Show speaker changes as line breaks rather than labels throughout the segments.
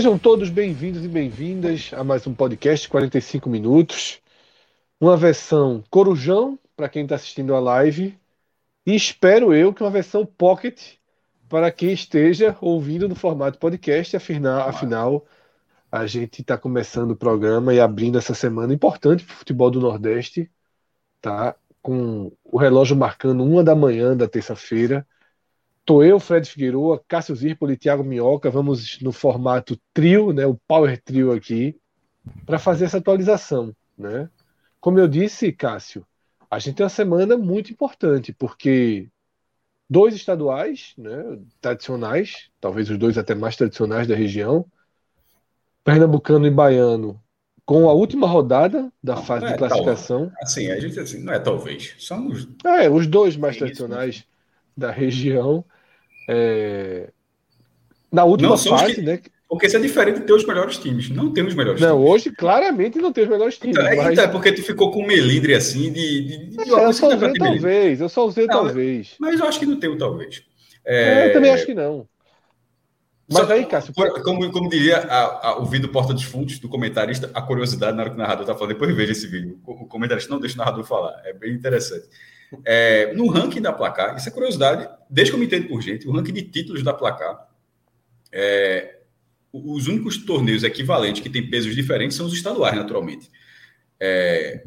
Sejam todos bem-vindos e bem-vindas a mais um podcast 45 minutos. Uma versão corujão para quem está assistindo a live e espero eu que uma versão pocket para quem esteja ouvindo no formato podcast. Afinal, afinal a gente está começando o programa e abrindo essa semana importante para o futebol do Nordeste, tá? Com o relógio marcando uma da manhã da terça-feira. Tô eu, Fred Figueroa, Cássio Zirpoli e Thiago Minhoca. Vamos no formato trio, né, o Power Trio aqui, para fazer essa atualização. Né? Como eu disse, Cássio, a gente tem uma semana muito importante, porque dois estaduais né, tradicionais, talvez os dois até mais tradicionais da região, Pernambucano e Baiano, com a última rodada da fase é de classificação.
Tal, assim, a gente assim, não é talvez, são
os, é, os dois mais tradicionais da região. É... Na última fase,
que...
né?
Porque isso é diferente de ter os melhores times. Não tem os melhores
não,
times.
hoje claramente não tem os melhores times.
Então, mas... então é porque tu ficou com um melindre assim de. de, de
é, eu só usei talvez, eu só usei não, talvez.
Mas eu acho que não tem o talvez.
É... Eu também acho que não.
Mas Só, aí, Cássio. Como, como diria a, a, o vídeo Porta dos Fundos do comentarista, a curiosidade na hora que o narrador está falando, depois veja esse vídeo. O comentarista não deixa o narrador falar. É bem interessante. É, no ranking da placar, isso é curiosidade, desde que eu me entendo por gente, o ranking de títulos da placar, é, os únicos torneios equivalentes que têm pesos diferentes são os estaduais, naturalmente. É,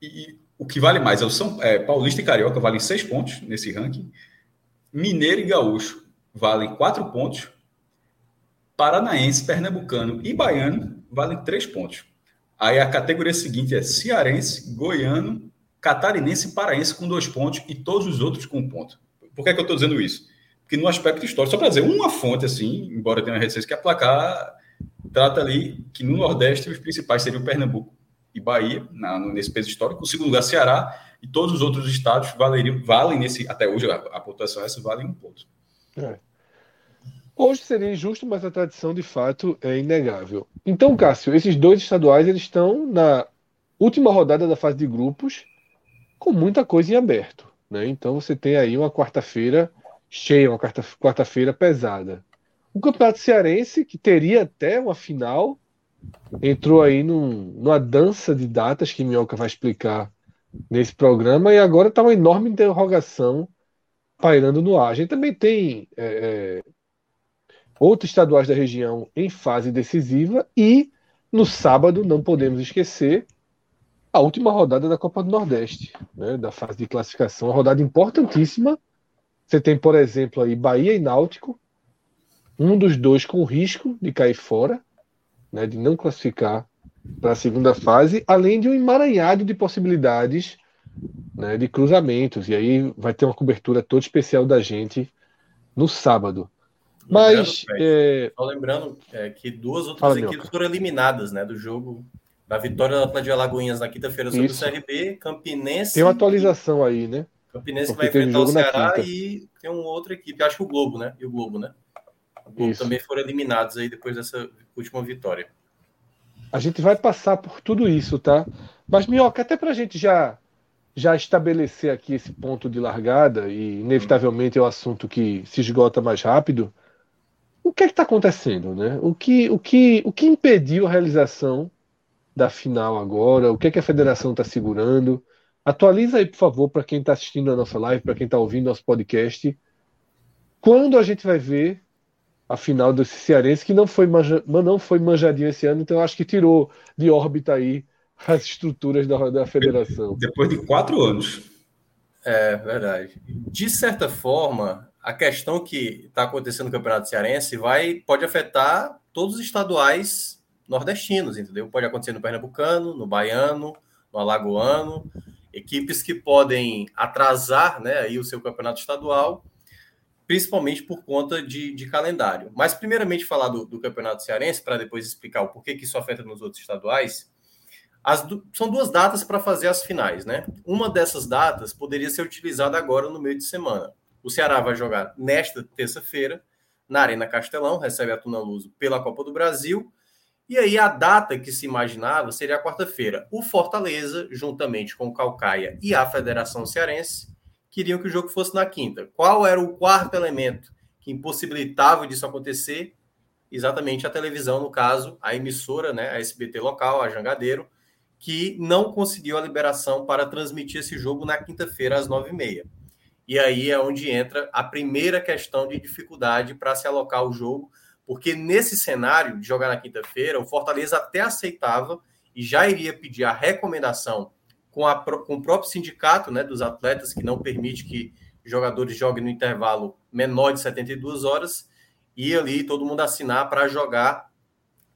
e o que vale mais é o São é, Paulista e Carioca valem seis pontos nesse ranking. Mineiro e Gaúcho valem quatro pontos. Paranaense, Pernambucano e Baiano valem três pontos. Aí a categoria seguinte é Cearense, Goiano catarinense e paraense com dois pontos e todos os outros com um ponto. Por que, é que eu estou dizendo isso? Porque no aspecto histórico, só para dizer, uma fonte assim, embora tenha uma reticência, que a placar trata ali que no Nordeste os principais seriam Pernambuco e Bahia, na, nesse peso histórico, o segundo lugar Ceará, e todos os outros estados valeriam, valem nesse, até hoje a, a pontuação essa vale um ponto. É.
Hoje seria injusto, mas a tradição de fato é inegável. Então, Cássio, esses dois estaduais eles estão na última rodada da fase de grupos com muita coisa em aberto. Né? Então você tem aí uma quarta-feira cheia, uma quarta-feira pesada. O Campeonato Cearense, que teria até uma final, entrou aí num, numa dança de datas que Minhoca vai explicar nesse programa, e agora está uma enorme interrogação pairando no ar. A gente também tem é, é, outros estaduais da região em fase decisiva, e no sábado, não podemos esquecer, a última rodada da Copa do Nordeste, né, da fase de classificação, uma rodada importantíssima. Você tem, por exemplo, aí Bahia e Náutico, um dos dois com risco de cair fora, né, de não classificar para a segunda fase, além de um emaranhado de possibilidades né, de cruzamentos. E aí vai ter uma cobertura toda especial da gente no sábado. Mas.
Lembrando, é... Só lembrando é, que duas outras Fala, equipes foram eliminadas né, do jogo a vitória do Atlético de Alagoinhas na quinta-feira sobre Isso. o CRB, Campinense.
Tem uma atualização aí, né?
Campinense Porque que vai enfrentar o Ceará e tem uma outra equipe, acho que o Globo, né? E o Globo, né? O Globo também foram eliminados aí depois dessa última vitória.
A gente vai passar por tudo isso, tá? Mas, Minhoca, até para a gente já, já estabelecer aqui esse ponto de largada, e inevitavelmente é o um assunto que se esgota mais rápido, o que é está acontecendo, né? O que, o, que, o que impediu a realização da final agora? O que, é que a federação está segurando? Atualiza aí, por favor, para quem está assistindo a nossa live, para quem está ouvindo nosso podcast. Quando a gente vai ver a final desse Cearense, que não foi, manja, não foi manjadinho esse ano, então acho que tirou de órbita aí as estruturas da, da federação.
Depois de quatro anos.
É, verdade. De certa forma, a questão que está acontecendo no Campeonato Cearense vai, pode afetar todos os estaduais nordestinos, entendeu? Pode acontecer no Pernambucano, no Baiano, no Alagoano, equipes que podem atrasar né, aí o seu campeonato estadual, principalmente por conta de, de calendário. Mas, primeiramente, falar do, do campeonato cearense, para depois explicar o porquê que isso afeta nos outros estaduais. As, são duas datas para fazer as finais, né? Uma dessas datas poderia ser utilizada agora no meio de semana. O Ceará vai jogar nesta terça-feira, na Arena Castelão, recebe a Tuna Luso pela Copa do Brasil, e aí a data que se imaginava seria quarta-feira. O Fortaleza, juntamente com o Calcaia e a Federação Cearense, queriam que o jogo fosse na quinta. Qual era o quarto elemento que impossibilitava disso acontecer? Exatamente a televisão, no caso, a emissora, né, a SBT local, a Jangadeiro, que não conseguiu a liberação para transmitir esse jogo na quinta-feira às nove e meia. E aí é onde entra a primeira questão de dificuldade para se alocar o jogo, porque nesse cenário de jogar na quinta-feira, o Fortaleza até aceitava e já iria pedir a recomendação com, a, com o próprio sindicato né, dos atletas, que não permite que jogadores joguem no intervalo menor de 72 horas, e ali todo mundo assinar para jogar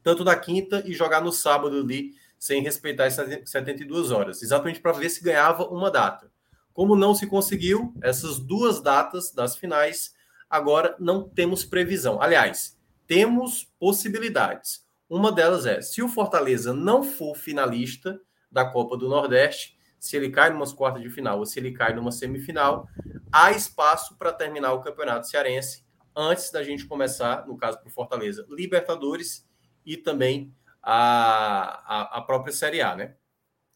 tanto na quinta e jogar no sábado ali, sem respeitar as 72 horas, exatamente para ver se ganhava uma data. Como não se conseguiu, essas duas datas das finais, agora não temos previsão. Aliás, temos possibilidades. Uma delas é, se o Fortaleza não for finalista da Copa do Nordeste, se ele cai numa quartas de final ou se ele cai numa semifinal, há espaço para terminar o Campeonato Cearense antes da gente começar, no caso para o Fortaleza, Libertadores e também a, a, a, própria Série A, né?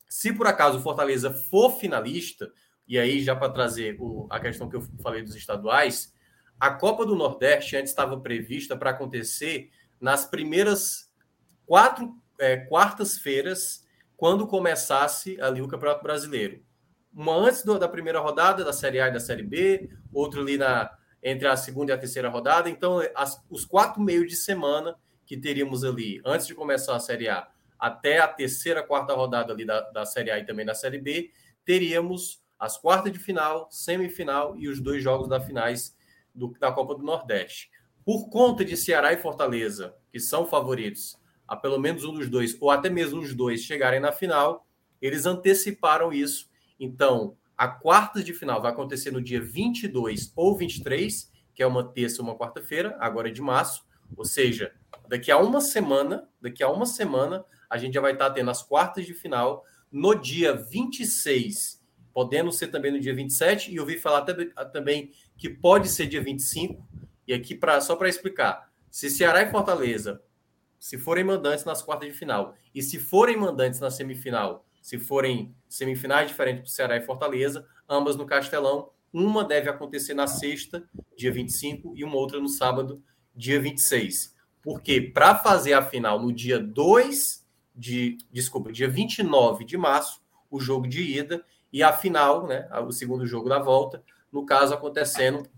Se por acaso o Fortaleza for finalista, e aí já para trazer o, a questão que eu falei dos estaduais, a Copa do Nordeste antes estava prevista para acontecer nas primeiras quatro é, quartas-feiras, quando começasse ali o Campeonato Brasileiro. Uma antes do, da primeira rodada da Série A e da Série B, outro ali na, entre a segunda e a terceira rodada. Então, as, os quatro meios de semana que teríamos ali, antes de começar a Série A, até a terceira, quarta rodada ali da, da Série A e também da Série B, teríamos as quartas de final, semifinal e os dois jogos da finais do, da Copa do Nordeste. Por conta de Ceará e Fortaleza, que são favoritos, a pelo menos um dos dois, ou até mesmo os dois, chegarem na final, eles anteciparam isso. Então, a quarta de final vai acontecer no dia 22 ou 23, que é uma terça ou uma quarta-feira, agora é de março. Ou seja, daqui a uma semana, daqui a uma semana, a gente já vai estar tendo as quartas de final no dia 26, podendo ser também no dia 27, e eu ouvi falar também que pode ser dia 25. E aqui, pra, só para explicar, se Ceará e Fortaleza, se forem mandantes nas quartas de final, e se forem mandantes na semifinal, se forem semifinais diferentes para Ceará e Fortaleza, ambas no Castelão, uma deve acontecer na sexta, dia 25, e uma outra no sábado, dia 26. Porque para fazer a final no dia 2 de, desculpa, dia 29 de março, o jogo de ida, e a final, né, o segundo jogo da volta, no caso acontecendo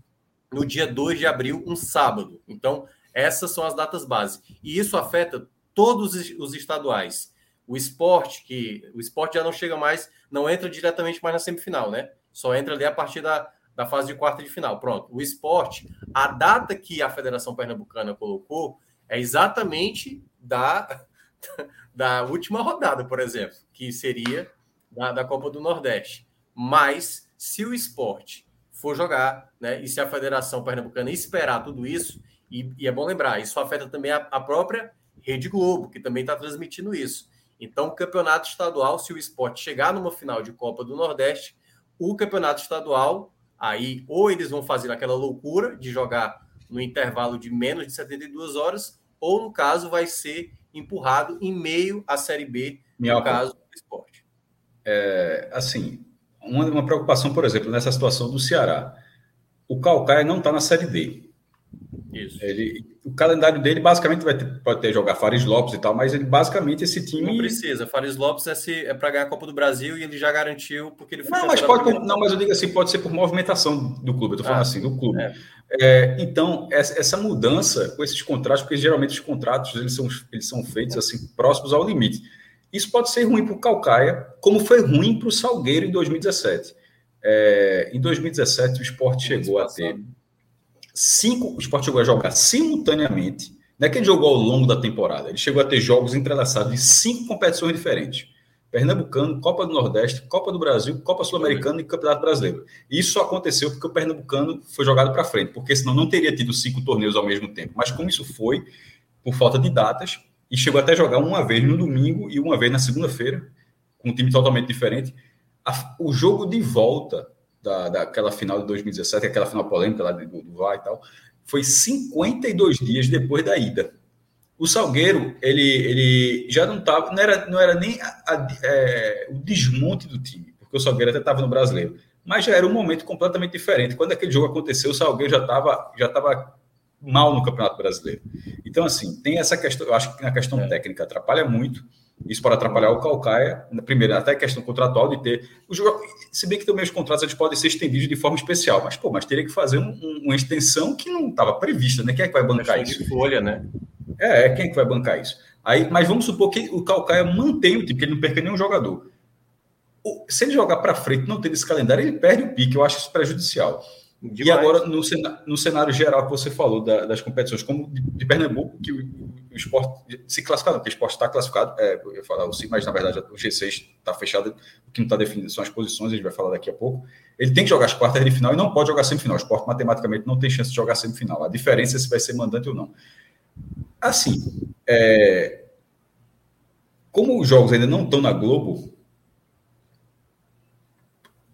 no dia 2 de abril, um sábado. Então, essas são as datas base. E isso afeta todos os estaduais. O esporte, que o esporte já não chega mais, não entra diretamente mais na semifinal, né? Só entra ali a partir da, da fase de quarta de final. Pronto. O esporte, a data que a Federação Pernambucana colocou é exatamente da, da última rodada, por exemplo, que seria da, da Copa do Nordeste. Mas se o esporte for jogar, né? E se a Federação Pernambucana esperar tudo isso, e, e é bom lembrar, isso afeta também a, a própria Rede Globo, que também está transmitindo isso. Então, o campeonato estadual, se o esporte chegar numa final de Copa do Nordeste, o campeonato estadual, aí, ou eles vão fazer aquela loucura de jogar no intervalo de menos de 72 horas, ou, no caso, vai ser empurrado em meio à Série B, no caso do esporte.
É, assim, uma, uma preocupação, por exemplo, nessa situação do Ceará. O Calcaia não está na Série D. Isso. Ele, o calendário dele basicamente vai ter, pode ter jogar Fares Lopes e tal, mas ele basicamente esse time.
Não precisa. Fares Lopes é, se, é para ganhar a Copa do Brasil e ele já garantiu porque ele foi.
Não, mas pode. Não, mas eu digo assim, pode ser por movimentação do clube. Eu tô falando ah, assim, do clube. É. É, então, essa, essa, mudança com esses contratos, porque geralmente os contratos eles são, eles são feitos assim próximos ao limite. Isso pode ser ruim para o Calcaia, como foi ruim para o Salgueiro em 2017. É, em 2017, o esporte chegou a ter cinco. O esporte chegou a jogar simultaneamente. Não é que ele jogou ao longo da temporada, ele chegou a ter jogos entrelaçados em cinco competições diferentes. Pernambucano, Copa do Nordeste, Copa do Brasil, Copa Sul-Americana e Campeonato Brasileiro. Isso aconteceu porque o Pernambucano foi jogado para frente, porque senão não teria tido cinco torneios ao mesmo tempo. Mas como isso foi, por falta de datas, e chegou até a jogar uma vez no domingo e uma vez na segunda-feira, com um time totalmente diferente, a, o jogo de volta da, daquela final de 2017, aquela final polêmica lá do, do VAR e tal, foi 52 dias depois da ida. O Salgueiro, ele, ele já não estava, não era, não era nem a, a, é, o desmonte do time, porque o Salgueiro até estava no brasileiro, mas já era um momento completamente diferente. Quando aquele jogo aconteceu, o Salgueiro já estava já mal no Campeonato Brasileiro. Então, assim, tem essa questão, eu acho que na questão é. técnica atrapalha muito. Isso pode atrapalhar o Calcaia, na primeira, até a questão contratual de ter. O jogo, se bem que também os contratos eles podem ser estendidos de forma especial, mas, pô, mas teria que fazer um, um, uma extensão que não estava prevista, né? Quem é que vai bancar isso?
folha, né?
É, quem é que vai bancar isso? Aí, mas vamos supor que o Calcaia mantém o time, que ele não perca nenhum jogador. O, se ele jogar para frente, não ter esse calendário, ele perde o pique. Eu acho isso prejudicial. Demais. E agora, no cenário, no cenário, geral que você falou da, das competições, como de, de, Pernambuco, que o, o esporte se classificado, porque o esporte está classificado, é, eu ia falar o sim, mas na verdade o G6 está fechado, o que não está definido são as posições, a gente vai falar daqui a pouco. Ele tem que jogar as quartas de final e não pode jogar semifinal. O esporte matematicamente não tem chance de jogar semifinal. A diferença é se vai ser mandante ou não. Assim, é, como os jogos ainda não estão na Globo,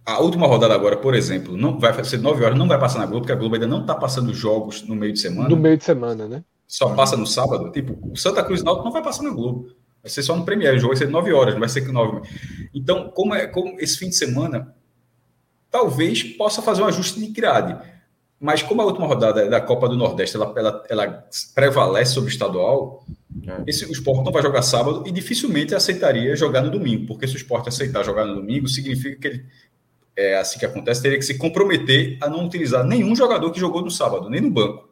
a última rodada agora, por exemplo, não vai ser 9 horas, não vai passar na Globo, porque a Globo ainda não está passando jogos no meio de semana.
No meio de semana, né?
Só passa no sábado. Tipo, o Santa Cruz Náutico não vai passar na Globo. Vai ser só no Premiere. O jogo vai ser 9 horas, não vai ser 9. Então, como é como esse fim de semana, talvez possa fazer um ajuste de grade. Mas como a última rodada da Copa do Nordeste ela, ela, ela prevalece sobre o estadual, é. esse, o esporte não vai jogar sábado e dificilmente aceitaria jogar no domingo, porque se o esporte aceitar jogar no domingo, significa que ele é assim que acontece, teria que se comprometer a não utilizar nenhum jogador que jogou no sábado, nem no banco.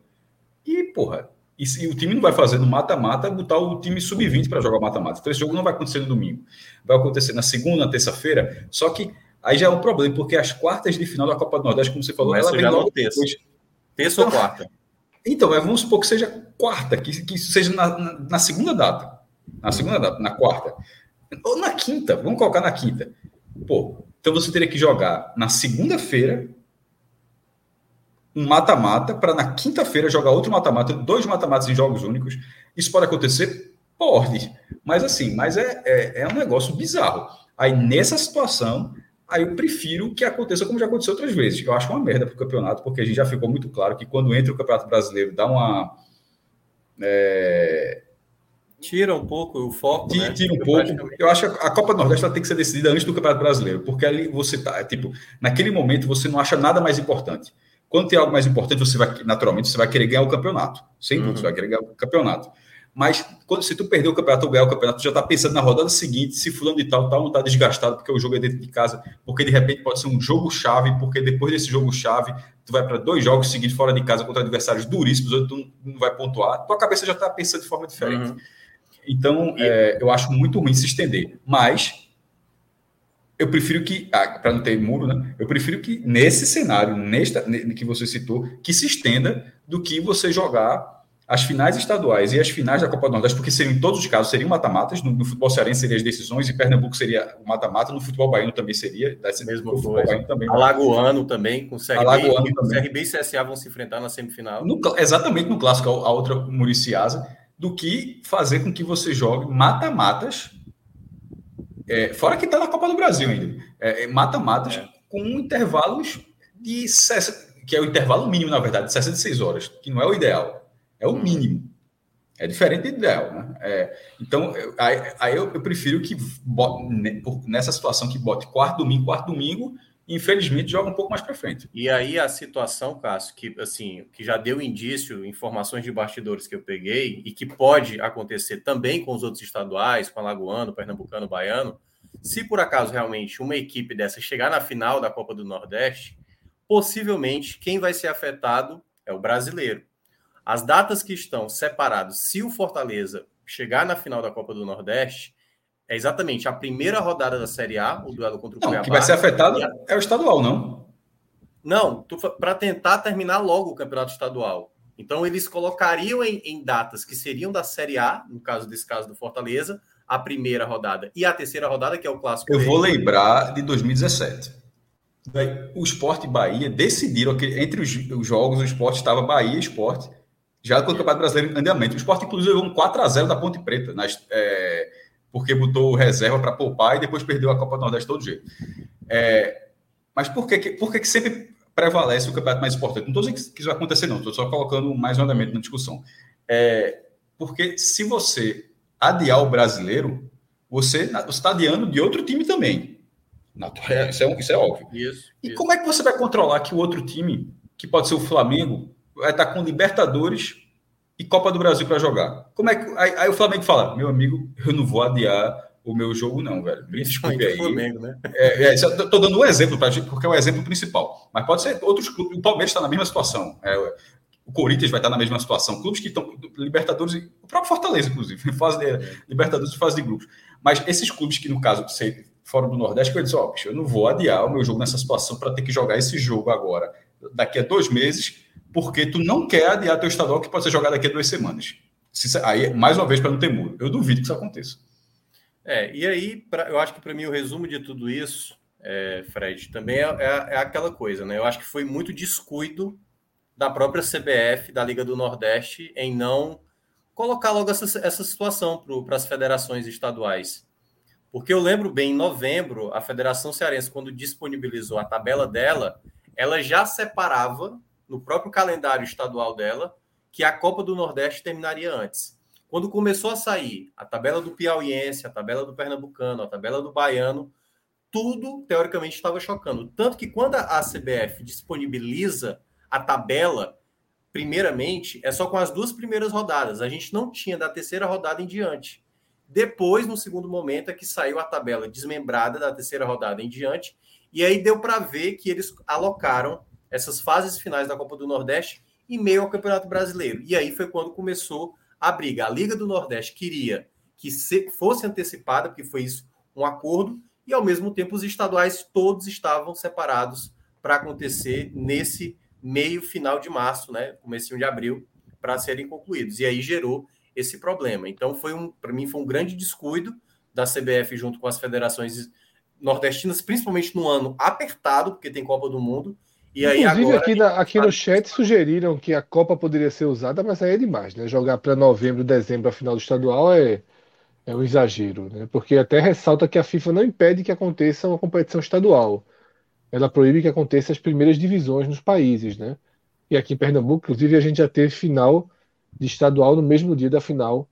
E, porra, e, se, o time não vai fazer no mata-mata, botar o time sub-20 para jogar mata-mata. Então, esse jogo não vai acontecer no domingo. Vai acontecer na segunda, na terça-feira. Só que aí já é um problema, porque as quartas de final da Copa do Nordeste, como você falou,
Mas ela vem logo terça. Depois. Terça então, ou quarta?
Então, vamos supor que seja quarta, que, que seja na, na, na segunda data. Na segunda data, na quarta. Ou na quinta, vamos colocar na quinta. Pô, então você teria que jogar na segunda-feira um mata-mata para na quinta-feira jogar outro mata-mata, dois mata-matas em jogos únicos. Isso pode acontecer? Pode. Mas assim, mas é, é, é um negócio bizarro. Aí nessa situação, aí eu prefiro que aconteça como já aconteceu outras vezes. Eu acho uma merda para o campeonato, porque a gente já ficou muito claro que quando entra o Campeonato Brasileiro dá uma. É,
Tira um pouco o foco.
Tira, né? tira um pouco. Eu acho que a Copa do Nordeste tem que ser decidida antes do Campeonato Brasileiro, porque ali você tá, tipo, naquele momento você não acha nada mais importante. Quando tem algo mais importante, você vai, naturalmente, você vai querer ganhar o campeonato. Sem dúvida, uhum. você vai querer ganhar o campeonato. Mas quando, se tu perder o campeonato ou ganhar o campeonato, tu já está pensando na rodada seguinte, se fulano de tal, tal não está desgastado porque o jogo é dentro de casa, porque de repente pode ser um jogo-chave, porque depois desse jogo-chave, tu vai para dois jogos seguidos fora de casa contra adversários duríssimos, onde tu não vai pontuar, tua cabeça já está pensando de forma diferente. Uhum. Então, é, eu acho muito ruim se estender. Mas eu prefiro que, ah, para não ter muro, né? Eu prefiro que nesse cenário, nesta que você citou, que se estenda do que você jogar as finais estaduais e as finais da Copa do Nordeste, porque seriam em todos os casos seriam mata-matas. No, no, futebol cearense seriam as decisões, e Pernambuco seria o mata-mata, no futebol baiano também seria.
Desse, mesmo futebol baiano também. Alagoano também, com o CRB, Alagoano também. CRB e CSA vão se enfrentar na semifinal.
No, exatamente no clássico, a, a outra Muriciasa do que fazer com que você jogue mata-matas. É, fora que está na Copa do Brasil ainda. É, é, mata-matas é, com intervalos de. que é o intervalo mínimo, na verdade, de 66 horas, que não é o ideal. É o hum. mínimo. É diferente do ideal, né? É, então, aí, aí eu, eu, prefiro que bote, nessa situação que bote quarto domingo, quarto domingo, infelizmente joga um pouco mais para frente.
E aí a situação, Cássio, que assim, que já deu indício, informações de bastidores que eu peguei e que pode acontecer também com os outros estaduais, com a Lagoano, Pernambucano, Baiano, se por acaso realmente uma equipe dessa chegar na final da Copa do Nordeste, possivelmente quem vai ser afetado é o brasileiro. As datas que estão separadas, se o Fortaleza chegar na final da Copa do Nordeste, É exatamente a primeira rodada da Série A, o duelo contra o
não, Cuiabá. que vai ser afetado é o estadual, não?
Não, para tentar terminar logo o campeonato estadual. Então, eles colocariam em, em, datas que seriam da Série A, no caso desse caso do Fortaleza, a primeira rodada e a terceira rodada, que é o clássico.
Eu dele. vou lembrar de 2017. O Esporte e Bahia decidiram que entre os, os jogos o Esporte estava Bahia e Esporte, já com o Campeonato Brasileiro em andamento. O Esporte, inclusive, levou um 4x0 da Ponte Preta, nas, é, porque botou reserva para poupar e depois perdeu a Copa do Nordeste todo jeito. É, mas por que, por que, que sempre prevalece o campeonato mais importante. Não estou dizendo que isso vai acontecer, não, estou só colocando mais um andamento na discussão. É, porque se você adiar o brasileiro, você está adiando de outro time também. Isso é, isso é óbvio.
Isso,
e
isso.
como é que você vai controlar que o outro time, que pode ser o Flamengo, vai estar com Libertadores e Copa do Brasil para jogar? Como é que aí, aí, o Flamengo fala, meu amigo, eu não vou adiar o meu jogo, não, velho. Me desculpe aí. Flamengo, né? é, é, tô dando um exemplo para gente, porque é o exemplo principal. Mas pode ser outros clubes. O Palmeiras está na mesma situação. É, o Corinthians vai estar na mesma situação. Clubes que estão. Libertadores, o próprio Fortaleza, inclusive, fase de, Libertadores e fase de grupos. Mas esses clubes que, no caso, sei, fora do Nordeste, que eu disse, ó, oh, eu não vou adiar o meu jogo nessa situação para ter que jogar esse jogo agora, daqui a dois meses, porque tu não quer adiar teu estadual que pode ser jogado daqui a duas semanas. Aí, mais uma vez, para não ter muro. Eu duvido que isso aconteça.
É, e aí, pra, eu acho que para mim o resumo de tudo isso, é, Fred, também é, é, é, aquela coisa, né? Eu acho que foi muito descuido da própria CBF, da Liga do Nordeste, em não colocar logo essa, essa situação para as federações estaduais. Porque eu lembro bem, em novembro, a Federação Cearense, quando disponibilizou a tabela dela, ela já separava no próprio calendário estadual dela que a Copa do Nordeste terminaria antes. Quando começou a sair a tabela do piauiense, a tabela do pernambucano, a tabela do baiano, tudo teoricamente estava chocando. Tanto que quando a CBF disponibiliza a tabela, primeiramente, é só com as duas primeiras rodadas. A gente não tinha da terceira rodada em diante. Depois, no segundo momento, é que saiu a tabela desmembrada da terceira rodada em diante. E aí deu para ver que eles alocaram essas fases finais da Copa do Nordeste em meio ao Campeonato Brasileiro. E aí foi quando começou a briga. A Liga do Nordeste queria que fosse antecipada, porque foi isso um acordo, e ao mesmo tempo os estaduais todos estavam separados para acontecer nesse meio final de março, né, começo de abril, para serem concluídos. E aí gerou esse problema. Então foi um, para mim foi um grande descuido da CBF junto com as federações nordestinas, principalmente no ano apertado, porque tem Copa do Mundo, e aí
Inclusive, agora, aqui, na, aqui no chat sugeriram que a Copa poderia ser usada, mas aí é demais, né? Jogar para novembro, dezembro, a final do estadual é, é um exagero, né? Porque até ressalta que a FIFA não impede que aconteça uma competição estadual. Ela proíbe que aconteça as primeiras divisões nos países, né? E aqui em Pernambuco, inclusive, a gente já teve final de estadual no mesmo dia da final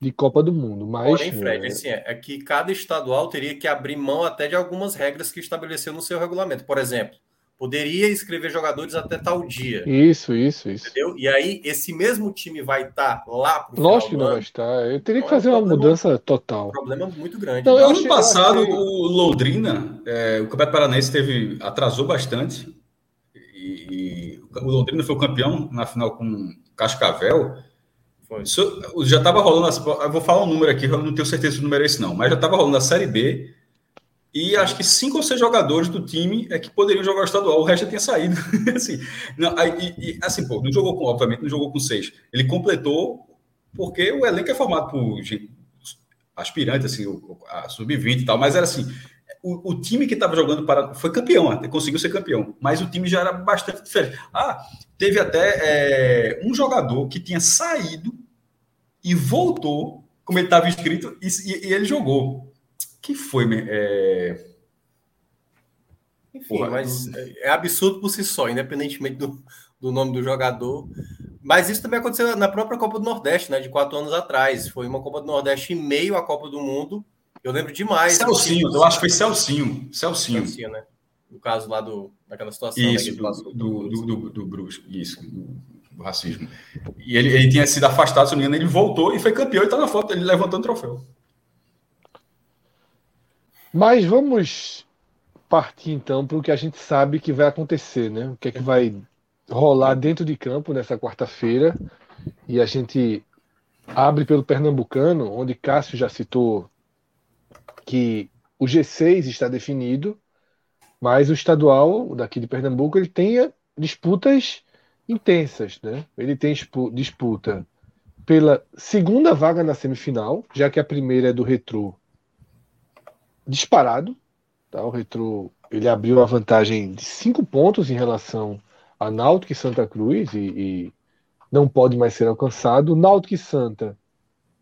de Copa do Mundo. Mas,
Porém, Fred, é... assim, é que cada estadual teria que abrir mão até de algumas regras que estabeleceu no seu regulamento. Por exemplo, Poderia escrever jogadores até tal dia.
Isso, isso, isso.
Entendeu? E aí, esse mesmo time vai estar tá lá
pro Lógico que não vai estar. Eu teria que fazer é um uma mudança total. Um
problema muito grande.
Então, ano passado, achei... o Londrina, é, o Campeonato Paranaense teve, atrasou bastante. E, e, o Londrina foi o campeão na final com Cascavel. Foi. Isso, já estava rolando. Eu vou falar um número aqui, eu não tenho certeza se o número é esse, não. Mas já estava rolando a Série B e acho que cinco ou seis jogadores do time é que poderiam jogar o estadual, o resto já tinha saído. assim, não, aí, e, assim, pô, não jogou com, obviamente, não jogou com seis. Ele completou porque o elenco é formado por aspirante, assim, a sub-20 e tal, mas era assim. O, o time que estava jogando para foi campeão, até conseguiu ser campeão, mas o time já era bastante diferente. Ah, teve até é, um jogador que tinha saído e voltou, como ele estava inscrito, e, e, e ele jogou que foi, é...
Enfim, Porra, mas é absurdo por si só, independentemente do, do nome do jogador. Mas isso também aconteceu na própria Copa do Nordeste, né? De quatro anos atrás. Foi uma Copa do Nordeste em meio à Copa do Mundo. Eu lembro demais.
Celcinho, eu acho que foi Celcinho. Celcinho. Celcinho,
né? No caso lá do, daquela situação.
Né, isso, né, do, do, do, do, do Bruce, isso, do, racismo. E ele, ele tinha sido afastado, se não me engano, ele voltou e foi campeão e tá na foto, ele levantando o troféu.
Mas vamos partir então para o que a gente sabe que vai acontecer, né? O que é que vai rolar dentro de campo nessa quarta-feira. E a gente abre pelo Pernambucano, onde Cássio já citou que o G6 está definido, mas o estadual daqui de Pernambuco ele tem disputas intensas, né? Ele tem disputa pela segunda vaga na semifinal, já que a primeira é do Retro disparado, tá? O Retro ele abriu uma vantagem de cinco pontos em relação a Náutico e Santa Cruz e, e não pode mais ser alcançado. Náutico e Santa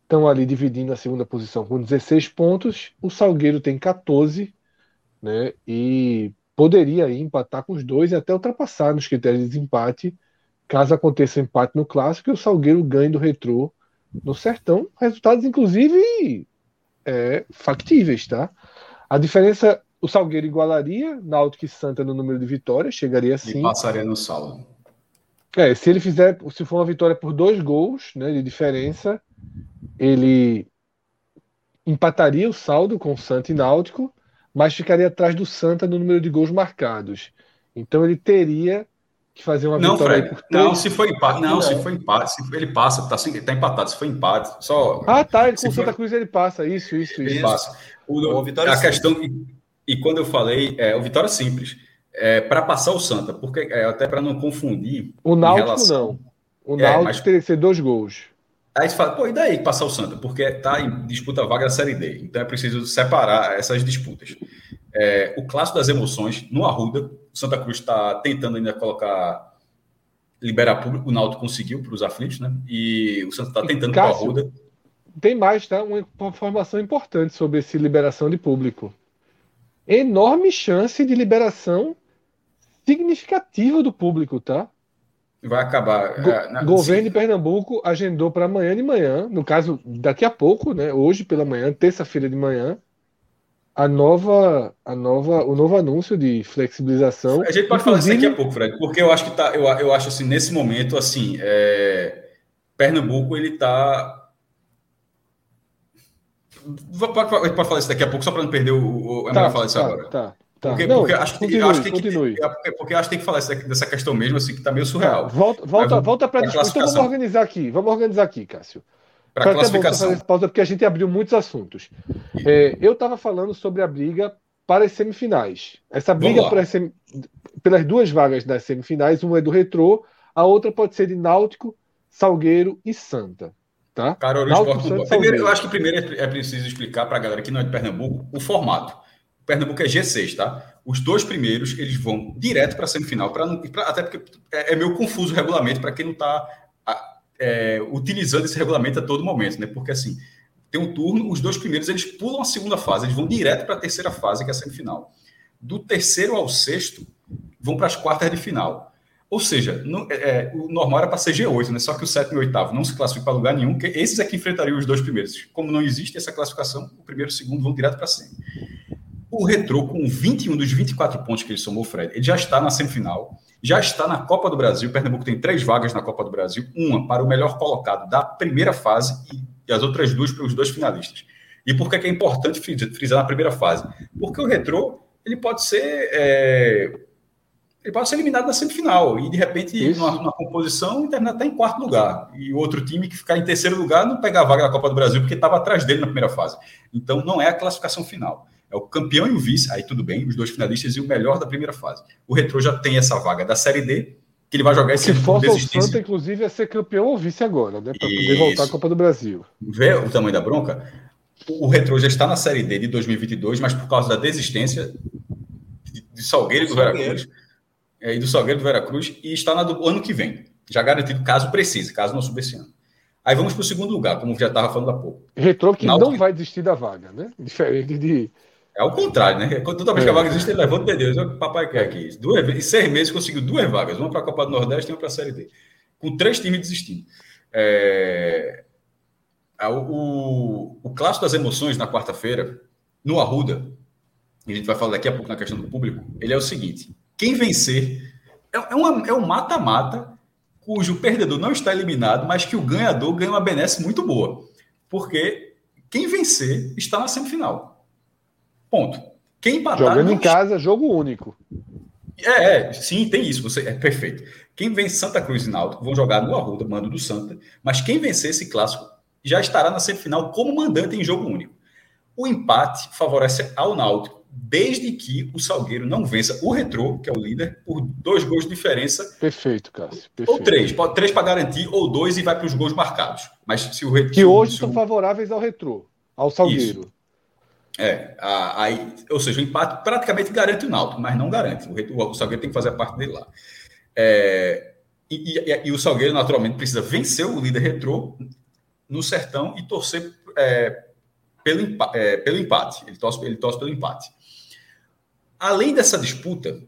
estão ali dividindo a segunda posição com 16 pontos. O Salgueiro tem 14, né? E poderia aí empatar com os dois e até ultrapassar nos critérios de desempate, caso aconteça um empate no clássico e o Salgueiro ganhe do Retrô no Sertão. Resultados, inclusive, é, factíveis, tá? A diferença, o Salgueiro igualaria Náutico e Santa no número de vitórias, chegaria assim. E
passaria no saldo.
É, se ele fizer, se for uma vitória por dois gols né, de diferença, ele empataria o saldo com o Santa e Náutico, mas ficaria atrás do Santa no número de gols marcados. Então ele teria que fazer uma
não, vitória Fred, por três... Não, se for empate, não, não, se for empate, se ele passa, tá, assim, tá empatado, se for empate, só
Ah, tá, ele com o Santa Cruz ele passa, isso, isso, isso.
Ele passa. O, o Vitória a questão e, e, quando eu falei, é, o Vitória simples, é, para passar o Santa, porque é, até para não confundir.
O Náutico relação, não. O é, Náutico mas... teria que ser dois gols.
Aí você fala, pô, e daí passar o Santa? Porque tá em disputa vaga da Série D. Então é preciso separar essas disputas. É, o clássico das emoções, no Arruda, o Santa Cruz está tentando ainda colocar. liberar público, o Náutico conseguiu para os aflitos, né? E o Santa está tentando para o Arruda.
Tem mais, tá? Uma informação importante sobre esse liberação de público. Enorme chance de liberação significativa do público, tá?
vai acabar.
Go é, na, governo sim. de Pernambuco agendou para amanhã de manhã, no caso, daqui a pouco, né? Hoje pela manhã, terça-feira de manhã, a nova, a nova, o novo anúncio de flexibilização.
A gente pode falar isso daqui a pouco, Fred, porque eu acho que tá, eu, eu acho assim, nesse momento, assim, é, Pernambuco ele está Pode, pode falar isso daqui a pouco, só para não perder o. o é tá, melhor falar isso
tá,
agora.
Tá.
Tá. Porque, não, porque acho, continue, acho que continue. Que, é porque acho que tem que falar dessa questão mesmo, assim, que está meio surreal.
volta volta, volta para a discussão. Então vamos organizar aqui. Vamos organizar aqui, Cássio.
Para a classificação.
Fazer pausa, porque a gente abriu muitos assuntos. É, eu estava falando sobre a briga para as semifinais. Essa briga sem... pelas duas vagas das semifinais, uma é do Retrô, a outra pode ser de Náutico, Salgueiro e Santa. Tá?
Carol, Náutico, primeiro, eu acho que primeiro é preciso explicar para a galera que não é de Pernambuco o formato. Pernambuco é G6, tá? Os dois primeiros, eles vão direto para a semifinal, pra não, pra, até porque é, é, meio confuso o regulamento para quem não está é, utilizando esse regulamento a todo momento, né? Porque assim, tem um turno, os dois primeiros eles pulam a segunda fase, eles vão direto para a terceira fase, que é a semifinal. Do terceiro ao sexto, vão para as quartas de final. Ou seja, não, é, é o normal era para ser G8, né? Só que o sétimo e o oitavo não se classificam para lugar nenhum, que esses é que enfrentariam os dois primeiros. Como não existe essa classificação, o primeiro e o segundo vão direto para cima. O Retrô, com 21 dos 24 pontos que ele somou, Fred, ele já está na semifinal, já está na Copa do Brasil. O Pernambuco tem três vagas na Copa do Brasil: uma para o melhor colocado da primeira fase e as outras duas para os dois finalistas. E por que é importante frisar na primeira fase? Porque o Retrô ele pode ser. É, ele pode ser eliminado na semifinal e, de repente, numa, numa, composição, terminar até em quarto lugar. E o outro time que ficar em terceiro lugar não pegar a vaga da Copa do Brasil porque estava atrás dele na primeira fase. Então, não é a classificação final. É o campeão e o vice, aí tudo bem, os dois finalistas e o melhor da primeira fase. O Retro já tem essa vaga da Série D, que ele vai jogar esse
ano. força o Santa, inclusive, é ser campeão ou vice agora, né? Para poder voltar à Copa do Brasil.
Vê o tamanho da bronca? O Retro já está na Série D de 2022, mas por causa da desistência de Salgueiro e do Veracruz, é, e do Salgueiro do Veracruz, e está na do ano que vem. Já garantido, caso precise, caso não suba esse ano. Aí vamos para o segundo lugar, como já estava falando há pouco.
Retro que Náutico... não vai desistir da vaga, né? Diferente de
é o contrário, né? Toda vez que a vaga existe, ele levanta de Deus. É o papai quer aqui. Duas, em seis meses conseguiu duas vagas, uma para a Copa do Nordeste e uma para a Série D. Com três times desistindo. É... O, o, o clássico das emoções na quarta-feira, no Arruda, a gente vai falar daqui a pouco na questão do público, ele é o seguinte: quem vencer é, é, uma, é um mata-mata cujo perdedor não está eliminado, mas que o ganhador ganha uma benesse muito boa. Porque quem vencer está na semifinal. Ponto. Quem empatar.
Jogando em casa, jogo único.
É, é, sim, tem isso. Você, é perfeito. Quem vence Santa Cruz e Náutico vão jogar no Arruda, mando do Santa. Mas quem vencer esse clássico já estará na semifinal como mandante em jogo único. O empate favorece ao Náutico, desde que o Salgueiro não vença o Retrô, que é o líder, por dois gols de diferença.
Perfeito, Cássio. Perfeito.
Ou três, pode três para garantir, ou dois e vai para os gols marcados. Mas se o Retrô.
Que hoje são favoráveis ao Retrô, ao Salgueiro.
Isso. É, aí, ou seja, o empate praticamente garante o Náutico, mas não garante. O, o Salgueiro tem que fazer a parte dele lá. É, e, e, e, o Salgueiro, naturalmente, precisa vencer o líder retrô no sertão e torcer é, pelo, é, pelo empate. Ele torce, ele torce pelo empate. Além dessa disputa,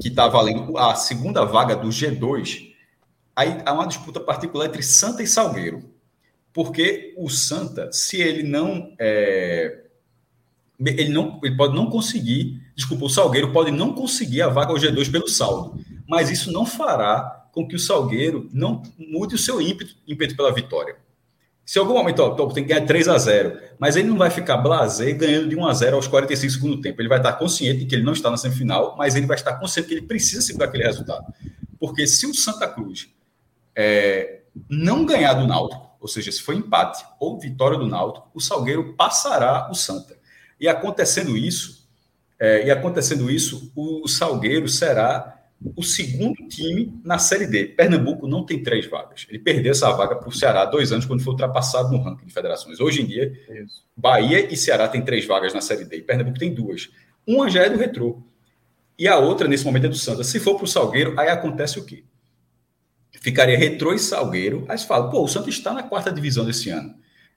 que está valendo a segunda vaga do G2, aí há uma disputa particular entre Santa e Salgueiro. Porque o Santa, se ele não. É, ele, não, ele pode não conseguir, desculpa, o Salgueiro pode não conseguir a vaga ao G2 pelo saldo, mas isso não fará com que o Salgueiro não mude o seu ímpeto, ímpeto pela vitória. Se algum momento ó, tem que ganhar 3 a 0 mas ele não vai ficar blasé ganhando de 1 a 0 aos 45 segundos do tempo. Ele vai estar consciente de que ele não está na semifinal, mas ele vai estar consciente que ele precisa segurar aquele resultado. Porque se o Santa Cruz é, não ganhar do Náutico, ou seja, se for empate ou vitória do Náutico, o Salgueiro passará o Santa. E acontecendo isso, é, e acontecendo isso, o Salgueiro será o segundo time na Série D. Pernambuco não tem três vagas. Ele perdeu essa vaga para o Ceará dois anos, quando foi ultrapassado no ranking de federações. Hoje em dia, Isso. Bahia e Ceará têm três vagas na Série D. E Pernambuco tem duas. Uma já é do Retrô. E a outra, nesse momento, é do Santa. Se for para o Salgueiro, aí acontece o quê? Ficaria Retrô e Salgueiro. Aí você fala, pô, o Santa está na quarta divisão desse ano.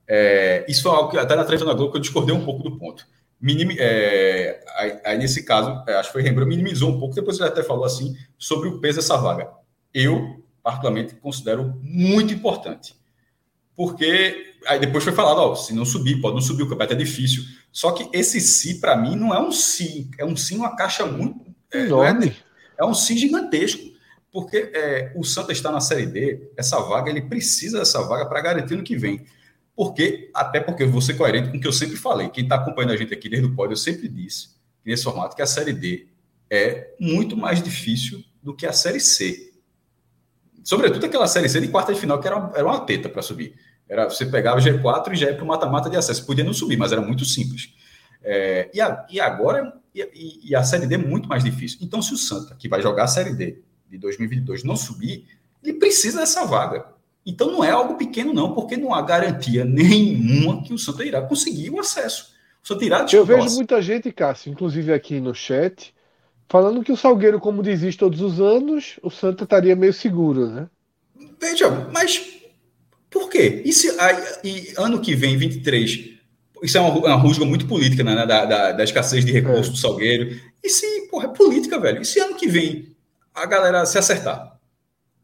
É, isso foi algo que até na treta na Globo que eu discordei um pouco do ponto. Minim, é, aí, aí, nesse caso, é, acho que foi Rembrandt, minimizou um pouco, depois ele até falou assim sobre o peso dessa vaga. Eu, particularmente, considero muito importante. Porque aí depois foi falado, ó, se não subir, pode não subir, o campeonato é difícil. Só que esse si, para mim, não é um si, é um sim, uma caixa muito. É, é, é, um sim gigantesco. Porque é, o Santa está na Série D, essa vaga, ele precisa dessa vaga para garantir no que vem. Porque, até porque eu vou ser coerente com o que eu sempre falei. Quem está acompanhando a gente aqui desde o pódio, eu sempre disse, nesse formato, que a Série D é muito mais difícil do que a Série C. Sobretudo aquela Série C de quarta de final, que era uma, era uma teta para subir. Era, você pegava o G4 e já ia para o mata-mata de acesso. Podia não subir, mas era muito simples. É, e, a, e, agora, e, e, a Série D é muito mais difícil. Então, se o Santa, que vai jogar a Série D de 2022, não subir, ele precisa dessa vaga. Então não é algo pequeno, não, porque não há garantia nenhuma que o Santa irá conseguir o acesso. O Santa irá
Eu vejo muita gente, Cássio, inclusive aqui no chat, falando que o Salgueiro, como desiste todos os anos, o Santa estaria meio seguro, né?
Veja, mas por quê? E, se, e ano que vem, 23, isso é uma, uma rusga muito política, né? Da, da, da escassez de recursos é. do Salgueiro. E se, porra, é política, velho. E se ano que vem a galera se acertar?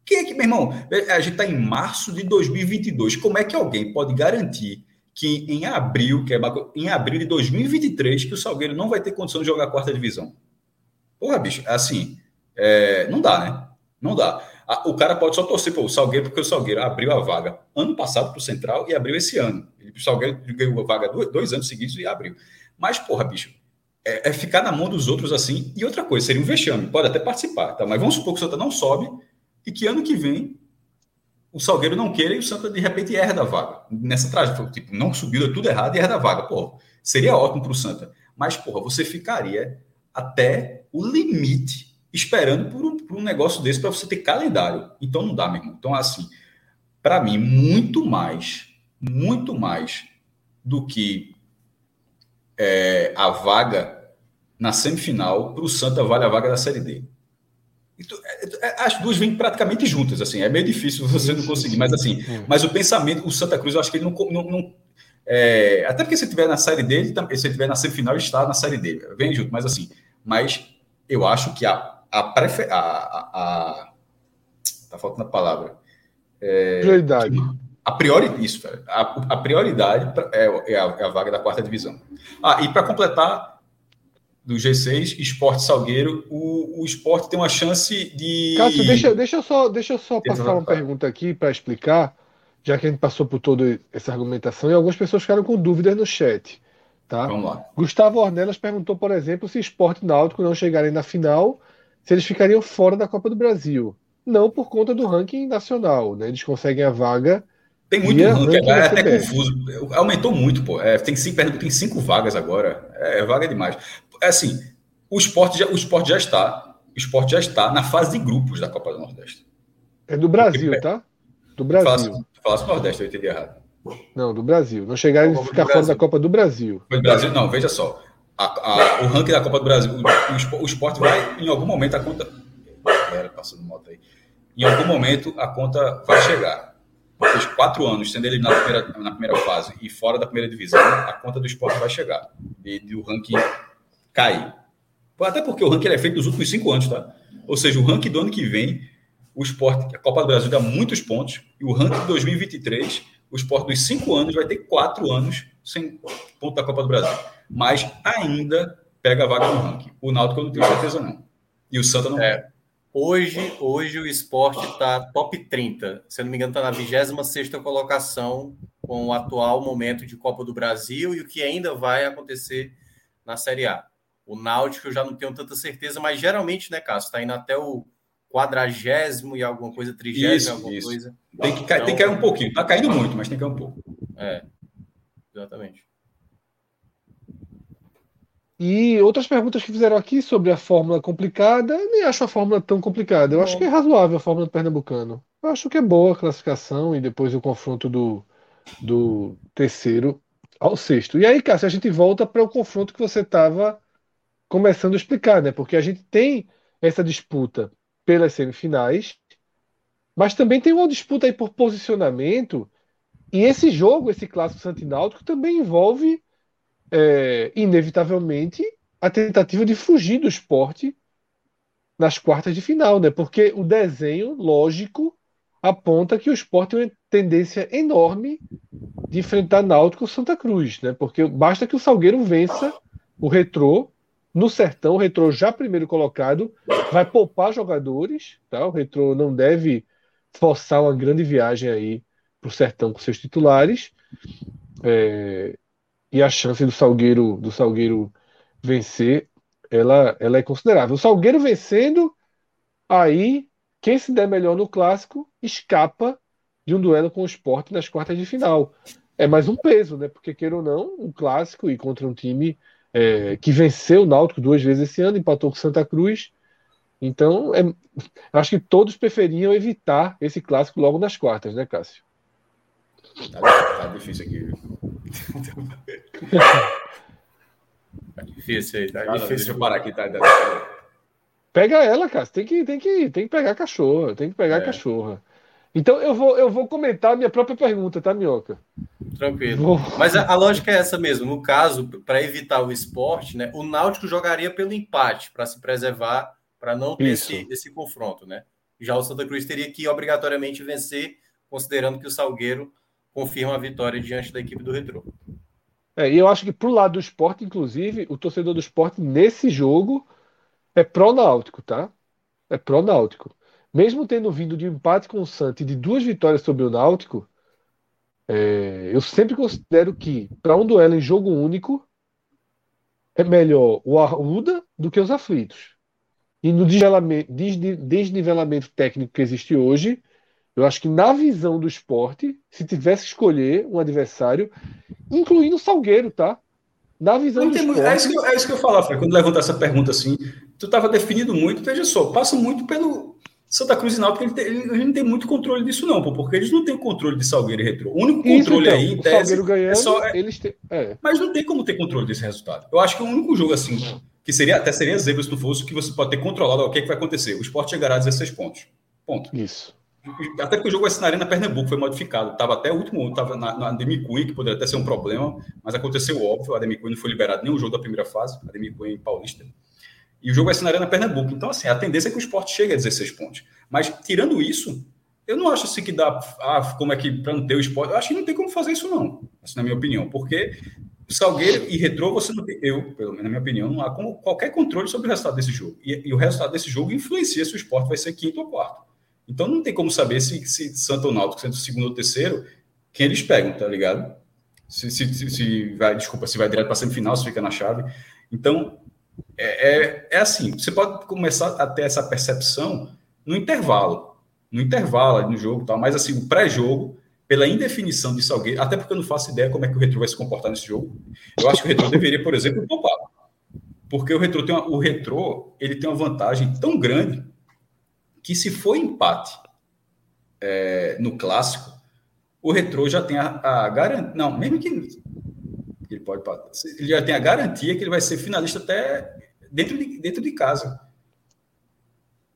Quem é que, meu irmão, a gente está em março de 2022. Como é que alguém pode garantir que em abril, que é em abril de 2023, que o Salgueiro não vai ter condição de jogar a quarta divisão? Porra, bicho, assim, é, não dá, né? Não dá. O cara pode só torcer para o Salgueiro, porque o Salgueiro abriu a vaga ano passado para o Central e abriu esse ano. O Salgueiro ganhou a vaga dois, dois anos seguidos e abriu. Mas, porra, bicho, é, é, ficar na mão dos outros assim. E outra coisa, seria um vexame. Pode até participar, tá? Mas vamos supor que o Santa não sobe e que ano que vem o Salgueiro não queira e o Santa de repente herda a vaga. Nessa trajetória, tipo, não subiu, é tudo errado e herda a vaga. Pô, seria ótimo para o Santa. Mas, porra, você ficaria até o limite esperando por um, por um negócio desse para você ter calendário. Então não dá, meu irmão. Então, assim, para mim, muito mais, muito mais do que é, a vaga na semifinal, para o Santa vale a vaga da Série D. É, é, as duas vêm praticamente juntas, assim, é meio difícil você não conseguir, mas assim, mas o pensamento, o Santa Cruz, eu acho que ele não. não, não é, até porque se tiver na série dele, se tiver na semifinal, está na série dele, vem junto, mas assim, mas eu acho que a, a, prefer, a, a, a tá faltando a palavra.
É, prioridade.
A priori, isso, a, a prioridade é, é, a, é a vaga da quarta divisão. Ah, e para completar, do G6, Esporte Salgueiro, o, o esporte tem uma chance de.
Cássio, deixa, deixa eu só, deixa eu só passar uma pergunta aqui para explicar, já que a gente passou por toda essa argumentação e algumas pessoas ficaram com dúvidas no chat. Tá?
Vamos lá.
Gustavo Ornelas perguntou, por exemplo, se esporte náutico não chegarem na final, se eles ficariam fora da Copa do Brasil. Não por conta do ranking nacional, né? Eles conseguem a vaga
Tem muito ranking, ranking é até confuso. Aumentou muito, pô. É, tem, cinco, tem cinco vagas agora. É, é vaga demais. É assim, o esporte já, o esporte já está. O esporte já está na fase de grupos da Copa do Nordeste.
É do Brasil, Porque, tá? Do Brasil.
Falasse Nordeste, eu entendi errado.
Não, do Brasil. Não chegar a ficar fora da Copa do Brasil.
Do Brasil? Não, veja só. A, a, o ranking da Copa do Brasil, o, o, esporte vai, em algum momento, a conta. Galera, passando moto aí. Em algum momento, a conta vai chegar de quatro anos sendo eliminado na primeira, na primeira fase e fora da primeira divisão, a conta do esporte vai chegar e, e o ranking cair. Até porque o ranking é feito nos últimos cinco anos, tá? Ou seja, o ranking do ano que vem, o esporte, a Copa do Brasil dá muitos pontos, e o ranking de 2023, o esporte dos cinco anos vai ter quatro anos sem ponto da Copa do Brasil. Mas ainda pega a vaga no ranking. O Náutico eu não tenho certeza, não. E o Santa não.
É. Hoje, hoje o esporte está top 30. Se eu não me engano, está na 26 colocação com o atual momento de Copa do Brasil e o que ainda vai acontecer na Série A. O Náutico eu já não tenho tanta certeza, mas geralmente, né, Cássio, está indo até o quadragésimo e alguma coisa, trigésimo, alguma
isso.
coisa.
Tem que, então, tem que cair um pouquinho. Está caindo muito, mas tem que cair um pouco.
É, exatamente.
E outras perguntas que fizeram aqui sobre a fórmula complicada, eu nem acho a fórmula tão complicada. Eu acho que é razoável a fórmula do Pernambucano. Eu acho que é boa a classificação e depois o confronto do, do terceiro ao sexto. E aí, Cássio, a gente volta para o confronto que você estava começando a explicar, né? Porque a gente tem essa disputa pelas semifinais, mas também tem uma disputa aí por posicionamento. E esse jogo, esse clássico Santináutico, também envolve é, inevitavelmente, a tentativa de fugir do esporte nas quartas de final, né? Porque o desenho lógico aponta que o esporte tem uma tendência enorme de enfrentar Náutico ou Santa Cruz, né? Porque basta que o Salgueiro vença o Retrô no Sertão, o Retrô já primeiro colocado, vai poupar jogadores, tá? O Retrô não deve forçar uma grande viagem aí para o Sertão com seus titulares. É, e a chance do Salgueiro do Salgueiro vencer ela, ela é considerável. O Salgueiro vencendo, aí quem se der melhor no clássico escapa de um duelo com o esporte nas quartas de final. É mais um peso, né? Porque, queira ou não, um clássico e contra um time é, que venceu o Náutico duas vezes esse ano, empatou com Santa Cruz. Então, é, acho que todos preferiam evitar esse clássico logo nas quartas, né, Cássio?
Tá, tá difícil aqui.
tá difícil aí, tá
Cara,
difícil.
Deixa eu parar aqui, tá?
Pega ela, cara. Tem que, tem que, tem que pegar a cachorra. Tem que pegar é. a cachorra. Então eu vou, eu vou comentar a minha própria pergunta, tá, Minhoca?
Tranquilo. Vou... Mas a, a, lógica é essa mesmo. No caso, para evitar o esporte, né, o Náutico jogaria pelo empate para se preservar, para não ter esse, esse confronto, né? Já o Santa Cruz teria que obrigatoriamente vencer, considerando que o Salgueiro confirma a vitória diante da equipe do Retrô.
É, e eu acho que pro lado do esporte, inclusive, o torcedor do esporte nesse jogo é pró-náutico, tá? É pró-náutico. Mesmo tendo vindo de um empate com o Santos e de duas vitórias sobre o Náutico, é, eu sempre considero que, para um duelo em jogo único, é melhor o Arruda do que os aflitos. E no desnivelamento técnico que existe hoje, eu acho que na visão do esporte, se tivesse que escolher um adversário, incluindo o Salgueiro, tá? Na visão do esporte.
É isso, que eu, é isso que eu falava, Fred, quando levanta essa pergunta assim, tu estava definindo muito, veja só, passa muito pelo Santa Cruz e Náutico, ele, tem, ele não tem muito controle disso não, pô, porque eles não têm controle de Salgueiro e Retrô. O único controle isso, então, aí, em
tese, Salgueiro ganhando, é só,
é,
eles têm, é.
Mas não tem como ter controle desse resultado. Eu acho que o único jogo assim, que seria até seria zebra se não fosse, que você pode ter controlado o que, é que vai acontecer. O esporte chegará a 16 pontos. Ponto.
Isso.
Até porque o jogo vai ser na Arena Pernambuco, foi modificado. Estava até o último, estava na, na Ademir que poderia até ser um problema, mas aconteceu óbvio. A Ademir não foi liberado o jogo da primeira fase, a Ademir em Paulista. E o jogo vai ser na Arena Pernambuco. Então, assim, a tendência é que o esporte chegue a 16 pontos. Mas, tirando isso, eu não acho assim que dá. Ah, como é que para não ter o esporte? Eu acho que não tem como fazer isso, não. Assim, na minha opinião. Porque Salgueiro e Retrô, você não tem. Eu, pelo menos na minha opinião, não há como qualquer controle sobre o resultado desse jogo. E, e o resultado desse jogo influencia se o esporte vai ser quinto ou quarto. Então não tem como saber se, se Santo ou Náutico sendo segundo ou terceiro, quem eles pegam, tá ligado? Se, se, se, se vai, desculpa, se vai direto para semifinal, se fica na chave. Então, é, é, é, assim, você pode começar a ter essa percepção no intervalo. No intervalo no jogo, tal, mas assim, o pré-jogo, pela indefinição de Salgueiro, até porque eu não faço ideia como é que o Retro vai se comportar nesse jogo. Eu acho que o Retro deveria, por exemplo, poupar. Porque o Retro tem uma, o Retro, ele tem uma vantagem tão grande que se for empate é, no clássico, o Retro já tem a, a garantia. Não, mesmo que ele pode ele já tem a garantia que ele vai ser finalista até dentro de, dentro de casa.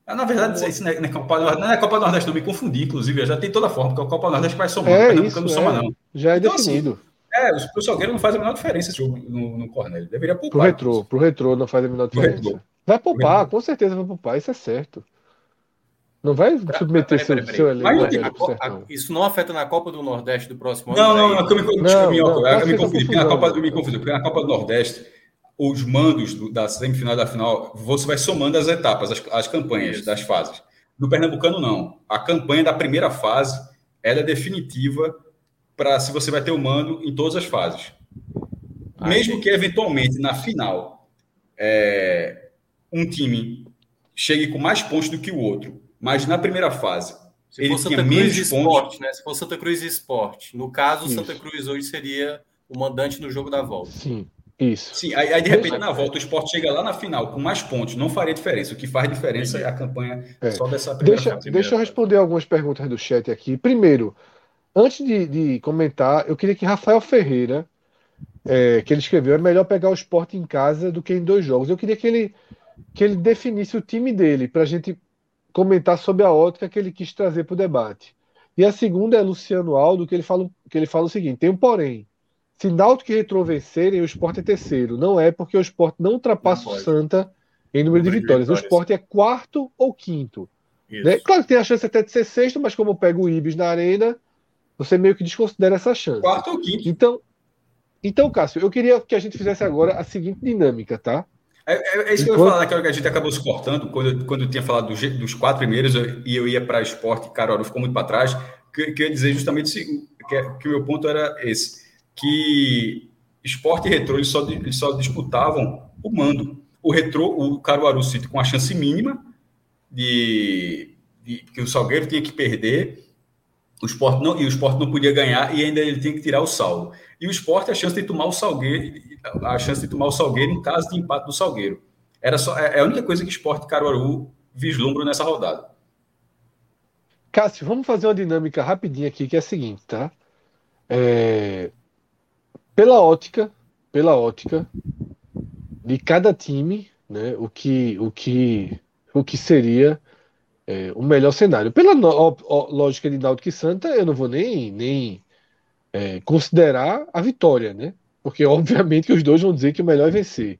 Ah, na verdade, isso não é, não é Copa não é Copa Nordeste, não me confundi, inclusive, já tem toda a forma, porque a Copa Nordeste vai somar,
é, isso, não
soma,
é.
não.
Já é então, assim, definido.
Assim, é, o Salgueiro não faz a menor diferença esse jogo no, no Cornélio. Deveria poupar.
Pro retrô, pro retrô não faz a menor diferença. Vai poupar, com certeza vai poupar, isso é certo. Não vai submeter peraí, seu,
elenco. Isso não afeta na Copa do Nordeste do próximo
ano? Não, não, não, eu me, não, não, eu me confundi. Porque na Copa, eu me confundi, porque na Copa do Nordeste, os mandos do, da semifinal da final, você vai somando as etapas, as, as campanhas Isso. das fases. No Pernambucano, não. A campanha da primeira fase ela é definitiva para se você vai ter o mando em todas as fases. Ah, Mesmo que, eventualmente, na final, é, um time chegue com mais pontos do que o outro, mas na primeira fase
se ele tinha Santa menos Cruz pontos... Esporte, né? Se for Santa Cruz e Esporte. No caso, Isso. Santa Cruz hoje seria o mandante no jogo da volta.
Sim. Isso.
Sim, aí, aí de repente na volta o esporte chega lá na final com mais pontos, não faria diferença. O que faz diferença é a campanha é. só dessa
primeira Deixa, primeira deixa eu responder algumas perguntas do chat aqui. Primeiro, antes de, de comentar, eu queria que Rafael Ferreira, é, que ele escreveu, é melhor pegar o esporte em casa do que em dois jogos. Eu queria que ele, que ele definisse o time dele, para a gente comentar sobre a ótica que ele quis trazer para o debate. E a segunda é Luciano Aldo, que ele fala, que ele fala o seguinte: tem um porém. Se Náutico e Retro vencerem, o esporte é terceiro. Não é porque o esporte não ultrapassa o Santa em número de vitórias. vitórias. O esporte é quarto ou quinto. Né? Claro que tem a chance até de ser sexto, mas como pega o Ibis na arena, você meio que desconsidera essa chance.
Quarto ou quinto.
Então, então, Cássio, eu queria que a gente fizesse agora a seguinte dinâmica, tá?
É, é, é isso que eu ia falar, naquela que a gente acabou se cortando, quando, quando eu tinha falado dos, dos quatro primeiros eu, e eu ia para esporte, Caruaru ficou muito para trás, que, que eu ia dizer justamente que, que o meu ponto era esse que esporte e retrô eles só, eles só disputavam o mando. O retrô, o Caruaru City com a chance mínima de, de que o Salgueiro tinha que perder, o esporte não, e o esporte não podia ganhar e ainda ele tinha que tirar o saldo. E o esporte a chance de tomar o Salgueiro, a chance de tomar o Salgueiro em caso de empate do Salgueiro. Era só é, é a única coisa que o esporte Caruaru vislumbra nessa rodada.
Cássio, vamos fazer uma dinâmica rapidinha aqui que é a seguinte, tá? É, pela ótica, pela ótica de cada time, né, o que o que o que seria é, o melhor cenário. Pela ó, ó, lógica de Náutico e Santa, eu não vou nem nem é, considerar a vitória, né? Porque obviamente que os dois vão dizer que o melhor é vencer.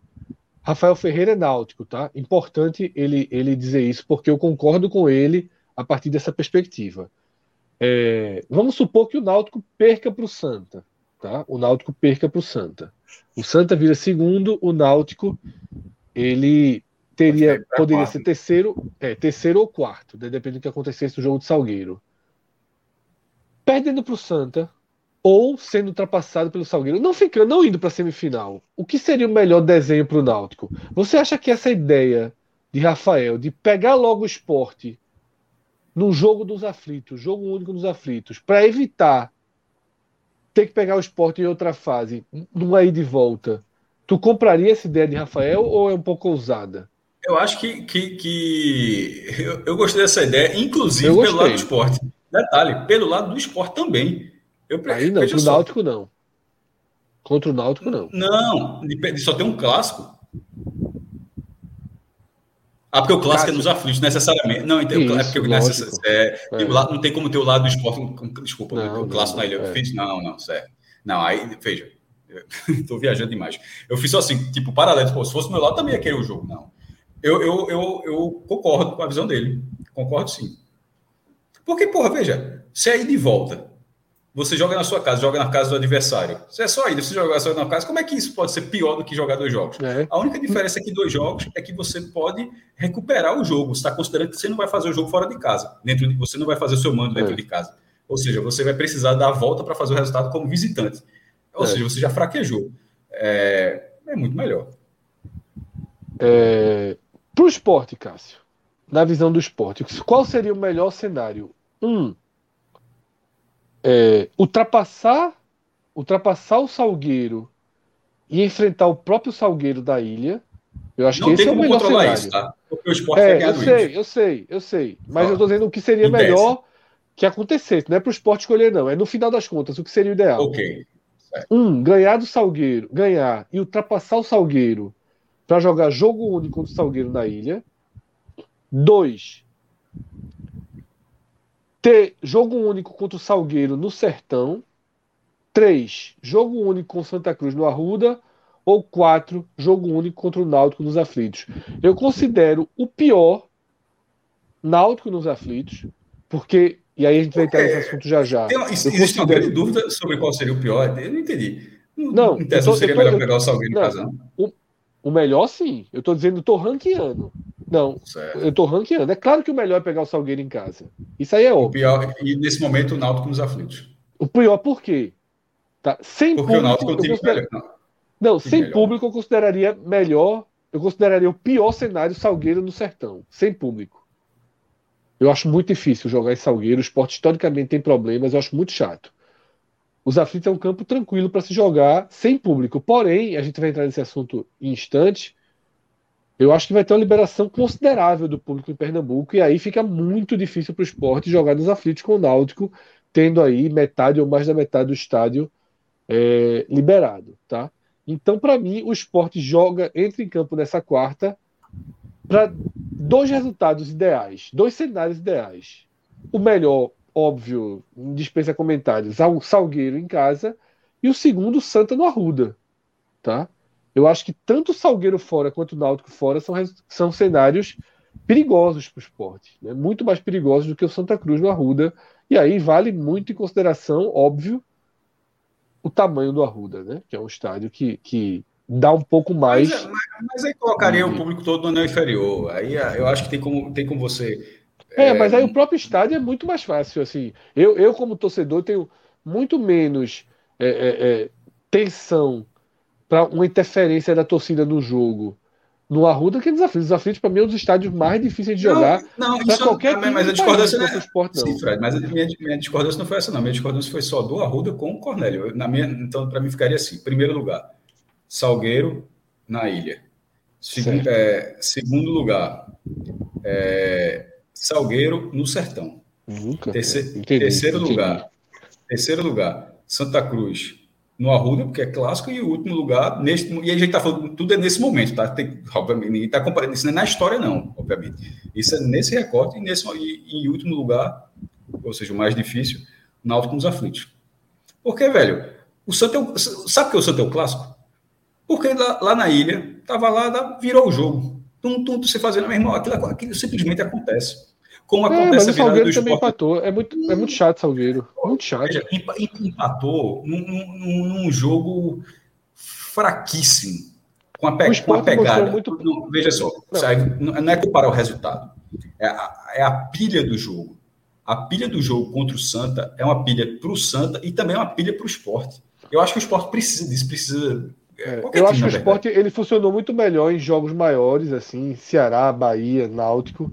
Rafael Ferreira é náutico, tá? Importante ele, ele dizer isso, porque eu concordo com ele a partir dessa perspectiva. É, vamos supor que o Náutico perca para o Santa tá? O Náutico perca para o Santa. O Santa vira segundo, o Náutico ele teria poderia quarto. ser terceiro, é, terceiro ou quarto, né? dependendo do que acontecesse no jogo de Salgueiro. Perdendo para o Santa ou sendo ultrapassado pelo Salgueiro, não ficando, não indo para a semifinal. O que seria o melhor desenho para o Náutico? Você acha que essa ideia de Rafael de pegar logo o esporte no jogo dos aflitos, jogo único dos aflitos, para evitar ter que pegar o esporte em outra fase, numa ida e volta, tu compraria essa ideia de Rafael ou é um pouco ousada?
Eu acho que, que, que... Eu, eu, gostei dessa ideia, inclusive pelo lado do esporte. Detalhe, pelo lado do esporte também.
Eu Aí não, pro Náutico não. Contra o Náutico não.
Não, só tem um clássico. Ah, porque o clássico Cássio. é nos aflitos, necessariamente. Não, então, Isso, é porque necess... é, é. Lado, não tem como ter o lado do esporte. Desculpa, não, o clássico não, na ilha. Eu é. fiz, não, não, sério. Não, aí, veja, estou viajando demais. Eu fiz só assim, tipo, paralelo. Pô, se fosse meu lado, também ia querer o jogo. Não. Eu, eu, eu, eu concordo com a visão dele. Concordo sim. Porque, porra, veja, se é ir de volta, você joga na sua casa, joga na casa do adversário. Se é só ir, você joga só na casa, como é que isso pode ser pior do que jogar dois jogos? É. A única diferença é que dois jogos é que você pode recuperar o jogo. Você está considerando que você não vai fazer o jogo fora de casa. Dentro de, você não vai fazer o seu mando dentro é. de casa. Ou seja, você vai precisar dar a volta para fazer o resultado como visitante. Ou é. seja, você já fraquejou. É, é muito melhor.
É, para o esporte, Cássio, na visão do esporte, qual seria o melhor cenário? Um, é, ultrapassar, ultrapassar o Salgueiro e enfrentar o próprio Salgueiro da ilha. Eu acho não que esse é o melhor cenário. Isso, tá? Porque o esporte é, eu sei, isso. eu sei, eu sei. Mas ah, eu estou dizendo o que seria melhor que acontecesse. Não é para o esporte escolher, não. É no final das contas, o que seria o ideal.
Ok.
Um, ganhar do Salgueiro, ganhar e ultrapassar o Salgueiro para jogar jogo único contra o Salgueiro na ilha. Dois, ter jogo único contra o Salgueiro no Sertão. Três, jogo único com Santa Cruz no Arruda. Ou quatro, jogo único contra o Náutico nos Aflitos. Eu considero o pior Náutico nos Aflitos, porque e aí a gente vai entrar nesse assunto já já.
Tem, existe considero... uma grande dúvida sobre qual seria o pior? Eu não entendi. Não, não tô, seria tô, melhor eu, pegar o Salgueiro não, em casa, não?
O, o melhor, sim. Eu estou dizendo, estou ranqueando. Não, certo. eu estou ranqueando. É claro que o melhor é pegar o Salgueiro em casa. Isso aí é óbvio. O
pior, e nesse momento o Náutico nos aflitos.
O pior por quê? Tá? Sem
Porque público, o Náutico é time considero... melhor. Não,
não sem melhor. público eu consideraria melhor. Eu consideraria o pior cenário Salgueiro no Sertão. Sem público. Eu acho muito difícil jogar em Salgueiro. O esporte historicamente tem problemas, eu acho muito chato. Os aflitos é um campo tranquilo para se jogar sem público. Porém, a gente vai entrar nesse assunto em instantes. Eu acho que vai ter uma liberação considerável do público em Pernambuco, e aí fica muito difícil para o esporte jogar nos aflitos com o Náutico, tendo aí metade ou mais da metade do estádio é, liberado. Tá? Então, para mim, o esporte joga, entra em campo nessa quarta para dois resultados ideais, dois cenários ideais. O melhor, óbvio, dispensa comentários, o Salgueiro em casa e o segundo, Santa no Arruda, tá? Eu acho que tanto o Salgueiro fora quanto o Náutico fora são, são cenários perigosos para o esporte, né? muito mais perigosos do que o Santa Cruz no Arruda. E aí vale muito em consideração, óbvio, o tamanho do Arruda, né? que é um estádio que, que dá um pouco mais. Mas,
mas, mas aí colocaria o público todo no anel inferior. Aí ah, eu acho que tem como, tem como você.
É, é, mas aí o próprio estádio é muito mais fácil. assim. Eu, eu como torcedor, tenho muito menos é, é, é tensão para uma interferência da torcida no jogo. No Arruda que desafio. Os desafios, para mim, é um dos estádios mais difíceis de jogar.
Não, não qualquer time mas a discordância não é... esporte, não. Sim, Fred, mas a minha, minha discordância não foi essa, não. Minha discordância foi só do Arruda com o Cornélio. Na minha, então, para mim, ficaria assim: primeiro lugar, Salgueiro na ilha. Segundo, é, segundo lugar, é, Salgueiro no Sertão.
Nunca.
Terceiro, entendi, terceiro entendi. lugar, terceiro lugar, Santa Cruz no Arruda, porque é clássico, e o último lugar, neste, e a gente está falando, tudo é nesse momento, tá? Tem, obviamente, ninguém está comparando, isso não é na história, não, obviamente. Isso é nesse recorte e, nesse, e, em último lugar, ou seja, o mais difícil, Náutico nos aflitos. Porque, velho, o Santa é o, sabe o que o Santa é o clássico? Porque lá, lá na ilha, estava lá, virou o jogo. Tum, tum, você fazendo, meu irmão, aquilo, aquilo simplesmente acontece. Como
é,
acontece
mas o Salgueiro também empatou. É muito, é muito chato, Salgueiro. Muito chato. Veja,
empatou num, num, num, jogo fraquíssimo. Com a, pe com a pegada. Muito... Não, veja só, não. não é comparar o resultado. É a, é a pilha do jogo. A pilha do jogo contra o Santa é uma pilha para o Santa e também é uma pilha para o esporte. Eu acho que o esporte precisa disso, precisa
é, eu acho que o esporte ele funcionou muito melhor em jogos maiores, assim, Ceará, Bahia, Náutico,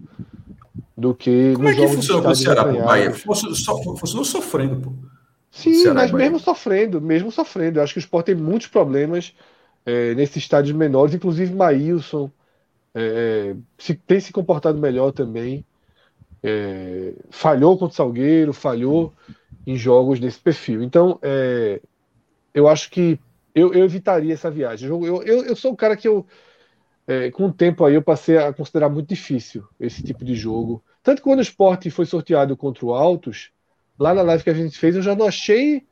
do que
Como nos é que jogos funcionou com o Ceará, pô, Bahia? Funcionou, sofrendo, pô.
Sim, mas mesmo sofrendo, mesmo sofrendo. Eu acho que o esporte tem muitos problemas é, nesses estádios menores, inclusive Maílson é, se, tem se comportado melhor também. É, falhou contra o Salgueiro, falhou em jogos desse perfil. Então, é, eu acho que eu, eu evitaria essa viagem. Eu, eu, eu sou um cara que eu, é, com o tempo aí, eu passei a considerar muito difícil esse tipo de jogo. Tanto que quando o esporte foi sorteado contra o Altos, lá na live que a gente fez, eu já não achei.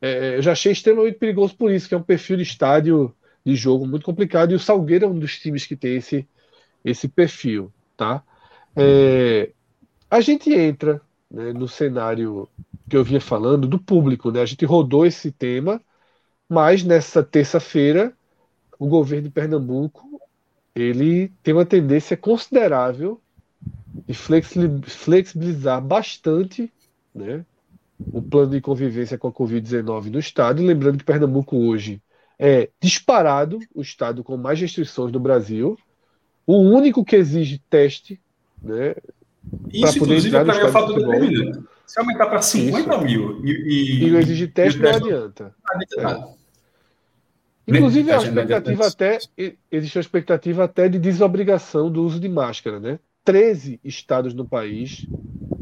É, eu já achei extremamente perigoso por isso, que é um perfil de estádio de jogo muito complicado. E o Salgueiro é um dos times que tem esse, esse perfil. Tá? É, a gente entra né, no cenário que eu vinha falando do público. Né? A gente rodou esse tema mas nessa terça-feira, o governo de Pernambuco ele tem uma tendência considerável de flexibilizar bastante né, o plano de convivência com a Covid-19 no estado. Lembrando que Pernambuco hoje é disparado o estado com mais restrições do Brasil, o único que exige teste, né?
Isso, poder inclusive, para mim é o fato determinante. Se aumentar para 50 Isso. mil
e, e, e exigir teste, não adianta. Não adianta é. Inclusive, a expectativa até, existe a expectativa até de desobrigação do uso de máscara, né? 13 estados no país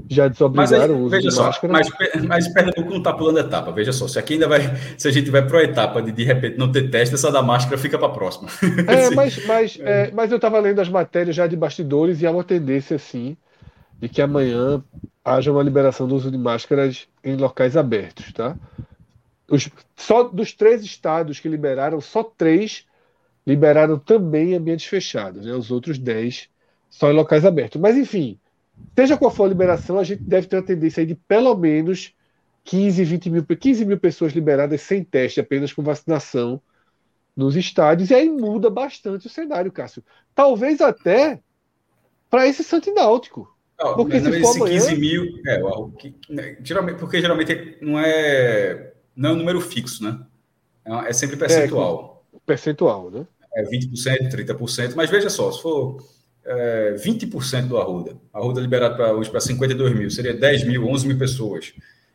já desobrigaram aí, o uso de
só,
máscara.
Mas, mas Pernambuco não está pulando etapa, veja só. Se aqui ainda vai, se a gente vai para a etapa de de repente não ter teste, essa da máscara fica para a próxima.
É, mas, mas, é. É, mas eu estava lendo as matérias já de bastidores e há uma tendência, assim, de que amanhã haja uma liberação do uso de máscaras em locais abertos, tá? Os, só dos três estados que liberaram, só três liberaram também ambientes fechados, né? Os outros dez só em locais abertos. Mas enfim, seja qual for a liberação, a gente deve ter uma tendência de pelo menos 15, 20 mil, 15 mil pessoas liberadas sem teste, apenas com vacinação nos estádios, e aí muda bastante o cenário, Cássio. Talvez até para esse Santináutico.
porque se for amanhã... 15 mil, é, né, geralmente, porque geralmente não é não é um número fixo, né? É, é sempre percentual.
É, percentual, né?
É 20%, 30%, mas veja só, se for é, 20% do Arruda, Arruda liberado pra, hoje para 52 mil, seria 10 mil, 11 mil pessoas,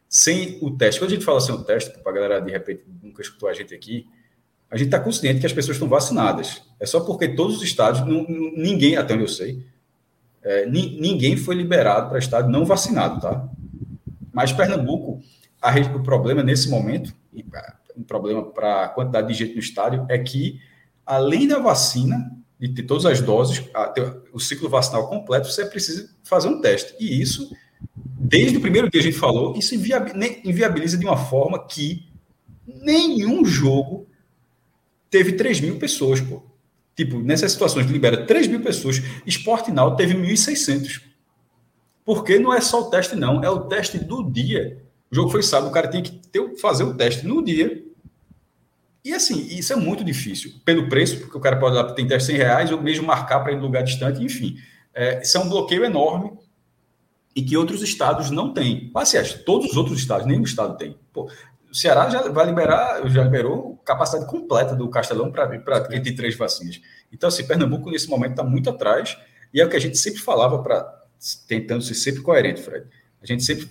sem o teste. Quando a gente fala sem o teste, para a galera de repente nunca escutou a gente aqui, a gente está consciente que as pessoas estão vacinadas. É só porque todos os estados, não, ninguém, até onde eu sei, é, ninguém foi liberado para estado não vacinado, tá? Mas Pernambuco a, o problema nesse momento, um problema para a quantidade de gente no estádio, é que, além da vacina, de ter todas as doses, o ciclo vacinal completo, você precisa fazer um teste. E isso, desde o primeiro dia a gente falou, isso inviabiliza de uma forma que nenhum jogo teve 3 mil pessoas, pô. Tipo, nessas situações libera 3 mil pessoas, Esporte Now teve 1.600. Porque não é só o teste, não, é o teste do dia. O jogo foi sábado, o cara tem que ter, fazer o teste no dia. E assim, isso é muito difícil. Pelo preço, porque o cara pode lá tem teste 100 reais, ou mesmo marcar para ir em lugar distante, enfim. É, isso é um bloqueio enorme e que outros estados não têm. Aliás, todos os outros estados, nenhum estado tem. Pô, o Ceará já vai liberar, já liberou capacidade completa do Castelão para quem tem três vacinas. Então, assim, Pernambuco nesse momento está muito atrás, e é o que a gente sempre falava para tentando ser sempre coerente, Fred. A gente sempre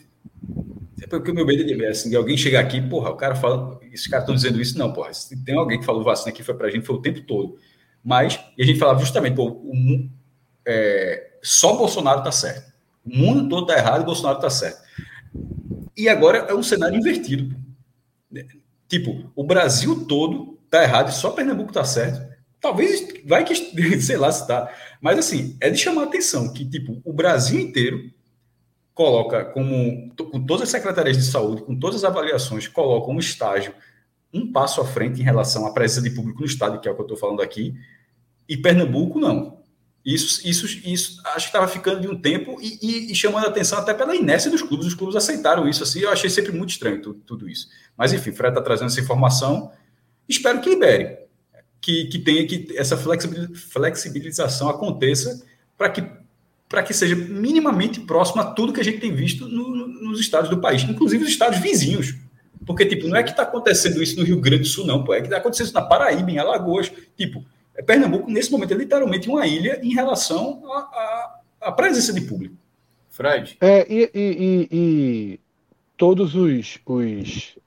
porque o meu medo é assim, de alguém chegar aqui, porra, o cara fala, esses caras estão dizendo isso, não, porra, se tem alguém que falou vacina aqui, foi pra gente, foi o tempo todo. Mas, e a gente falava justamente, pô, o, é, só Bolsonaro tá certo. O mundo todo tá errado e Bolsonaro tá certo. E agora é um cenário invertido. Tipo, o Brasil todo tá errado e só Pernambuco tá certo. Talvez, vai que, sei lá se tá. Mas, assim, é de chamar a atenção que, tipo, o Brasil inteiro coloca como, com todas as secretarias de saúde, com todas as avaliações, coloca um estágio um passo à frente em relação à presença de público no estádio, que é o que eu estou falando aqui, e Pernambuco não. Isso, isso, isso acho que estava ficando de um tempo e, e, e, chamando a atenção até pela inércia dos clubes. Os clubes aceitaram isso assim. Eu achei sempre muito estranho tudo, tudo isso. Mas enfim, Fred está trazendo essa informação. Espero que libere, que, que tenha que essa flexibilização aconteça para que para que seja minimamente próximo a tudo que a gente tem visto no, nos estados do país, inclusive os estados vizinhos. Porque, tipo, não é que está acontecendo isso no Rio Grande do Sul, não, pô, é que está acontecendo isso na Paraíba, em Alagoas. Tipo, é Pernambuco, nesse momento, é literalmente uma ilha em relação à presença de público.
Fred? É, e, e, e, e todos os, os,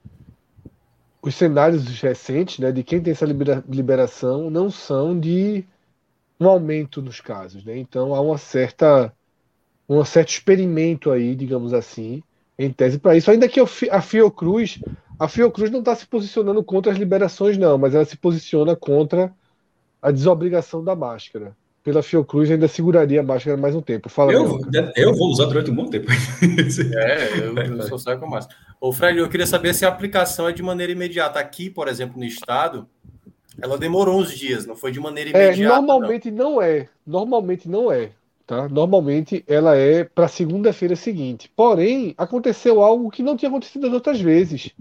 os cenários recentes, né, de quem tem essa liberação, não são de um aumento nos casos, né? Então há uma certa um certo experimento aí, digamos assim, em tese para isso. Ainda que a Fiocruz, a Fiocruz não está se posicionando contra as liberações, não, mas ela se posiciona contra a desobrigação da máscara. Pela Fiocruz ainda seguraria a máscara mais um tempo. Fala,
eu, eu vou usar durante um bom tempo.
é, eu, eu só saio com máscara. Ô, Fred, eu queria saber se a aplicação é de maneira imediata. Aqui, por exemplo, no estado, ela demorou uns dias, não foi de maneira
é, imediata. É, normalmente não. não é. Normalmente não é. Tá? Normalmente ela é para segunda-feira seguinte. Porém, aconteceu algo que não tinha acontecido as outras vezes.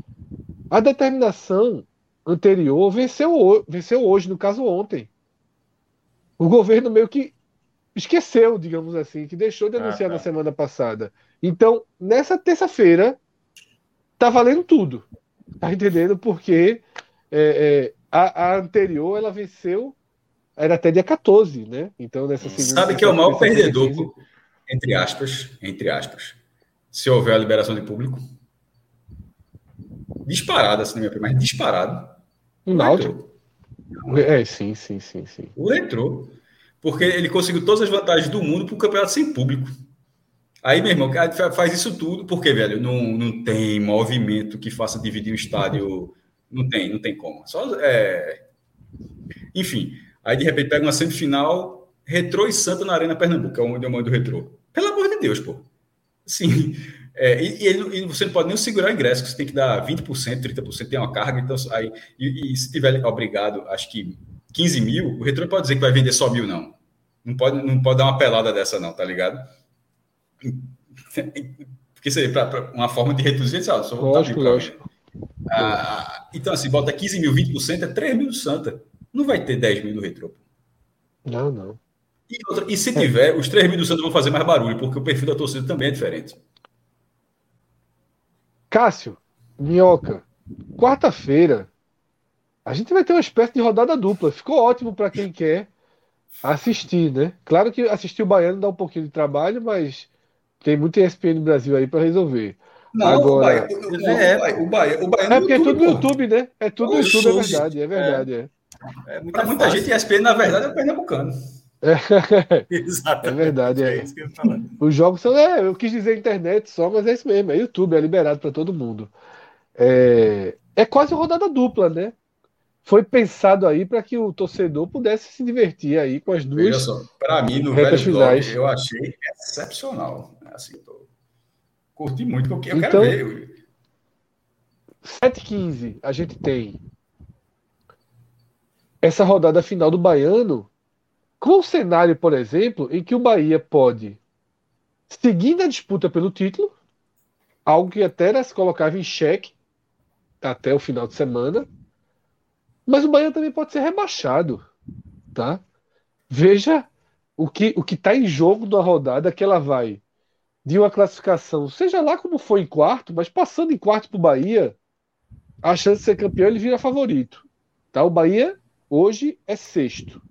A determinação anterior venceu, venceu hoje, no caso ontem. O governo meio que esqueceu, digamos assim, que deixou de anunciar ah, tá. na semana passada. Então, nessa terça-feira, tá valendo tudo. Tá entendendo? Porque é, é, a, a, anterior ela venceu, era até dia 14, né? Então, nessa
segunda. Sabe que é o maior perdedor, entre aspas, entre aspas. se houver a liberação de público. Disparado, assim, minha opinião, mas disparado.
O Náutico? É, sim, sim, sim, sim.
O entrou. Porque ele conseguiu todas as vantagens do mundo para o campeonato sem público. Aí, meu irmão, faz isso tudo, porque, velho, não, não tem movimento que faça dividir o estádio. Não tem, não tem como. Só, é... Enfim, aí de repente pega uma semifinal, Retrô e Santa na Arena Pernambuco, que é onde eu mando o Retrô. Pelo amor de Deus, pô. Sim. É, e, e, ele, e, você não pode nem segurar o ingresso, você tem que dar 20%, 30%, tem uma carga, então aí. E, e se tiver obrigado, acho que 15 mil, o Retrô pode dizer que vai vender só mil, não. Não pode, não pode dar uma pelada dessa, não, tá ligado? Porque seria para uma forma de reduzir, sabe? Só
lógico, lógico.
Ah, então, assim, bota 15 mil, 20%, é 3 mil do Santa. Não vai ter 10 mil do Retro.
Não, não.
E, outra, e se tiver, os 3 mil do Santa vão fazer mais barulho, porque o perfil da torcida também é diferente.
Cássio, Minhoca, quarta-feira, a gente vai ter uma espécie de rodada dupla. Ficou ótimo para quem quer assistir, né? Claro que assistir o Baiano dá um pouquinho de trabalho, mas tem muito ESPN Brasil aí para resolver. Não, Agora, o Bahia, é, o Bahia, o Bahia é porque é tudo no YouTube, né? É tudo no YouTube, é verdade, é verdade. É.
É Para muita fácil. gente, ESPN, na verdade, é o pernambucano.
É, é verdade, é. é isso que eu Os jogos são. É, eu quis dizer internet só, mas é isso mesmo. É YouTube, é liberado para todo mundo. É, é quase rodada dupla, né? Foi pensado aí para que o torcedor pudesse se divertir aí com as duas.
Para mim, no velho blog, eu achei excepcional. Assim, tô... Curti muito, porque eu então, quero ver.
7h15, a gente tem essa rodada final do Baiano com o cenário, por exemplo, em que o Bahia pode seguir na disputa pelo título, algo que até se colocava em xeque até o final de semana, mas o Bahia também pode ser rebaixado, tá? Veja o que o que está em jogo na rodada que ela vai de uma classificação, seja lá como foi em quarto, mas passando em quarto para o Bahia, a chance de ser campeão ele vira favorito. Tá? O Bahia hoje é sexto.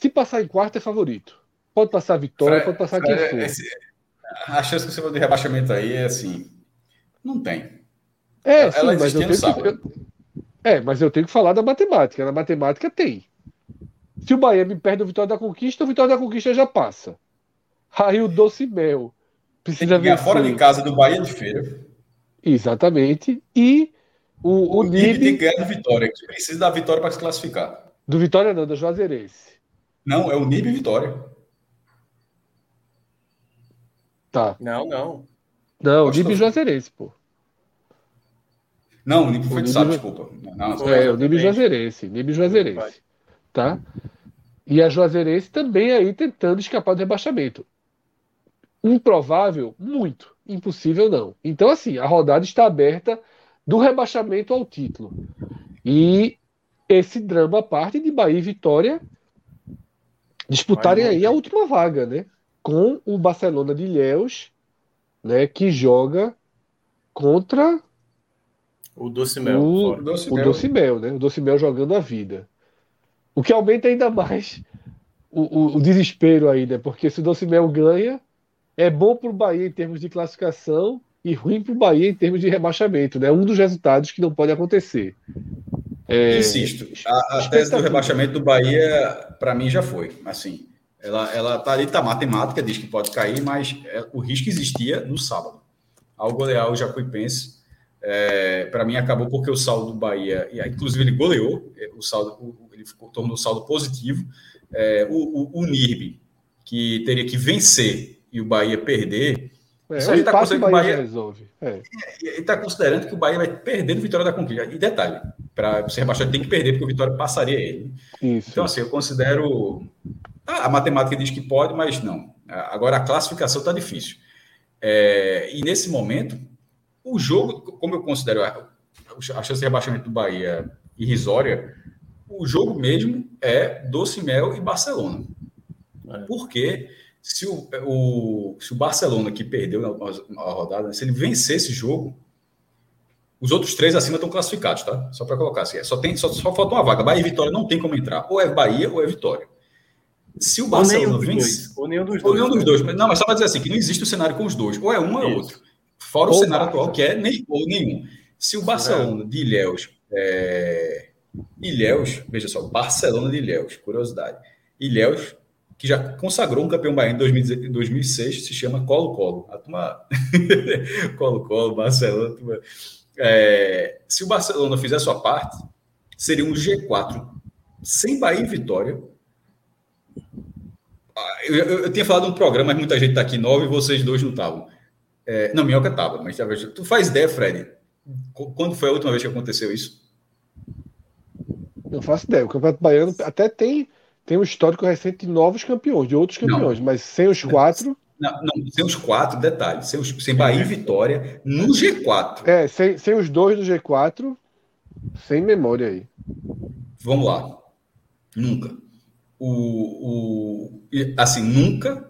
Se passar em quarto é favorito. Pode passar a vitória, Fred, pode passar Fred, quem for. Esse,
a chance que você falou de rebaixamento aí é assim, não tem.
É, sim, mas eu tenho que, eu, é, mas eu tenho que falar da matemática. Na matemática tem. Se o Bahia me perde o Vitória da Conquista, o Vitória da Conquista já passa. Aí o Doce Mel
precisa ver fora de casa do Bahia de Feira.
Exatamente. E o, o, o NIB
tem que ganhar do Vitória, que precisa da vitória para se classificar.
Do Vitória não, da Juazeirense.
Não, é o NIB e Vitória.
Tá.
Não, não.
Não, o NIB e Juazeirense, pô.
Não, o NIB foi de sábado, desculpa. Não,
é, o NIB Juazeirense. NIB Juazeirense. Tá? E a Juazeirense também aí tentando escapar do rebaixamento. Improvável? Muito. Impossível, não. Então, assim, a rodada está aberta do rebaixamento ao título. E esse drama parte de Bahia e Vitória disputarem aí a última vaga, né? Com o Barcelona de Ilhéus, né? Que joga contra
o Docimel.
O, o Docimel, né? O Docimel jogando a vida. O que aumenta ainda mais o, o, o desespero aí, né? Porque se o Docimel ganha, é bom para o Bahia em termos de classificação e ruim para o Bahia em termos de rebaixamento. Né? Um dos resultados que não pode acontecer.
É... Insisto, a, a tese do rebaixamento do Bahia, para mim, já foi. Assim, ela, ela tá ali, tá matemática, diz que pode cair, mas é, o risco existia no sábado. Ao golear o Jacuipense, é, para mim acabou porque o saldo do Bahia, inclusive ele goleou, é, o saldo, ele ficou, tornou o saldo positivo. É, o, o, o NIRB, que teria que vencer e o Bahia perder,
é, Isso aí está considerando que o Bahia resolve.
É. Ele está considerando que o Bahia vai perder no Vitória da Conquista. E detalhe, para ser rebaixado tem que perder, porque o Vitória passaria ele. Isso. Então, assim, eu considero. Ah, a matemática diz que pode, mas não. Agora a classificação está difícil. É, e nesse momento, o jogo, como eu considero a, a chance de rebaixamento do Bahia irrisória, o jogo mesmo é Doce Mel e Barcelona. É. Porque se o, o, se o Barcelona, que perdeu na, rodada, se ele vencer esse jogo, os outros três acima estão classificados, tá? Só para colocar assim. Só, tem, só, só falta uma vaga. Bahia e Vitória não tem como entrar. Ou é Bahia ou é Vitória. Se o Barcelona vence. Ou nenhum dos dois. Ou nenhum dos dois. Não, mas só para dizer assim, que não existe o cenário com os dois. Ou é um ou é outro. Fora ou o cenário atual, que é nem, ou nenhum. Se o Barcelona de Ilhéus. É... Ilhéus, veja só, Barcelona de Ilhéus, curiosidade. Ilhéus, que já consagrou um campeão baiano em 2006, se chama Colo-Colo. A turma. Colo-Colo, Barcelona. É... Se o Barcelona fizer sua parte, seria um G4 sem Bahia e Vitória ah, eu, eu, eu, tinha falado um programa, mas muita gente está aqui nove e vocês dois não estavam. É, não, Minhoca estava, mas talvez. Tu faz ideia, Fred? Quando foi a última vez que aconteceu isso?
Não faço ideia. O Campeonato Baiano até tem, tem um histórico recente de novos campeões, de outros campeões, não, mas sem os quatro.
Não, não, sem os quatro, detalhe, sem, os, sem Bahia e Vitória no G4.
É, sem, sem os dois do G4, sem memória aí.
Vamos lá. Nunca o, o assim, nunca,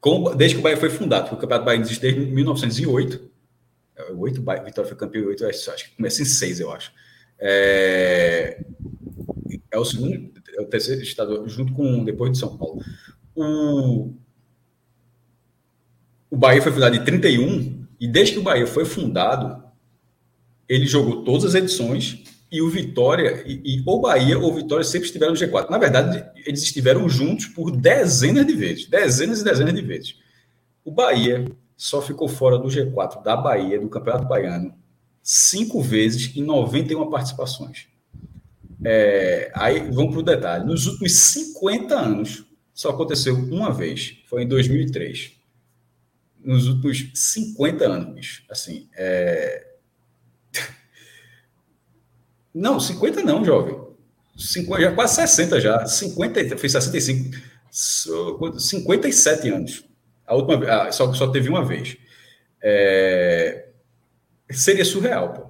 com, desde que o Bahia foi fundado, porque o Campeonato Bahia existe desde 1908. É, oito, Vitória foi campeão em oito, acho que começa em seis, eu acho. É, é o segundo, é o terceiro estado, junto com depois de São Paulo. O, o Bahia foi fundado em 31, e desde que o Bahia foi fundado, ele jogou todas as edições e o Vitória, e, e ou Bahia ou Vitória sempre estiveram no G4. Na verdade, eles estiveram juntos por dezenas de vezes, dezenas e dezenas de vezes. O Bahia só ficou fora do G4 da Bahia, do Campeonato Baiano, cinco vezes em 91 participações. É, aí vamos para o detalhe. Nos últimos 50 anos, só aconteceu uma vez. Foi em 2003. Nos últimos 50 anos. Assim, é, não, 50 não, jovem. 50, já quase 60 já. 50, fiz 65. 57 anos. A última ah, só, só teve uma vez. É, seria surreal, pô.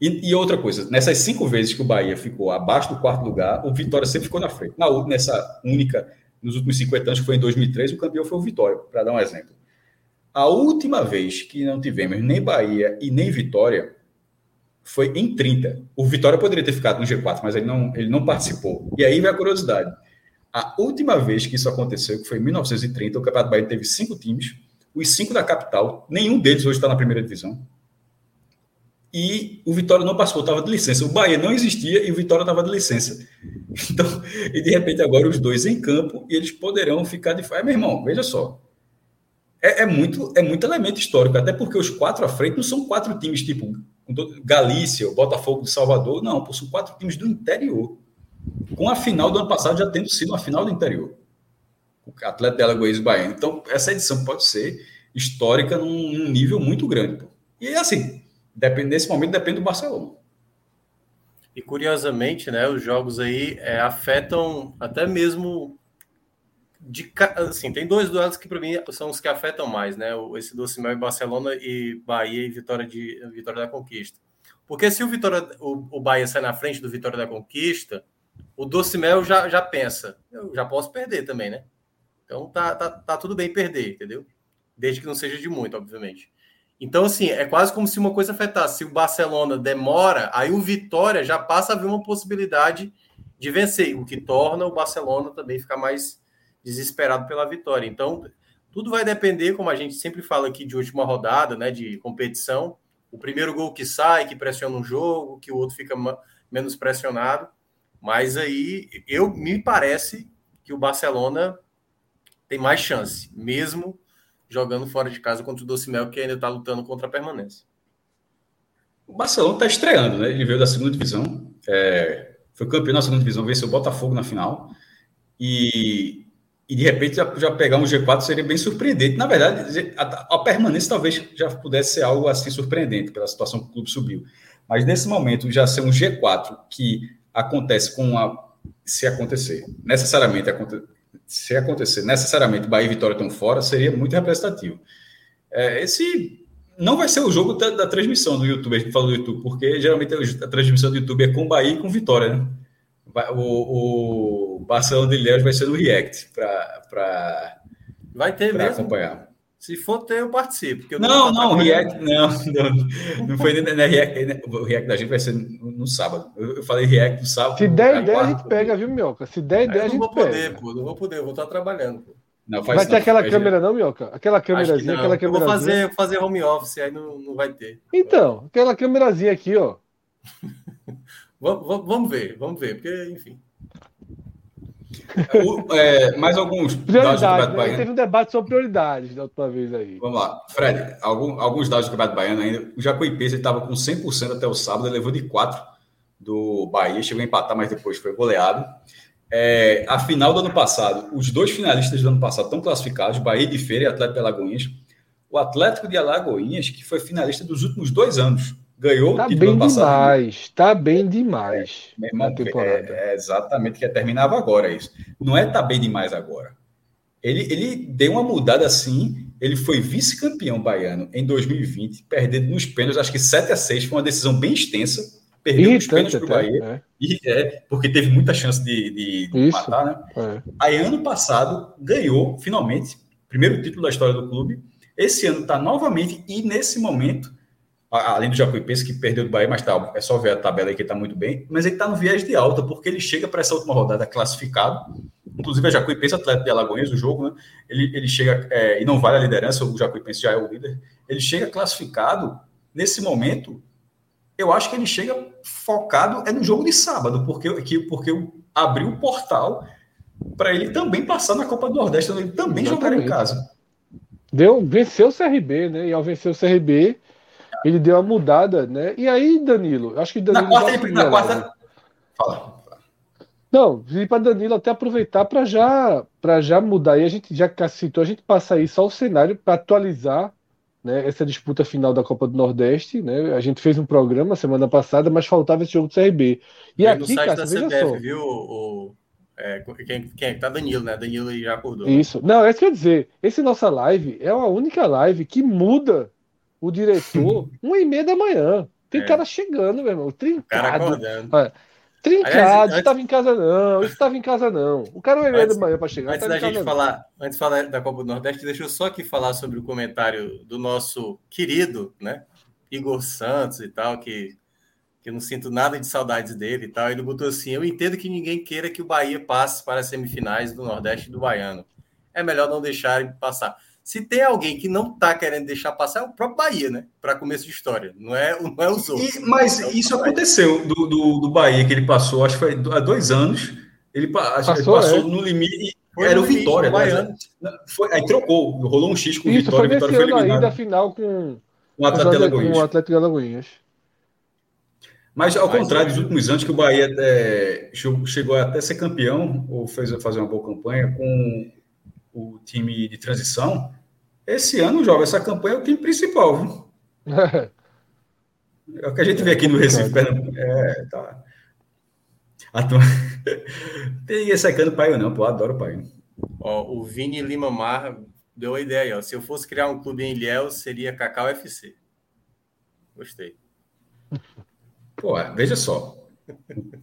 E, e, outra coisa, nessas cinco vezes que o Bahia ficou abaixo do quarto lugar, o Vitória sempre ficou na frente. Na, nessa única, nos últimos 50 anos, que foi em 2003, o campeão foi o Vitória, para dar um exemplo. A última vez que não tivemos nem Bahia e nem Vitória foi em 30. O Vitória poderia ter ficado no G4, mas ele não, ele não participou. E aí vem a curiosidade. A última vez que isso aconteceu, que foi em 1930, o Campeonato Bahia teve cinco times, os cinco da capital, nenhum deles hoje está na primeira divisão. E o Vitória não participou, estava de licença. O Bahia não existia e o Vitória estava de licença. Então, e de repente agora os dois em campo e eles poderão ficar de fora. É, meu irmão, veja só. É, é, muito, é muito elemento histórico, até porque os quatro à frente não são quatro times tipo Galícia, Botafogo de Salvador, não, são quatro times do interior. Com a final do ano passado já tendo sido uma final do interior. O Atlético de Alagoas e Bahia. Então, essa edição pode ser histórica num, num nível muito grande. Pô. E assim, depende, nesse momento depende do Barcelona.
E curiosamente, né, os jogos aí é, afetam até mesmo de assim, tem dois duelos que para mim são os que afetam mais, né? Esse doce mel em Barcelona e Bahia e Vitória de Vitória da Conquista. Porque se o Vitória o, o Bahia sai na frente do Vitória da Conquista, o doce mel já, já pensa, eu já posso perder também, né? Então tá, tá, tá tudo bem perder, entendeu? Desde que não seja de muito, obviamente. Então, assim, é quase como se uma coisa afetasse. Se o Barcelona demora, aí o Vitória já passa a ver uma possibilidade de vencer, o que torna o Barcelona também ficar mais desesperado pela vitória. Então, tudo vai depender, como a gente sempre fala aqui, de última rodada, né, de competição. O primeiro gol que sai, que pressiona um jogo, que o outro fica menos pressionado. Mas aí, eu me parece que o Barcelona tem mais chance, mesmo jogando fora de casa contra o Docimel, que ainda está lutando contra a permanência.
O Barcelona está estreando, né? Ele veio da segunda divisão, é, foi campeão na segunda divisão, venceu o Botafogo na final. E e de repente já, já, pegar um G4 seria bem surpreendente. Na verdade, a, a, permanência talvez já pudesse ser algo assim surpreendente pela situação que o clube subiu. Mas nesse momento, já ser um G4 que acontece com a. Se acontecer, necessariamente se acontecer, necessariamente Bahia e Vitória estão fora, seria muito representativo. É, esse não vai ser o jogo da, da, transmissão do YouTube, a gente fala do YouTube, porque geralmente a transmissão do YouTube é com Bahia e com Vitória, né? o, o Barcelona de Ilhéus vai ser no React para
vai ter
mesmo. acompanhar.
Se for ter, eu participo.
Eu não, não, o React, não, não, não foi nem, nem React, o React da gente vai ser no, no sábado. Eu, eu, falei React no sábado.
Se der ideia, a gente pega, viu, Mioca? Se der ideia, a gente
pega. Não vou poder, pô, não vou poder, eu vou estar trabalhando, pô.
Não, vai ter aquela câmera, não, Mioca? Aquela câmerazinha, aquela câmerazinha.
Eu vou fazer, fazer home office, aí não, não vai ter.
Então, aquela câmerazinha aqui, ó.
vamos, vamos ver, vamos ver, porque, enfim.
O, é, mais alguns
dados do Campeonato né? Baiano. Teve um debate sobre prioridades da última vez aí.
Vamos lá. Fred, algum, alguns dados do Campeonato Baiano ainda. O Jacuipense estava com 100% até o sábado, ele levou de 4 do Bahia, chegou a empatar, mas depois foi goleado. É, a final do ano passado, os dois finalistas do ano passado estão classificados, Bahia de Feira e Atlético de Alagoinhas. O Atlético de Alagoinhas, que foi finalista dos últimos dois anos, ganhou
tá o título bem demais, tá bem demais
é, na temporada. É, é exatamente que terminava agora isso. Não é tá bem demais agora. Ele, ele deu uma mudada assim. Ele foi vice-campeão baiano em 2020, perdendo nos pênaltis, acho que 7 a 6 foi uma decisão bem extensa. Perdeu nos pênaltis para o Bahia. É. E, é, porque teve muita chance de, de, de matar, né? É. Aí, ano passado, ganhou, finalmente, primeiro título da história do clube. Esse ano está novamente, e nesse momento, além do Jacuipense, que perdeu do Bahia, mas tá, é só ver a tabela aí que ele está muito bem, mas ele está no viés de alta, porque ele chega para essa última rodada classificado, inclusive a Jacuipense, atleta de Alagoas, o jogo, né? ele, ele chega, é, e não vale a liderança, o Jacuipense já é o líder, ele chega classificado, nesse momento, eu acho que ele chega focado é no jogo de sábado, porque, que, porque abriu o portal para ele também passar na Copa do Nordeste, ele também Exatamente. jogar em casa.
Deu, venceu o CRB, né? E ao vencer o CRB, ele deu uma mudada, né? E aí, Danilo, acho que Danilo.
Na quarta, ele, na quarta... Fala.
Não, e para Danilo até aproveitar para já para já mudar. E a gente já citou, a gente passa aí só o cenário para atualizar né, essa disputa final da Copa do Nordeste. Né? A gente fez um programa semana passada, mas faltava esse jogo do CRB. E aqui, no site cara, da CBF, só.
viu? O, é, quem, quem é tá Danilo, né? Danilo já acordou.
Isso. Não, é isso que eu ia dizer. Esse nossa live é a única live que muda o diretor uma e meia da manhã. Tem é. cara chegando, meu irmão. Trincado. Cara. Olha, trincado, estava antes... em casa não, estava em casa não. O cara uma e meia da manhã para chegar.
Antes da gente falar, antes de falar da Copa do Nordeste, deixa eu só aqui falar sobre o comentário do nosso querido, né? Igor Santos e tal, que, que eu não sinto nada de saudades dele e tal. Ele botou assim: Eu entendo que ninguém queira que o Bahia passe para as semifinais do Nordeste do Baiano. É melhor não deixar passar. Se tem alguém que não está querendo deixar passar, é o próprio Bahia, né? Para começo de história. Não é, não é os outros.
E, mas
é
isso aconteceu do, do, do, Bahia, que ele passou, acho que foi há dois anos. Ele passou, ele passou é. no limite. Foi era o Vitória, né? Foi, aí trocou, rolou um X com o Vitória.
Foi
Vitória
foi eliminado. Aí da final com,
com o Atlético
Atlético Alagoinhas.
Mas ao Mas, contrário dos últimos anos que o Bahia é, chegou até ser campeão, ou fez fazer uma boa campanha com o time de transição, esse ano, joga essa campanha é o time principal, viu? É o que a gente vê aqui no Recife, Pernambuco. É, tá. Turma... Tem ninguém secando o pai, não, pô. Adoro o pai.
Ó, o Vini Lima Mar deu a ideia aí, ó. Se eu fosse criar um clube em Ilhéus, seria Cacau FC. Gostei.
Pô, veja só.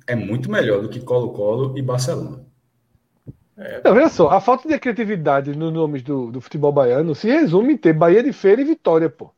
É muito melhor do que Colo-Colo e Barcelona.
É. Não, olha só, a falta de criatividade nos nomes do, do futebol baiano se resume em ter Bahia de Feira e Vitória, pô.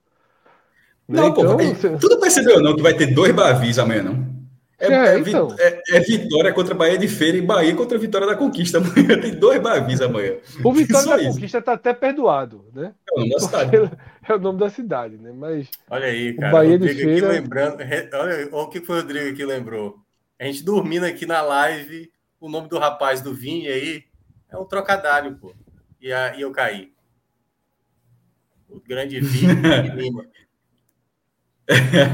Não, então, pô, você... tu não percebeu não que vai ter dois Bavis amanhã, não? É, é, é, então. é, é, Vitória contra Bahia de Feira e Bahia contra Vitória da Conquista. Amanhã tem dois Bavis amanhã.
O Vitória da isso. Conquista tá até perdoado, né?
É o nome da cidade.
É o nome da cidade, né? Mas.
Olha aí, cara. O Bahia de Feira. lembrando, olha, olha o que foi o Rodrigo aqui lembrou. A gente dormindo aqui na live, o nome do rapaz do Vini aí, é um trocadilho, pô. E, a, e eu caí. O grande Vini Lima.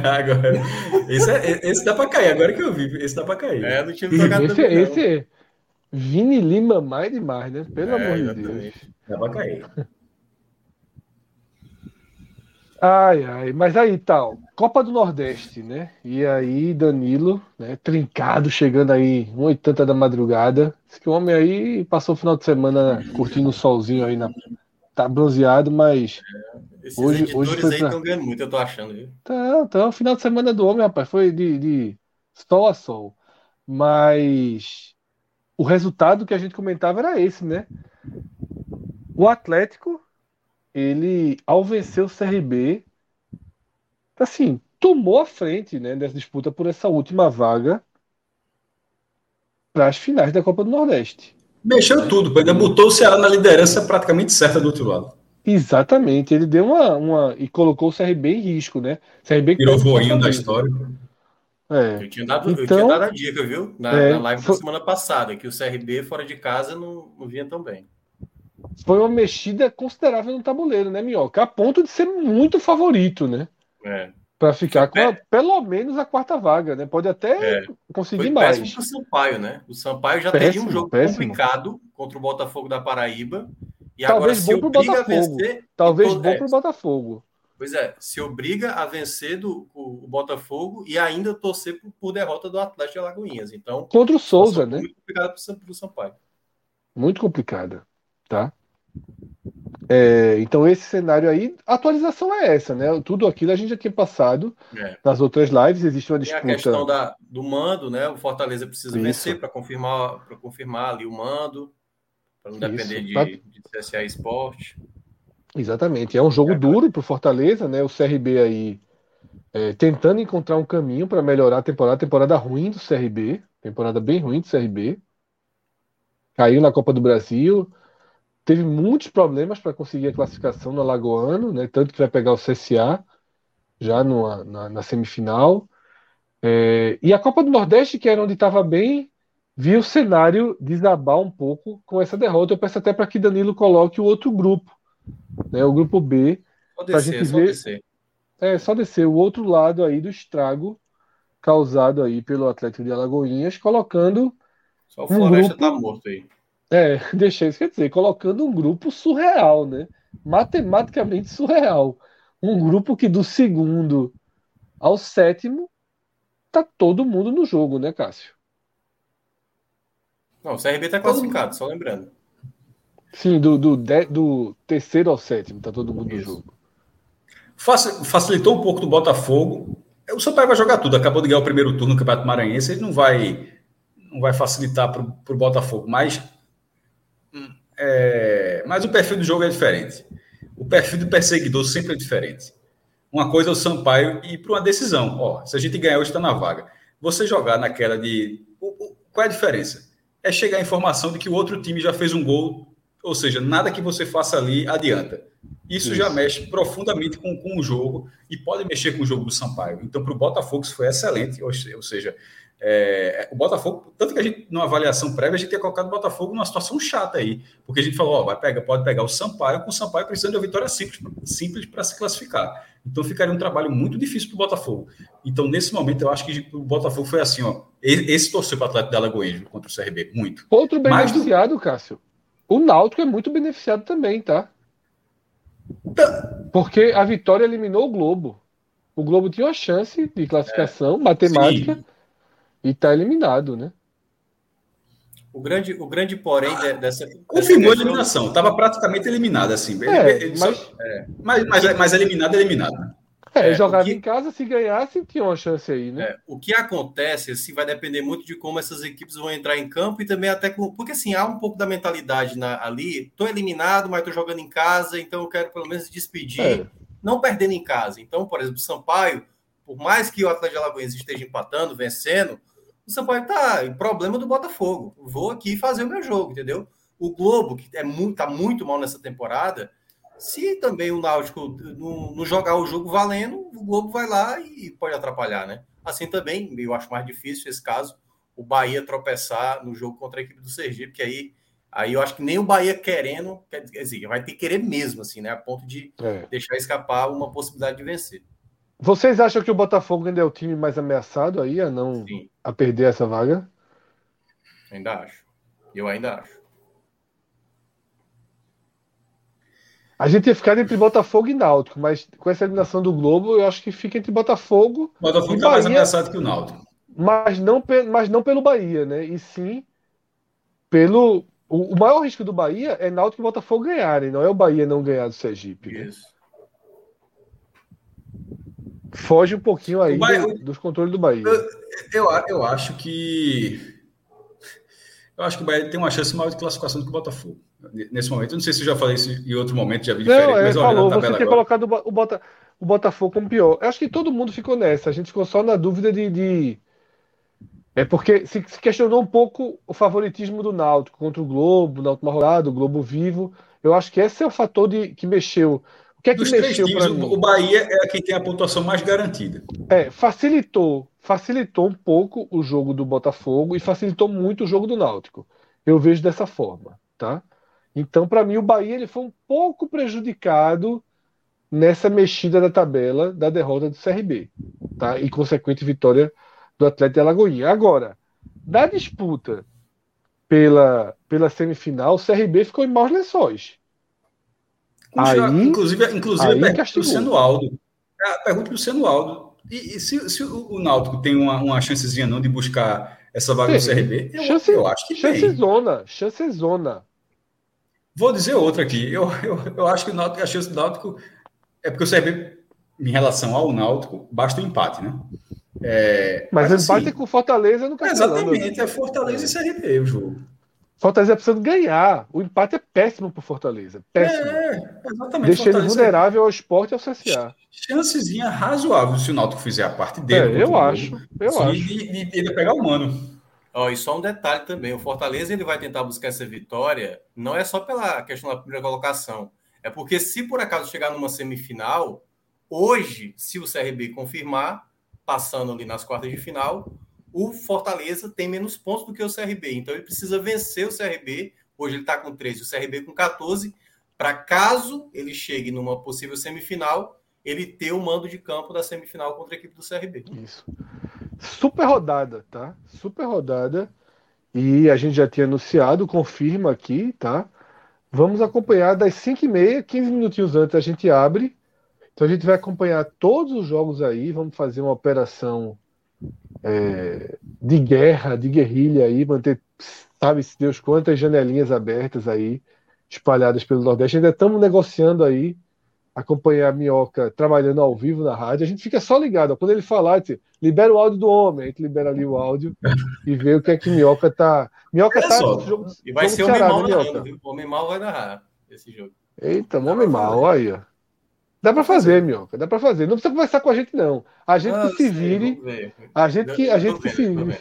agora, esse, é, esse dá para cair, agora que eu vi, esse dá para cair.
É, do time trocadilho. Esse, esse é Vini Lima mais demais, né? Pelo é, amor de Deus.
Dá para cair.
Ai, ai, mas aí tal, Copa do Nordeste, né? E aí, Danilo, né? Trincado, chegando aí, 1h80 da madrugada. Esse homem aí passou o final de semana curtindo o solzinho aí na. Tá bronzeado, mas.
É, esses hoje, hoje foi aí estão ganhando muito, eu tô achando, viu?
Tá, tá. O final de semana do homem, rapaz, foi de, de sol a sol. Mas o resultado que a gente comentava era esse, né? O Atlético ele, ao vencer o CRB, assim, tomou a frente né, dessa disputa por essa última vaga para as finais da Copa do Nordeste.
Mexeu tudo, ainda botou o Ceará na liderança praticamente certa do outro lado.
Exatamente, ele deu uma, uma e colocou o CRB em risco, né?
CRB Virou voinho da história.
É. Eu, tinha dado, então, eu tinha então, dado a dica, viu? Na, é, na live foi, da semana passada, que o CRB fora de casa não, não vinha tão bem.
Foi uma mexida considerável no tabuleiro, né, Minhoca? A ponto de ser muito favorito, né? É. Para ficar com a, é. pelo menos a quarta vaga, né? Pode até é. conseguir Foi mais. Péssimo
para o Sampaio, né? O Sampaio já péssimo, teria um jogo péssimo. complicado contra o Botafogo da Paraíba.
E Talvez agora, bom para o Botafogo. Vencer, Talvez bom para o Botafogo.
Pois é, se obriga a vencer do, o, o Botafogo e ainda torcer por, por, derrota do Atlético de Alagoinhas. Então,
contra o Souza, né?
Muito complicado para o Sampaio.
Muito complicada, tá? É, então, esse cenário aí, a atualização é essa, né? Tudo aquilo a gente já tinha passado é. nas outras lives, existe uma disputa.
Tem a questão da, do mando, né? O Fortaleza precisa Isso. vencer para confirmar, confirmar ali o mando, para não depender de, pra... de CSA Esporte.
Exatamente. É um jogo é, duro para o Fortaleza, né? O CRB aí é, tentando encontrar um caminho para melhorar a temporada, temporada ruim do CRB, temporada bem ruim do CRB. Caiu na Copa do Brasil teve muitos problemas para conseguir a classificação no Alagoano, né? Tanto que vai pegar o CSA já no, na, na, semifinal. É, e a Copa do Nordeste, que era onde estava bem, viu o cenário desabar um pouco com essa derrota. Eu peço até para que Danilo coloque o outro grupo, né? O grupo B.
Só descer, gente só ver, descer.
É, só descer o outro lado aí do estrago causado aí pelo Atlético de Alagoinhas, colocando.
Só o Floresta um grupo... tá morto aí.
É, deixa isso quer dizer, colocando um grupo surreal, né? Matematicamente surreal. Um grupo que do segundo ao sétimo tá todo mundo no jogo, né, Cássio?
Não, o CRB tá classificado, só lembrando.
Sim, do, do, de, do terceiro ao sétimo, tá todo mundo Isso. no jogo.
Facilitou um pouco do Botafogo. O Sampaio vai jogar tudo. Acabou de ganhar o primeiro turno no Campeonato Maranhense. Ele não vai, não vai facilitar para o Botafogo. Mas é, mas o perfil do jogo é diferente. O perfil do perseguidor sempre é diferente. Uma coisa é o Sampaio e para uma decisão. Ó, se a gente ganhar hoje, está na vaga. Você jogar naquela de. Qual é a diferença? É chegar a informação de que o outro time já fez um gol, ou seja, nada que você faça ali adianta. Isso, isso. já mexe profundamente com, com o jogo e pode mexer com o jogo do Sampaio. Então, para o Botafogo, isso foi excelente. Ou seja, é, o Botafogo, tanto que a gente, numa avaliação prévia, a gente tinha colocado o Botafogo numa situação chata aí, porque a gente falou, ó, vai pegar, pode pegar o Sampaio, com o Sampaio precisando de uma vitória simples, simples para se classificar. Então ficaria um trabalho muito difícil para o Botafogo. Então, nesse momento, eu acho que o Botafogo foi assim, ó. Esse torceu para o Atlético da Alagoas contra o CRB, muito.
Outro beneficiado, do... Cássio. O Náutico é muito beneficiado também, tá? tá? Porque a vitória eliminou o Globo. O Globo tinha uma chance de classificação é, matemática. Sim e está eliminado, né?
O grande, o grande porém ah, dessa.
Confirmou a eliminação, estava praticamente eliminado, assim. É, ele, ele mas, só, é, mas, mas, mas, eliminado, eliminado.
É, é jogava que, em casa, se ganhasse, tinha uma chance aí, né?
É, o que acontece, assim, vai depender muito de como essas equipes vão entrar em campo e também até com. Porque, assim, há um pouco da mentalidade na, ali. Tô eliminado, mas tô jogando em casa, então eu quero pelo menos despedir, é. não perdendo em casa. Então, por exemplo, Sampaio, por mais que o Atlético de Alagoas esteja empatando, vencendo o Sampaio tá em problema do Botafogo. Vou aqui fazer o meu jogo, entendeu? O Globo, que é muito, tá muito mal nessa temporada, se também o Náutico não, não, jogar o jogo valendo, o Globo vai lá e pode atrapalhar, né? Assim também, eu acho mais difícil esse caso, o Bahia tropeçar no jogo contra a equipe do Sergipe, que aí, aí eu acho que nem o Bahia querendo, quer dizer, vai ter que querer mesmo, assim, né? A ponto de é. deixar escapar uma possibilidade de vencer.
Vocês acham que o Botafogo ainda é o time mais ameaçado aí a não Sim. a perder essa vaga?
Ainda acho. Eu ainda acho.
A gente ia ficar entre Botafogo e Náutico, mas com essa eliminação do Globo, eu acho que fica entre Botafogo.
Botafogo e tá mais ameaçado que o Náutico.
Mas não, mas não pelo Bahia, né? E sim pelo. O, o maior risco do Bahia é Náutico e Botafogo ganharem, não é o Bahia não ganhar do Sergipe. Né? Isso. Né? Foge um pouquinho aí Bahia, do, dos controles do Bahia.
Eu, eu, eu, acho que. Eu acho que o Bahia tem uma chance maior de classificação do que o Botafogo. nesse momento. Eu não sei se eu já falei isso em outro momento, já vi
diferente. Não, é, mas falou, você tinha colocado o, Bota, o Botafogo como pior. Eu acho que todo mundo ficou nessa. A gente ficou só na dúvida de. de... É porque se, se, questionou um pouco o favoritismo do Náutico contra o Globo, na última rodada, o Globo vivo. Eu acho que esse é o fator de, que mexeu. O que é que
Dos
mexeu
para mim? O Bahia é quem tem a pontuação mais garantida.
É, facilitou, facilitou um pouco o jogo do Botafogo e facilitou muito o jogo do Náutico. Eu vejo dessa forma, tá? Então, para mim, o Bahia ele foi um pouco prejudicado nessa mexida da tabela da derrota do CRB, tá? E consequente vitória do Atlético de Alagoinha. Agora, da disputa pela, pela semifinal, o CRB ficou em maus lençóis.
Aí, inclusive, inclusive aí pergunta para o Luciano Aldo. Pergunta para o Luciano Aldo. E, e se, se, o Náutico tem uma, uma chancezinha não de buscar essa vaga Sim. no CRB, eu, chance, eu acho que
chance
tem.
Zona, chance zona.
Vou dizer outra aqui. Eu, eu, eu acho que o Náutico, a chance do Náutico é porque o CRB, em relação ao Náutico, basta o um empate, né?
É, mas, mas empate assim, é com Fortaleza no
Castelão. Exatamente, é Fortaleza e CRB o jogo.
Fortaleza precisa ganhar. O empate é péssimo para Fortaleza. Péssimo. É, exatamente. Deixa ele vulnerável ao esporte e ao CSA.
Chancezinha razoável se o Náutico fizer a parte dele.
É, eu acho. Eu acho.
E ele pegar o mano.
Oh, e só um detalhe também: o Fortaleza ele vai tentar buscar essa vitória, não é só pela questão da primeira colocação, é porque se por acaso chegar numa semifinal, hoje, se o CRB confirmar, passando ali nas quartas de final, o Fortaleza tem menos pontos do que o CRB. Então ele precisa vencer o CRB. Hoje ele está com 13, o CRB com 14, para caso ele chegue numa possível semifinal, ele ter o mando de campo da semifinal contra a equipe do CRB.
Isso super rodada, tá? Super rodada. E a gente já tinha anunciado, confirma aqui, tá? Vamos acompanhar das 5h30, 15 minutinhos antes a gente abre. Então a gente vai acompanhar todos os jogos aí, vamos fazer uma operação é, de guerra, de guerrilha aí, manter, sabe se Deus quantas janelinhas abertas aí, espalhadas pelo Nordeste. Ainda estamos negociando aí acompanhar a Minhoca trabalhando ao vivo na rádio, a gente fica só ligado. Quando ele falar, diz, libera o áudio do homem, a gente libera ali o áudio e vê o que é que Minhoca tá. Minhoca
tá só, jogo, E vai ser o Homem Mal narrando, viu? O Homem Mal vai narrar esse jogo.
Eita, Homem Mal, aí, ó. Dá para fazer, Minhoca, dá para fazer. Não precisa conversar com a gente, não. A gente ah, que se vire. A gente que, a gente que se vire.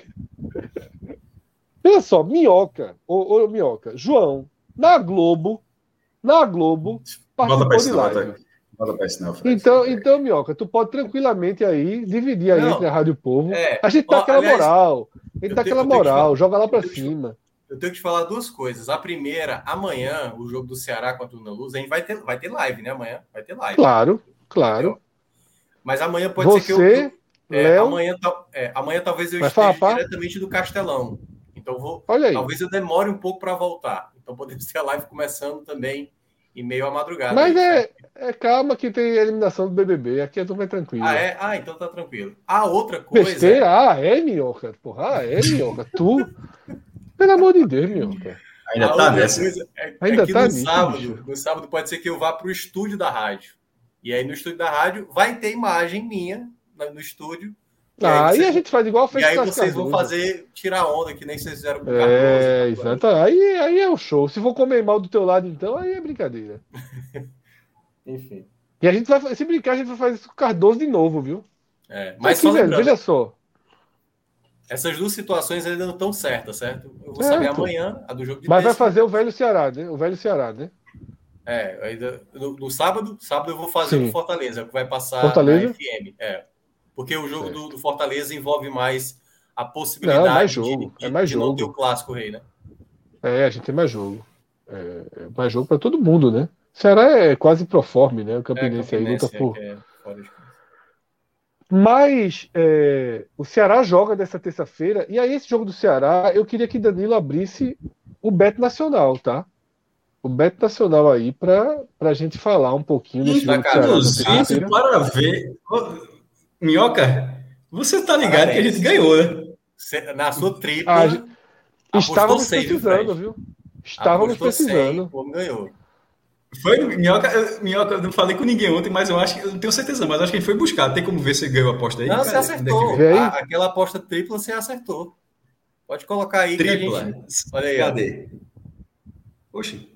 Olha só, Minhoca, ô, ô Minhoca, João, na Globo, na Globo, participou de live. Então, então, Minhoca, tu pode tranquilamente aí dividir aí não, entre a Rádio Povo. É, a gente ó, aquela aliás, moral. A gente dá aquela moral, joga lá para cima.
Eu tenho que te falar duas coisas. A primeira, amanhã, o jogo do Ceará contra o Luna Luz, a gente vai ter, vai ter live, né? Amanhã vai ter live.
Claro, claro.
Mas amanhã pode
Você,
ser que
eu.
é, amanhã, é, amanhã talvez eu vai esteja falar, diretamente do Castelão. Então vou.
Olha aí.
Talvez eu demore um pouco para voltar. Então podemos ter a live começando também e meio à madrugada.
Mas é, é, calma que tem eliminação do BBB. Aqui a turma é tranquila.
Ah, é? Ah, então tá tranquilo. A outra coisa.
Besteira? Ah, é, Minhoca. Porra, ah, é, Minhoca. Tu. Pelo amor de Deus, Minhoca.
Ainda a tá nessa. É, Ainda é tá no nisso, sábado. Bicho. No sábado pode ser que eu vá para o estúdio da rádio. E aí no estúdio da rádio vai ter imagem minha no estúdio
e ah, aí, vocês... a gente faz igual
fez E aí vocês vão fazer tirar onda, que nem vocês fizeram com
o Cardoso. É, exato. Aí, aí é o show. Se for comer mal do teu lado, então, aí é brincadeira.
Enfim.
E a gente vai, se brincar, a gente vai fazer isso com o Cardoso de novo, viu?
É, mas aqui, velho,
veja só.
Essas duas situações ainda não estão certas, certo? Eu vou certo. saber amanhã a do jogo de
Mas vai fazer o velho Ceará, né? O velho Ceará, né?
É, ainda, no, no sábado, sábado eu vou fazer o Fortaleza, que vai passar
Fortaleza?
na FM. É. Porque o jogo do, do, Fortaleza envolve mais a possibilidade não, é mais
jogo.
de,
é mais
de
jogo.
não ter o clássico rei, né?
É, a gente tem mais jogo. É, é mais jogo para todo mundo, né? Ceará é quase proforme, né? O Campinense, é, aí luta por. É Mas é, o Ceará joga dessa terça-feira, e aí esse jogo do Ceará, eu queria que Danilo abrisse o Beto Nacional, tá? O Beto Nacional aí para a gente falar um pouquinho
desse jogo do Ceará. Para ver, Minhoca, você tá ligado Parabéns. que a gente ganhou, né?
Na sua tripla.
Ah, estávamos precisando, viu? Estávamos precisando. 100,
o homem ganhou.
Foi, Minhoca, Minhoca, eu não falei com ninguém ontem, mas eu acho que, eu não tenho certeza, mas acho que ele foi buscar. Tem como ver se ganhou a aposta aí?
Não, você acertou. É a, aquela aposta tripla você acertou. Pode colocar aí.
Tripla. Gente... Olha aí. Cadê? Oxi.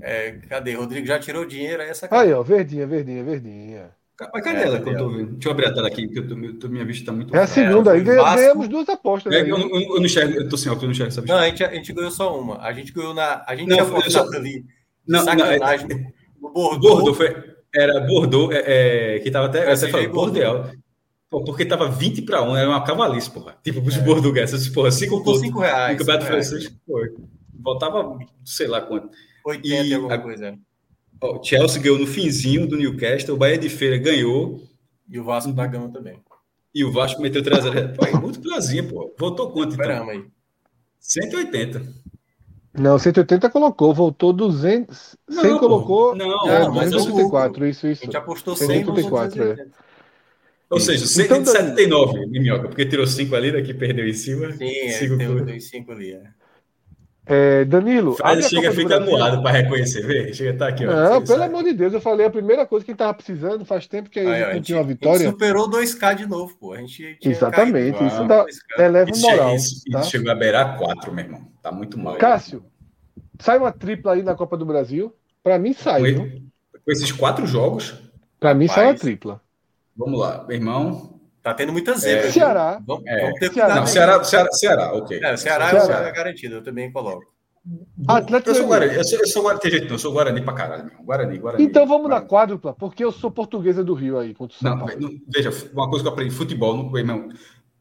É, cadê? Rodrigo já tirou dinheiro, aí essa
Aí, ó, verdinha, verdinha, verdinha.
Mas cadê é, ela que eu tô vendo? Deixa eu abrir a tela aqui, porque eu tô, minha vista tá muito.
É a segunda aí. Ganhamos duas apostas. É,
eu, eu, eu, não enxergo, eu tô sem óculos, eu não enxergo essa
vista. Não, a gente, a gente ganhou só uma. A gente ganhou na. A gente não, tinha só... ali. Não, sacanagem. Não, é...
no Bordeaux. Bordeaux foi, era Bordeaux, é, é, que tava até. Você falou, Bordeaux. Pô, porque tava 20 para 1, era uma cavalice, porra. Tipo, os é. portugueses, porra, 5
pontos. 5 reais.
No Campeonato Francês, pô, voltava, sei lá quanto.
80 e alguma coisa.
O Chelsea ganhou no finzinho do Newcastle, o Bahia de Feira ganhou.
E o Vasco da Gama também.
E o Vasco meteu 3 a 0 Pô, muito plazinha, pô. Voltou quanto,
então? aí.
180.
Não, 180 colocou, voltou 200. Não, 100 colocou.
Não,
é, não, mas 284, isso, isso.
A gente apostou 100 184, é.
Ou seja, 179, então, Minhoca, porque tirou 5 ali, daqui perdeu em cima.
Sim, é, tem 5 ali, é.
É, Danilo.
Faz, chega, fica moado para reconhecer, vê? Chega, tá aqui. Ó,
não, pelo sabe. amor de Deus, eu falei a primeira coisa que estava precisando faz tempo que a gente não tinha uma vitória. A gente
superou 2K de novo, pô. A gente
Exatamente, caído, isso dá, eleva o moral.
Isso, tá? isso chegou a beirar 4, meu irmão. Tá muito mal.
Cássio, sai uma tripla aí na Copa do Brasil. Para mim sai. Com,
com esses quatro jogos.
Para mim sai uma tripla.
Vamos lá, meu irmão.
Tá tendo muita zebra.
É, Ceará.
Vamos, é. vamos ter Ceará. Não, Ceará, Ceará, Ceará, ok.
É, Ceará, Ceará. Ceará é garantido, eu também coloco.
Atlético eu sou Guarani, eu sou, eu sou Guarani, jeito, não, eu sou Guarani pra caralho, meu. Guarani, Guarani.
Então vamos
Guarani.
na quádrupla, porque eu sou portuguesa do Rio aí, contra o
São não, Paulo. Não, veja, uma coisa que eu aprendi, futebol, não, não,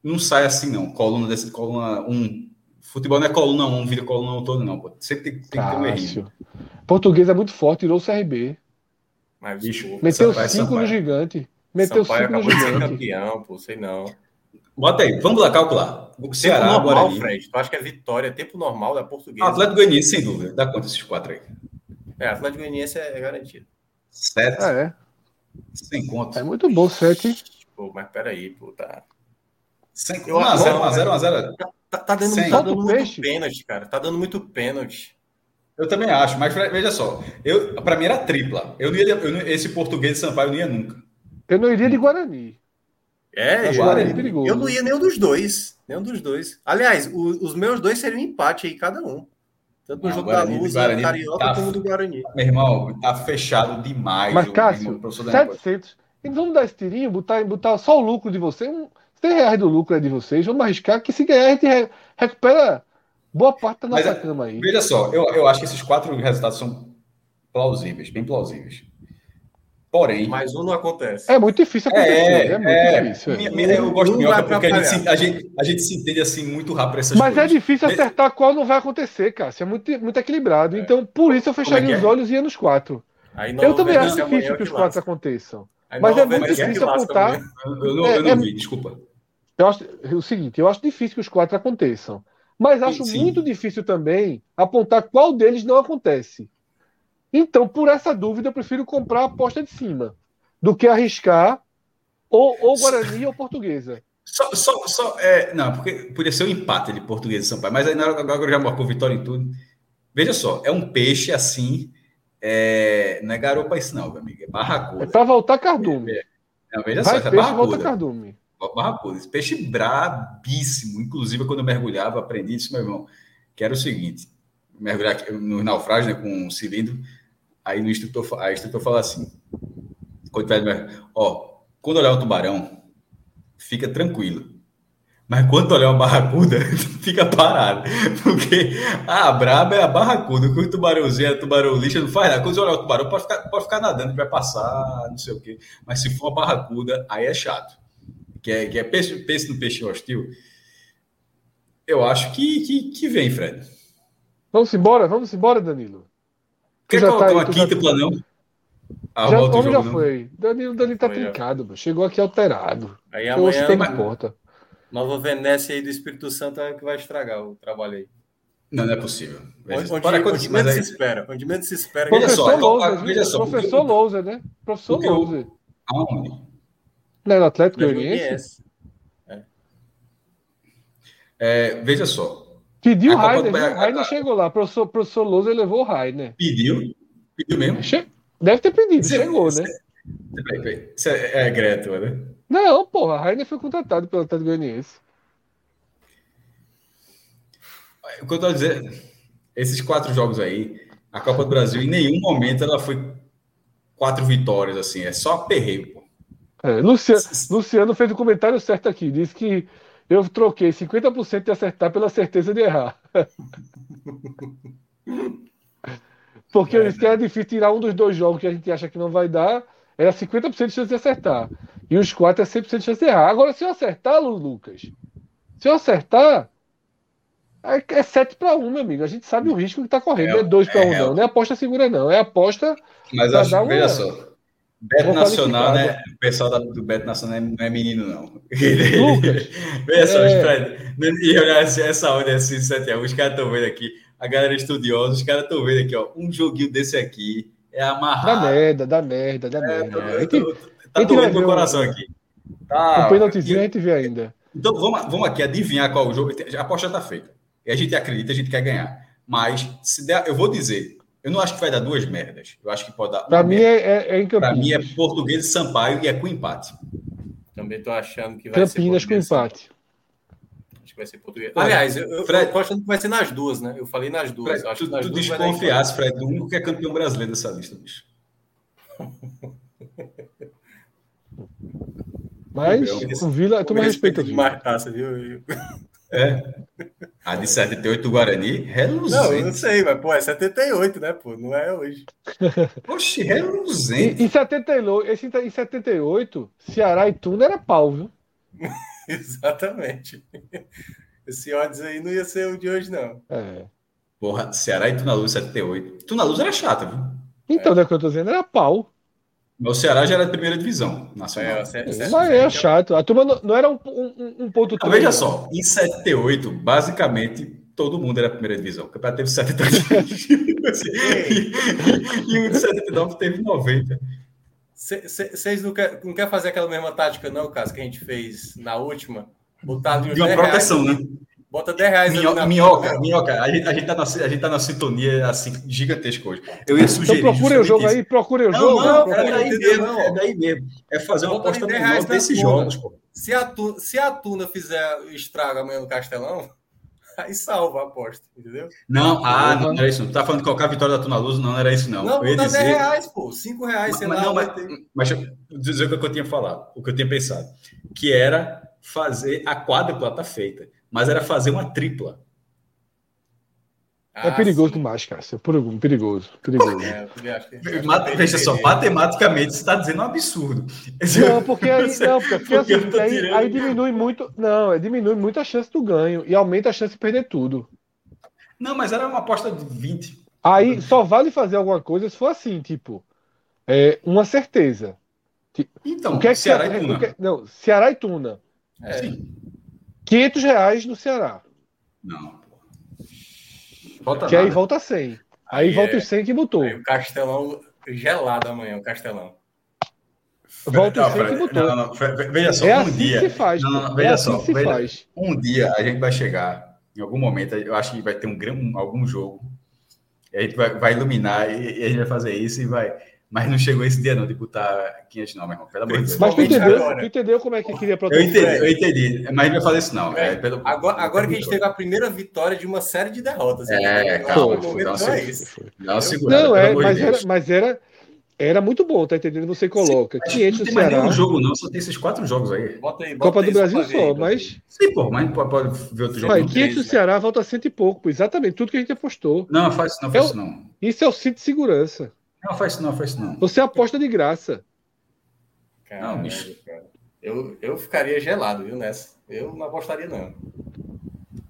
não sai assim, não. Coluna desse, coluna 1. Um. Futebol não é coluna 1, um, vira coluna 1 um todo, não. Pô. Sempre tem, tem que ter um errinho.
Português é muito forte, tirou o CRB.
Mas, Bicho,
Meteu 5 no gigante. Meteu 5 no gigante.
campeão, pô, sei não.
Bota aí, vamos lá calcular.
O Ceará, tempo normal, Guarani. Fred. Tu acha que é vitória, tempo normal da portuguesa?
Atlético Goianiense, sem dúvida. Dá quanto esses quatro aí?
É, Atlético Goianiense é garantido.
Sete?
Ah, é.
Sem conta.
É muito bom, sete.
Pô, mas peraí, pô, tá...
Sem... 1x0, 1x0, 1x0.
Tá, tá dando, tá dando muito pênalti, cara. Tá dando muito pênalti.
Eu também acho, mas veja só, eu, pra mim era tripla. Eu não ia, eu não, esse português de Sampaio eu não ia nunca.
Eu não iria de Guarani.
É, eu, é perigoso. eu não ia nenhum dos dois. Nenhum dos dois. Aliás, o, os meus dois seriam empate aí, cada um. Tanto no ah, jogo Guarani, da Luz, Guarani, Carioca, tá, como do Guarani.
Meu irmão, tá fechado demais.
Mas, Cássio, irmão, 700. E vamos dar esse tirinho, botar, botar só o lucro de vocês. 100 reais do lucro é de vocês. Vamos arriscar que se ganhar, a gente recupera boa parte da nossa Mas, cama aí.
Veja só, eu, eu acho que esses quatro resultados são plausíveis, bem plausíveis. Porém.
Mas um não acontece.
É muito difícil acontecer. É, é muito é, difícil.
Minha, eu gosto de minhoca porque a gente, a, gente, a gente se entende assim muito rápido essas
Mas é coisas. é difícil acertar qual não vai acontecer, cara. É muito, muito equilibrado. É. Então, por isso eu fecharia é os é? olhos e ia nos quatro. eu também acho difícil que os quatro aconteçam. mas é muito difícil apontar.
Eu não, eu não vi, desculpa.
Eu acho o seguinte, eu acho difícil que os quatro aconteçam. Mas acho Sim. muito difícil também apontar qual deles não acontece. Então, por essa dúvida, eu prefiro comprar a aposta de cima do que arriscar ou, ou Guarani ou Portuguesa.
Só, só, só é, não, porque podia ser um empate de Portuguesa e São Paulo, mas aí agora já marcou vitória em tudo. Veja só, é um peixe assim, é, não é garopa isso não, meu amigo, é barracuda. É
para voltar cardume. É,
não, veja Vai só, é barracuda. volta
cardume.
Barracuda, esse peixe brabíssimo. Inclusive, quando eu mergulhava, aprendi isso, meu irmão, que era o seguinte, mergulhar no naufrágio, né, com um cilindro, Aí no instrutor, a instrutor fala assim: ó, quando olhar o tubarão, fica tranquilo. Mas quando olhar uma barracuda, fica parado. Porque a braba é a barracuda. Que o tubarãozinho é tubarão lixa, não faz nada. Quando você olhar o tubarão, pode ficar, pode ficar nadando, vai passar, não sei o quê. Mas se for uma barracuda, aí é chato. Que é, que é peixe, peixe no peixe hostil. Eu acho que, que, que vem, Fred.
Vamos embora, vamos embora, Danilo.
Quer colocar tá uma quinta já... planão?
Ah, já, o já não. foi. Danilo, Danilo tá trincado, chegou aqui alterado.
Aí amanhã tem mas... porta. Nova Venécia aí do Espírito Santo é que vai estragar o trabalho aí.
Não, não é possível.
Onde, onde, Para onde menos se espera. Onde menos se espera.
Professor Lousa, veja só. Professor Lousa, né? Professor Lousa.
Aonde?
Não é no Atlético Goianiense?
É. É, veja só,
Pediu o Rainer, o Rainer chegou lá. O professor, professor Lousa levou o Rainer.
Pediu? Pediu mesmo? Che...
Deve ter pedido, você, chegou, você,
né? Você é, é Greto, né?
Não, porra, a Rainer foi contratado pelo Atlético Goianiense.
O que eu tô dizendo, esses quatro jogos aí, A Copa do Brasil, em nenhum momento, ela foi quatro vitórias, assim. É só perreio, pô.
É, Luciano, Luciano fez o um comentário certo aqui. Disse que eu troquei 50% de acertar pela certeza de errar. Porque é, eu disse que era difícil tirar um dos dois jogos que a gente acha que não vai dar. Era 50% de chance de acertar. E os quatro é 100% de chance de errar. Agora, se eu acertar, Lucas, se eu acertar, é, é 7 para 1, meu amigo. A gente sabe o risco que está correndo. É, não é 2 para 1, não. Não é aposta segura, não. É aposta.
Mas acho, uma, veja só. Beto Nacional, né? O pessoal do Beto Nacional não é menino, não. Lucas. veja só, é... e olha essa ordem assim, 7 a 1, os caras estão vendo aqui. A galera estudiosa, os caras estão vendo aqui, ó. Um joguinho desse aqui é amarrado.
Dá merda, dá merda, dá é, merda.
É, tô, tô, tá doendo meu coração aqui.
Tá. O pênaltizinho a gente vê ainda.
Então vamos, vamos aqui adivinhar qual o jogo. A aposta está feita. E a gente acredita, a gente quer ganhar. Mas se der, eu vou dizer, eu não acho que vai dar duas merdas. Eu acho que pode dar.
Para mim é, é, é em
Campinas. Para mim é Português e Sampaio e é com empate.
Também estou achando que vai
Campinas ser com empate.
Acho que vai ser português. Aliás, eu, Fred, eu achando que vai ser nas duas, né? Eu falei nas duas.
Fred, tu, tu desconfiasse, Fred, do único que é campeão brasileiro dessa lista, bicho.
Mas o Vila, tu me respeita.
Mais taça, viu?
É. A de 78 do Guarani, reluzente.
Não, eu não sei, mas pô, é 78, né, pô? Não é hoje.
Oxe, reluzente.
Em, em, 78, esse, em 78, Ceará e Tuna era pau, viu?
Exatamente. Esse odds aí não ia ser o de hoje, não.
É.
Porra, Ceará e Tuna Luz 78. Tuna Luz era chata, viu?
Então, é. o que eu tô dizendo, era pau.
O Ceará já era de primeira divisão nacional. É,
é, mas é chato. A turma não, não era um, um, um ponto.
Não, veja só, em 78, basicamente, todo mundo era primeira divisão. O campeonato teve 73. e, e o de 79 teve 90.
Vocês não querem não quer fazer aquela mesma tática, não, caso que a gente fez na última? Botar
de uma proteção, reais, né?
Bota 10 reais
Minhoca, minhoca, minhoca, a gente, a, gente tá na, a gente tá na sintonia assim, gigantesca hoje. Eu ia sugerir.
Então procure o jogo aí, procure o jogo.
Não, não, é daí mesmo, é daí mesmo. É fazer uma aposta menor desses jogos, pô.
Se a, tu, se a Tuna fizer estrago amanhã no Castelão, aí salva a aposta, entendeu?
Não, ah, não, não era isso. Não tá falando de colocar a vitória da Tuna Luz, não, não era isso, não.
Não, eu ia dizer... 10 reais, pô. 5 reais, sei
mas,
lá.
Não, mas, mas deixa eu dizer o que eu tinha falado, o que eu tinha pensado. Que era fazer a quadrupla tá feita mas era fazer uma tripla.
É ah, perigoso sim. demais, cara. É perigoso, perigoso. É,
que... Veja só, matematicamente você está dizendo um absurdo.
Não, porque aí, não, porque, porque assim, aí, aí, diminui muito. Não, diminui muito a chance do ganho e aumenta a chance de perder tudo.
Não, mas era uma aposta de 20.
Aí só vale fazer alguma coisa se for assim, tipo, é, uma certeza.
Então, o que é que Ceará e Tuna.
Que, não, Ceará e Tuna.
É. Sim.
500 reais no Ceará.
Não,
Volta que nada. aí volta 100. Aí, aí volta é... os 100 que botou. Aí
o Castelão gelado amanhã, o Castelão.
Volta os 100 que botou.
Não, não, veja só,
é
um
assim
dia.
Que se faz,
não, não, veja é só, assim veja, faz. um dia a gente vai chegar, em algum momento, eu acho que vai ter um, algum jogo. a gente vai, vai iluminar e, e a gente vai fazer isso e vai mas não chegou esse dia, não, de botar 500 não, meu irmão. Pelo amor de Deus.
Mas tu entendeu, tu entendeu como é que queria
proteger? Eu entendi, eu entendi. Mas não vai fazer isso, não. É,
pelo... agora, agora que a gente teve a primeira vitória de uma série de derrotas.
É, calma. Foi, não,
é isso. Não, segurada, não é, mas, era, mas era, era muito bom, tá entendendo? Você coloca Sim, 500
no Ceará. Não tem mais jogo, não. Só tem esses quatro jogos aí.
Bota aí bota Copa do Brasil só, mas...
Sim, pô, mas pode, ver outro jogo.
Mas 500 no Ceará volta a cento e pouco, pô. Exatamente, tudo que a gente apostou.
Não, faz isso não, faz é, isso não.
Isso é o cinto de segurança.
Não, faz isso não, faz isso não.
Você aposta de graça.
Caramba, não, bicho. Cara. Eu, eu ficaria gelado, viu, nessa? Eu não apostaria, não.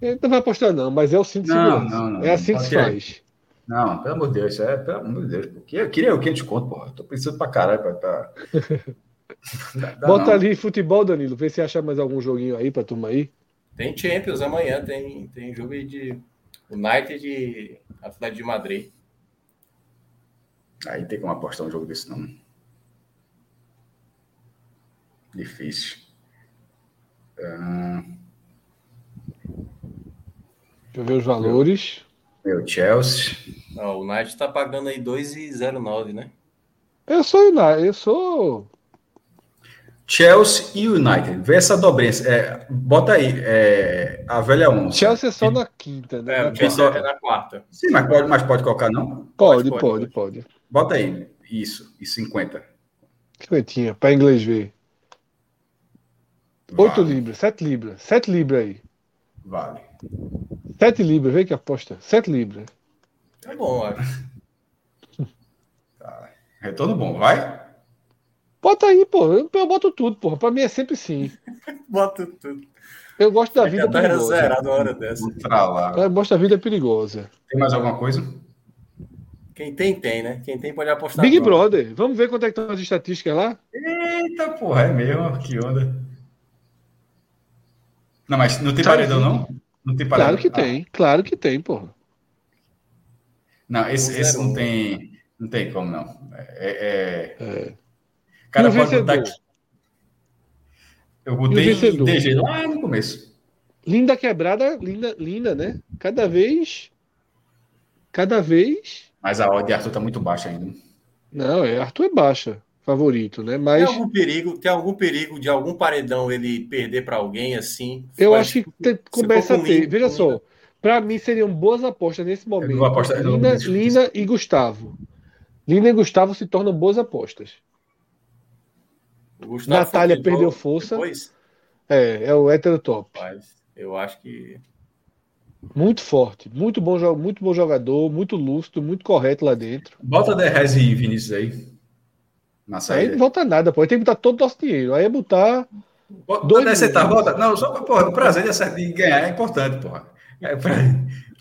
Ele não vai apostar, não, mas é o cinto de não, segurança. Não, não, é assim que se faz.
Não, pelo amor de Deus, é, pelo amor de Deus. Porque eu queria o que a gente conta, porra. Eu tô pensando pra caralho pra tá.
Bota não. ali futebol, Danilo. Vê se acha mais algum joguinho aí pra turma aí.
Tem Champions amanhã, tem, tem jogo aí de United e Atlético de Madrid.
Aí tem como apostar um jogo desse, não. Difícil.
Uh... Deixa eu ver os valores.
Meu Chelsea.
Não, o Knight tá pagando aí 2,09, né?
Eu sou United, eu sou.
Chelsea e United. Vê essa dobrinha. É, bota aí, é, a velha 11.
Chelsea é só na quinta, né?
É,
Na
o Chelsea
quarta.
é na quarta.
Sim, mas pode, mas pode colocar, não?
Pode,
pode,
pode, pode.
Bota aí. Isso, e 50.
Cinquentinha, para inglês ver. 8
Vale,
libras, 7 libras. 7 libras aí.
Vale.
7 libras, vê que aposta. 7 libras.
Tá bom, acho.
Retorno bom, vai?
Bota aí, pô. Eu, eu boto tudo, porra. Pra mim é sempre sim.
Bota tudo.
Eu gosto da vida
Já tá
perigosa.
zerado uma hora dessa.
Lá.
Eu gosto da vida perigosa.
Tem mais alguma coisa?
Quem tem, tem, né? Quem tem pode apostar.
Big
pronto.
Brother. Vamos ver quanto é que estão as estatísticas lá?
Eita, porra, é mesmo? Que onda. Não, mas não tem
Sabe
paredão, não? Não tem paredão?
Claro que
Ah,
tem. Claro que tem, porra.
Não, esse, esse não tem, não tem como, não. É, é-
É.
Cara,
E o
pode botar aqui. Eu botei
E?
DG lá no começo.
Linda quebrada, linda, linda, né? Cada vez. Cada vez.
Mas a odd de Arthur tá muito baixa ainda.
Não, é Arthur é baixa, favorito, né?
Tem
Mas
algum perigo? Tem algum perigo de algum paredão ele perder para alguém assim?
eu acho que
tipo,
te- começa a ter. Veja só, pra mim seriam boas apostas nesse momento.
apostar-
Lina, Lina e Gustavo. Lina e Gustavo se tornam boas apostas.
o Gustavo
Natália perdeu força.
Depois,
É, é o hétero top.
rapaz, eu acho que
Muito forte, muito bom, muito bom jogador, muito lúcido, muito correto lá dentro.
Bota Derrez e Vinícius aí. Na
Aí
saída.
não volta nada, pô. Aí tem que botar todo o nosso dinheiro. Aí é botar.
Bota
dois
10 centavos,
minutos.
bota. Não, só porra, o prazer de, ganhar é importante, porra. É pra,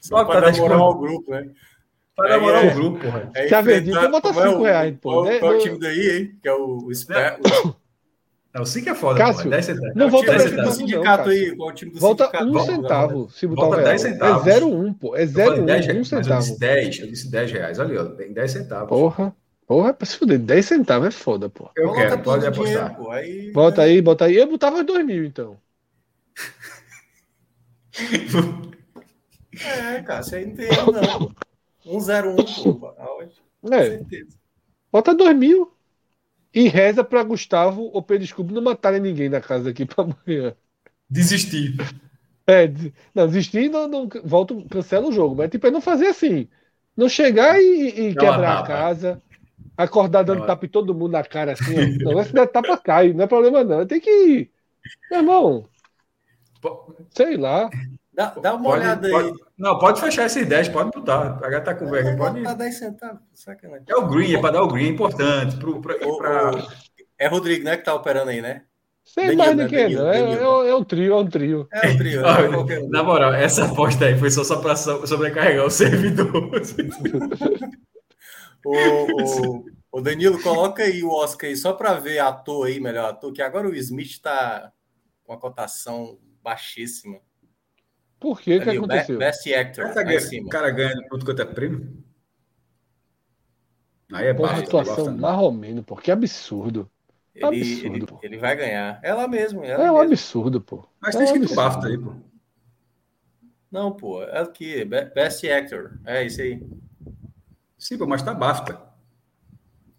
só
bota
para
10
dar moral
pra,
ao grupo, né?
pra dar moral ao grupo, porra.
É
Se a verdinha, bota
como é
cinco
o-
reais, pô.
Qual,
Né?
qual é o
No-
time daí, hein? Que é o, o,
Não, 5 é foda,
Cássio,
porra. 10 centavos.
Não
o
volta
time
10
do
centavos, não,
sindicato aí. Qual é o time do
Volta
sindicato?
um
Volta,
centavo se botar
Volta
o real.
10 centavos.
É 0,1, pô. É
Eu falei
0,1,
10
um
reais, mas eu
centavo.
disse 10, eu disse 10 reais. Olha, ó, tem 10 centavos.
Porra. Porra, pra se fuder. 10 centavos é foda, pô.
Eu
Coloca
quero, pode
o dinheiro,
apostar.
pô, aí,
Bota aí, bota aí. Eu botava 2 mil, então.
É, cara, aí não tem erro, não. 101, pô. Ah, Com
É,
certeza.
bota 2 mil. E reza pra Gustavo ou Pedro Scooby não matarem ninguém na casa aqui pra amanhã.
Desistir.
É, não, desistir, não, não volta, cancela o jogo. Mas tipo, é não fazer assim. Não chegar e, e quebrar a casa, acordar dando tapa em todo mundo na cara assim. Ó. Não, se der tapa, cai. Não é problema, não. Tem que ir. Meu irmão, sei lá.
Dá, dá uma
Pode,
olhada
pode-
aí.
não, pode fechar esses 10, pode botar. A gata tá com vergonha. Pode...
botar 10 centavos, sacanagem.
É o green, é para dar o green, é importante. Pro, pra,
Ô,
pra-
É Rodrigo, né, que tá operando aí, né?
Sei
Danilo,
mais
né?
é,
Danilo,
não. É,
Danilo.
é, um- é um trio, é um trio.
É o trio, né?
Olha, na moral, essa aposta aí foi só, só para sobrecarregar o servidor.
O, o, o Danilo, coloca aí o Oscar aí só para ver ator aí, melhor ator, que agora o Smith tá com a cotação baixíssima.
Por que
Be-
aconteceu?
Best Actor,
Essa o cara ganha tudo quanto é prêmio. Aí é
Porra,
bafo, né?
marromeno, pô. Que absurdo.
Ele,
absurdo,
ele,
pô.
ele vai ganhar. Ela mesmo, ela
É um
mesmo.
absurdo, pô.
Mas
É
tem
um
escrito. BAFTA aí, pô.
Não, pô, é aqui, Be- Best Actor. É isso aí.
Sim, pô, mas tá BAFTA.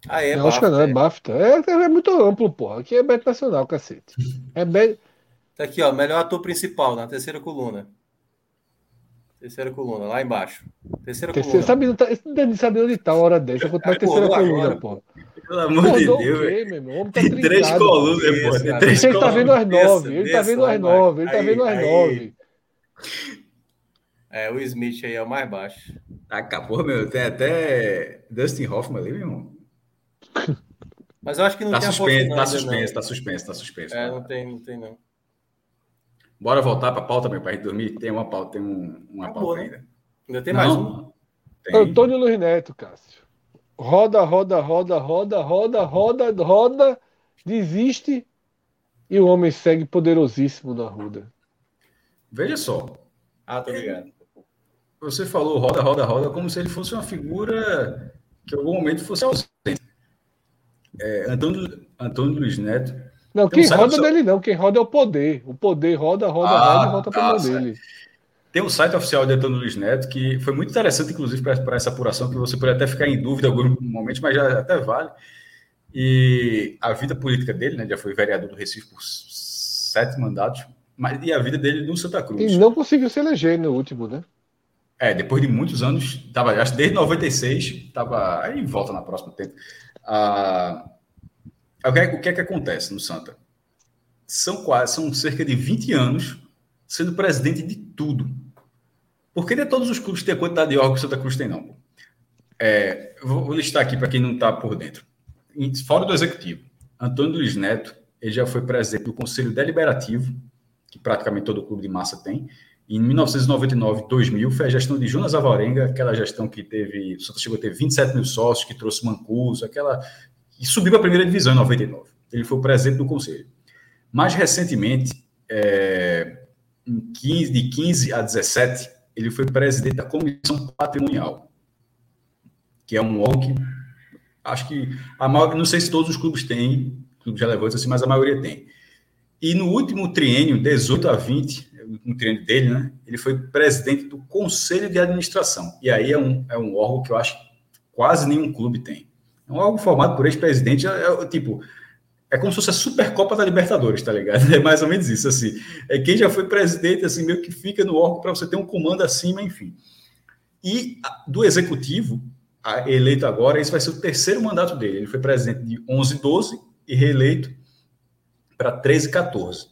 Ah, é,
não, acho que não, é
BAFTA,
BAFTA. É, é muito amplo, porra. Aqui é Bet Nacional, cacete. É Bet.
Tá aqui, ó, melhor ator principal na terceira coluna. Terceira coluna, lá embaixo. Terceira
Terceiro,
coluna.
sabe, não tá, sabe onde tá a hora dessa. Quanto mais
Aí,
terceira
acordou
coluna,
agora,
porra.
Pelo amor de Deus,
o quê,
velho.
meu irmão? O homem tá
Tem três
trincado.
colunas, pô. Tem três
Ele tá
colunas.
vendo as nove, ele tá vendo as nove, ele tá vendo as nove.
É, o Smith aí é o mais baixo.
Acabou, meu. Tem até Dustin Hoffman ali, meu irmão.
Mas eu acho que não
Tá
tem
suspenso, tá suspenso, tá suspenso, tá suspenso.
É, não tem, não tem não.
Bora voltar pra pauta, meu pai, de dormir. Tem uma pauta, tem um- uma
Acabou,
pauta
né?
ainda.
Ainda tem mais um.
Tem.
Antônio Luiz Neto, Cássio. Roda, roda, roda, roda, roda, roda, roda, desiste e o homem segue poderosíssimo na ruda.
Veja só.
Ah, tô ligado.
Você falou roda, roda, roda, como se ele fosse uma figura que em algum momento fosse ausente. É, Antônio, Antônio Luiz Neto.
Não,
um
quem
site
roda nele não, quem roda é o poder. O poder roda, roda,
Ah,
roda e volta pra
tá,
mão
certo.
dele.
Tem um site oficial de Antônio Luiz Neto que foi muito interessante, inclusive, para essa apuração, que você pode até ficar em dúvida em alguns momentos, mas já até vale. E a vida política dele, né? Já foi vereador do Recife por sete mandatos, mas e a vida dele no Santa Cruz.
E não conseguiu se eleger no último, né?
É, depois de muitos anos, tava, acho que desde 96, estava aí volta na próxima tempo. Ah, o, que é, o que é que acontece no Santa? São quase, são cerca de 20 anos sendo presidente de tudo. Porque nem todos os clubes têm a quantidade de órgãos que Santa Cruz tem, não. É, vou, listar aqui para quem não está por dentro. Fora do executivo, Antônio Luiz Neto, ele já foi presidente do Conselho Deliberativo, que praticamente todo clube de massa tem. E em 1999, 2000, foi a gestão de Jonas Alvarenga, aquela gestão que teve, o Santa chegou a ter 27 mil sócios, que trouxe Mancuso, aquela. E subiu para a primeira divisão em 99. Ele foi o presidente do conselho. Mais recentemente, é, 15, de 15 a 17, ele foi presidente da Comissão Patrimonial, que é um órgão que acho que a maior, não sei se todos os clubes têm, clubes relevantes assim, mas a maioria tem. E no último triênio, 18 a 20, no triênio dele, né, ele foi presidente do Conselho de Administração. E aí é um, é um órgão que eu acho que quase nenhum clube tem. É órgão formado por ex-presidente, é, é, tipo, é como se fosse a Supercopa da Libertadores, tá ligado? É mais ou menos isso, assim. É quem já foi presidente, assim, meio que fica no órgão para você ter um comando acima, enfim. E do executivo, eleito agora, esse vai ser o terceiro mandato dele. Ele foi presidente de 11 12 e reeleito para 13 14.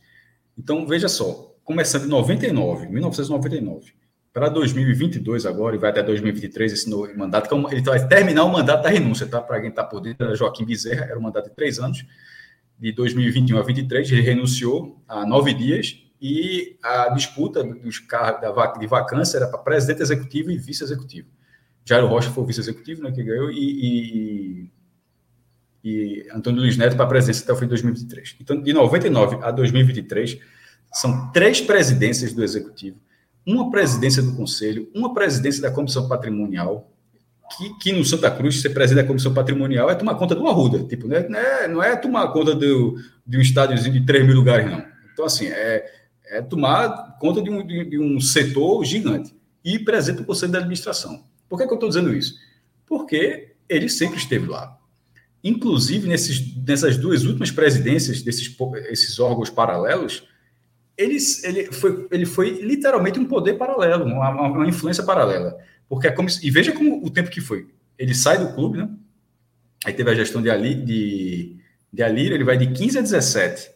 Então, veja só, começando em 99, 1999, para 2022 agora, e vai até 2023 esse novo mandato, que é ele vai terminar o mandato da renúncia, tá? Para quem está por dentro, Joaquim Bezerra, era um mandato de três anos, de 2021 a 23, ele renunciou há nove dias e a disputa dos cargos de vacância era para presidente executivo e vice-executivo. Jairo Rocha foi o vice-executivo, né, que ganhou, e, e, e Antônio Luiz Neto para a presidência até o fim de 2023. Então, de 99 a 2023, são três presidências do executivo, uma presidência do conselho, uma presidência da comissão patrimonial que, que no Santa Cruz, ser presidente da comissão patrimonial é tomar conta do Arruda. Tipo, né? não, é, não é tomar conta do, de um estádiozinho de 3 mil lugares, não. Então, assim, é, é tomar conta de um, de, de um setor gigante. E presidente do Conselho de Administração. Por que, que eu estou dizendo isso? Porque ele sempre esteve lá. Inclusive, nesses, nessas duas últimas presidências desses esses órgãos paralelos, ele, foi, ele foi literalmente um poder paralelo, uma, uma influência paralela. Porque é como, e veja como o tempo que foi. Ele sai do clube, né? Aí teve a gestão de, Ali, de, de Alírio, ele vai de 15 a 17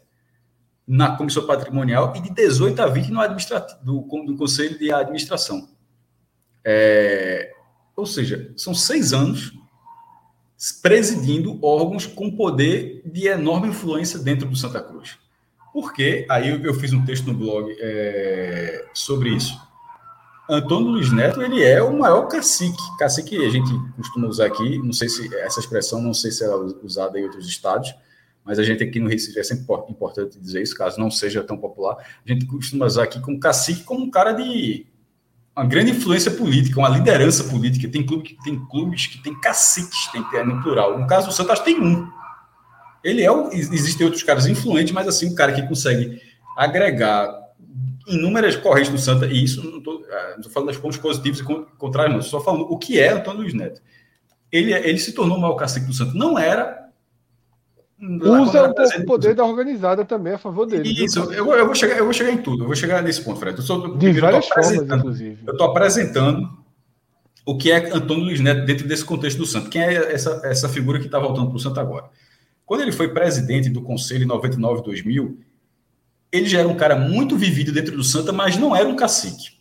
na comissão patrimonial e de 18 a 20 no administrativo, do, do conselho de administração. É, ou seja, são seis anos presidindo órgãos com poder de enorme influência dentro do Santa Cruz. Porque aí eu fiz um texto no blog é, sobre isso Antônio Luiz Neto, ele é o maior cacique. Cacique a gente costuma usar aqui, não sei se essa expressão, não sei se é usada em outros estados, mas a gente aqui no Recife é sempre importante dizer isso, caso não seja tão popular. A gente costuma usar aqui como cacique como um cara de uma grande influência política, uma liderança política. Tem, clube tem clubes que tem caciques, tem no plural. No caso do Santos, tem um. Ele é o, existem outros caras influentes, mas assim, um cara que consegue agregar inúmeras correntes do Santa, e isso não estou é, falando dos pontos positivos e contrários, não, estou falando o que é Antônio Luiz Neto. Ele, ele se tornou o maior cacique do Santo. Não era.
Usa o poder da organizada também a favor dele.
Isso, eu, eu, vou chegar, eu vou chegar em tudo, eu vou chegar nesse ponto, Fred. Eu sou,
De várias formas, inclusive.
Eu estou apresentando o que é Antônio Luiz Neto dentro desse contexto do Santo. Quem é essa, essa figura que está voltando para o Santo agora? Quando ele foi presidente do Conselho em 99 2000, ele já era um cara muito vivido dentro do Santa, mas não era um cacique.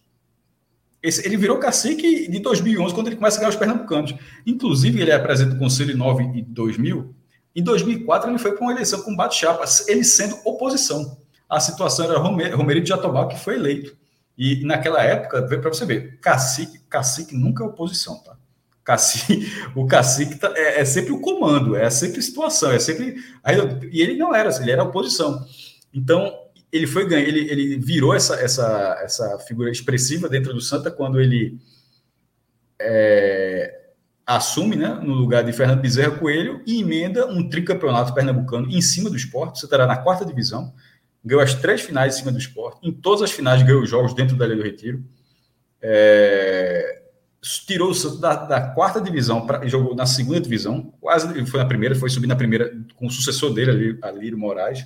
Esse, ele virou cacique de 2011, quando ele começa a ganhar os pernambucanos. Inclusive, ele é presidente do Conselho em 9 e 2000. Em 2004, ele foi para uma eleição com bate-chapa, ele sendo oposição. A situação era Romerito de Jatobá, que foi eleito. E naquela época, para você ver, cacique, cacique nunca é oposição, tá? Cacique, o cacique tá, é, é, sempre o comando, é sempre situação, é sempre. Aí, e ele não era, ele era oposição. Então, ele foi ganhar, ele, ele virou essa, essa, essa figura expressiva dentro do Santa quando ele é, assume né, no lugar de Fernando Bezerra Coelho e emenda um tricampeonato pernambucano em cima do esporte. Você estará na quarta divisão, ganhou as três finais em cima do esporte, em todas as finais ganhou os jogos dentro da Ilha do Retiro. É, tirou o Santos da, da quarta divisão, pra, jogou na segunda divisão, quase foi na primeira, foi subir na primeira com o sucessor dele, Alírio Moraes,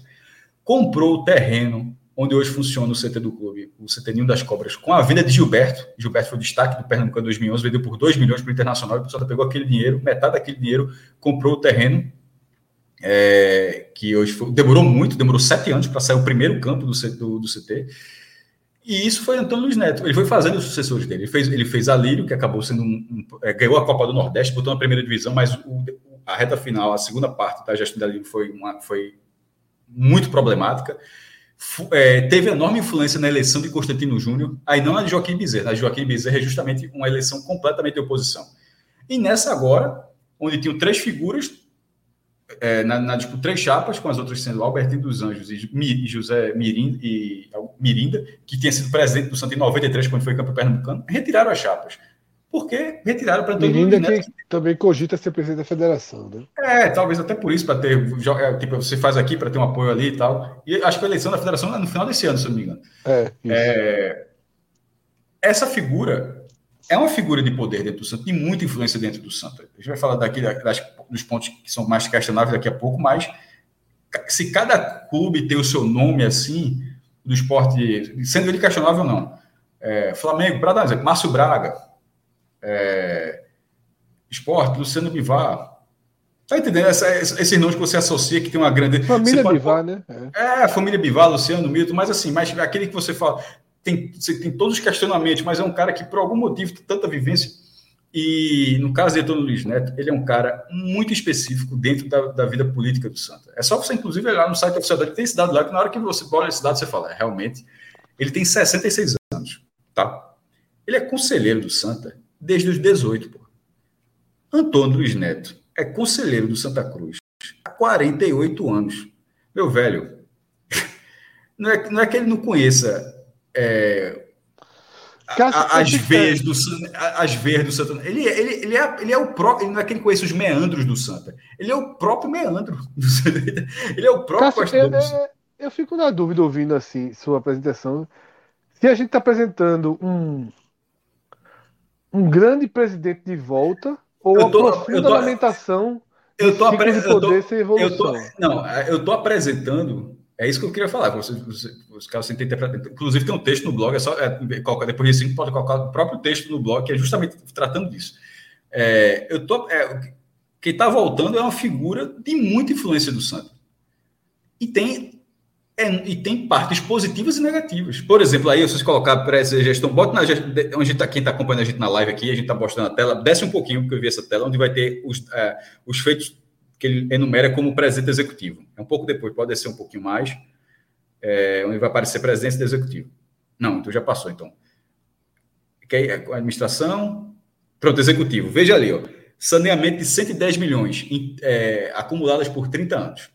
comprou o terreno onde hoje funciona o CT do clube, o CT Ninho das Cobras, com a venda de Gilberto. Gilberto foi o destaque do Pernambuco em 2011, vendeu por 2 milhões para o Internacional, e o pessoal pegou aquele dinheiro, metade daquele dinheiro, comprou o terreno, é, que hoje foi, demorou muito, demorou sete anos para sair o primeiro campo do, do, do, CT. E isso foi Antônio Luiz Neto. Ele foi fazendo os sucessores dele. Ele fez, ele fez Alírio, que acabou sendo um, um é, ganhou a Copa do Nordeste, botou na primeira divisão, mas o, a reta final, a segunda parte da gestão da Alírio foi, uma, foi muito problemática é, teve enorme influência na eleição de Constantino Júnior, aí não a de Joaquim Bezerra. A Joaquim Bezerra é justamente uma eleição completamente de oposição. E nessa agora, onde tinham três figuras, é, na, na tipo, três chapas, com as outras sendo Albertino dos Anjos e, e José Mirinda, e, Mirinda, que tinha sido presidente do Santo em 93, quando foi campeão pernambucano, retiraram as chapas porque retiraram para todo
mundo. Ainda que também cogita ser presidente da federação, né?
É, talvez até por isso, para ter. É, tipo, você faz aqui para ter um apoio ali e tal. E acho que a eleição da federação é no final desse ano, se eu não me engano. É, é, essa figura é uma figura de poder dentro do Santos, de muita influência dentro do Santos. A gente vai falar daqui das, dos pontos que são mais questionáveis daqui a pouco, mas se cada clube tem o seu nome assim, do esporte, sendo ele questionável ou não. É, Flamengo, para dar um exemplo, Márcio Braga, é, esporte, Luciano Bivar. Tá entendendo? Essa, esses nomes que você associa que tem uma grande.
Família pode... Bivar, né?
É. é, família Bivar, Luciano Milton, mas assim, mas aquele que você fala, tem, você tem todos os questionamentos, mas é um cara que, por algum motivo, tem tanta vivência. E no caso de Antônio Luiz Neto, ele é um cara muito específico dentro da, da vida política do Santa. É só você, inclusive, olhar no site oficial dele, tem esse dado lá, que na hora que você olha esse dado, você fala, é, realmente, ele tem 66 anos, tá? Ele é conselheiro do Santa desde os 18. Pô. Antônio Luiz Neto é conselheiro do Santa Cruz há 48 anos. Meu velho, não é, não é que ele não conheça é, a, as veias do as veias do Santa. Ele, ele, ele, é, ele é o próprio, não é que ele conheça os meandros do Santa. Ele é o próprio meandro. Ele é o próprio
Cássio, eu, eu, eu fico na dúvida ouvindo assim sua apresentação. Se a gente está apresentando um um grande presidente de volta ou eu tô, a profunda eu tô, lamentação
eu tô, sem evolução? Eu tô, não, eu estou apresentando. É isso que eu queria falar. Você, você, os caras têm Inclusive, tem um texto no blog, é só é, depois disso, pode colocar o próprio texto no blog, que é justamente tratando disso. É, eu tô, é, quem está voltando é uma figura de muita influência do Santos. E tem é, e tem partes positivas e negativas. Por exemplo, aí vocês colocar para essa gestão, bota na onde tá, quem está acompanhando a gente na live aqui, a gente está mostrando a tela, desce um pouquinho, porque eu vi essa tela, onde vai ter os, é, os feitos que ele enumera como presidente executivo. É um pouco depois, pode descer um pouquinho mais, é, onde vai aparecer presidência do executivo. Não, então já passou, então. Que administração, pronto, executivo. Veja ali, ó, saneamento de 110 milhões é, acumuladas por 30 anos.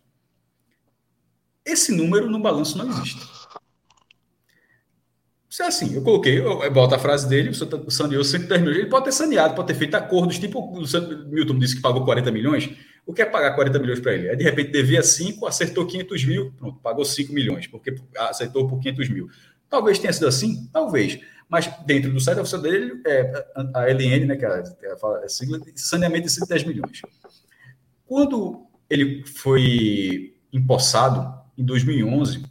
Esse número no balanço não existe. Se é assim, eu coloquei, eu, eu boto a frase dele, o saneou 110 milhões, ele pode ter saneado, pode ter feito acordos, tipo o Milton disse que pagou 40 milhões, o que é pagar 40 milhões para ele? Aí, de repente, devia 5, acertou 500 mil, pronto, pagou 5 milhões, porque acertou por 500 mil. Talvez tenha sido assim, talvez. Mas dentro do site oficial dele, é, a LN, né, que é a, é a sigla, saneamento de 110 milhões. Quando ele foi empossado, em 2011,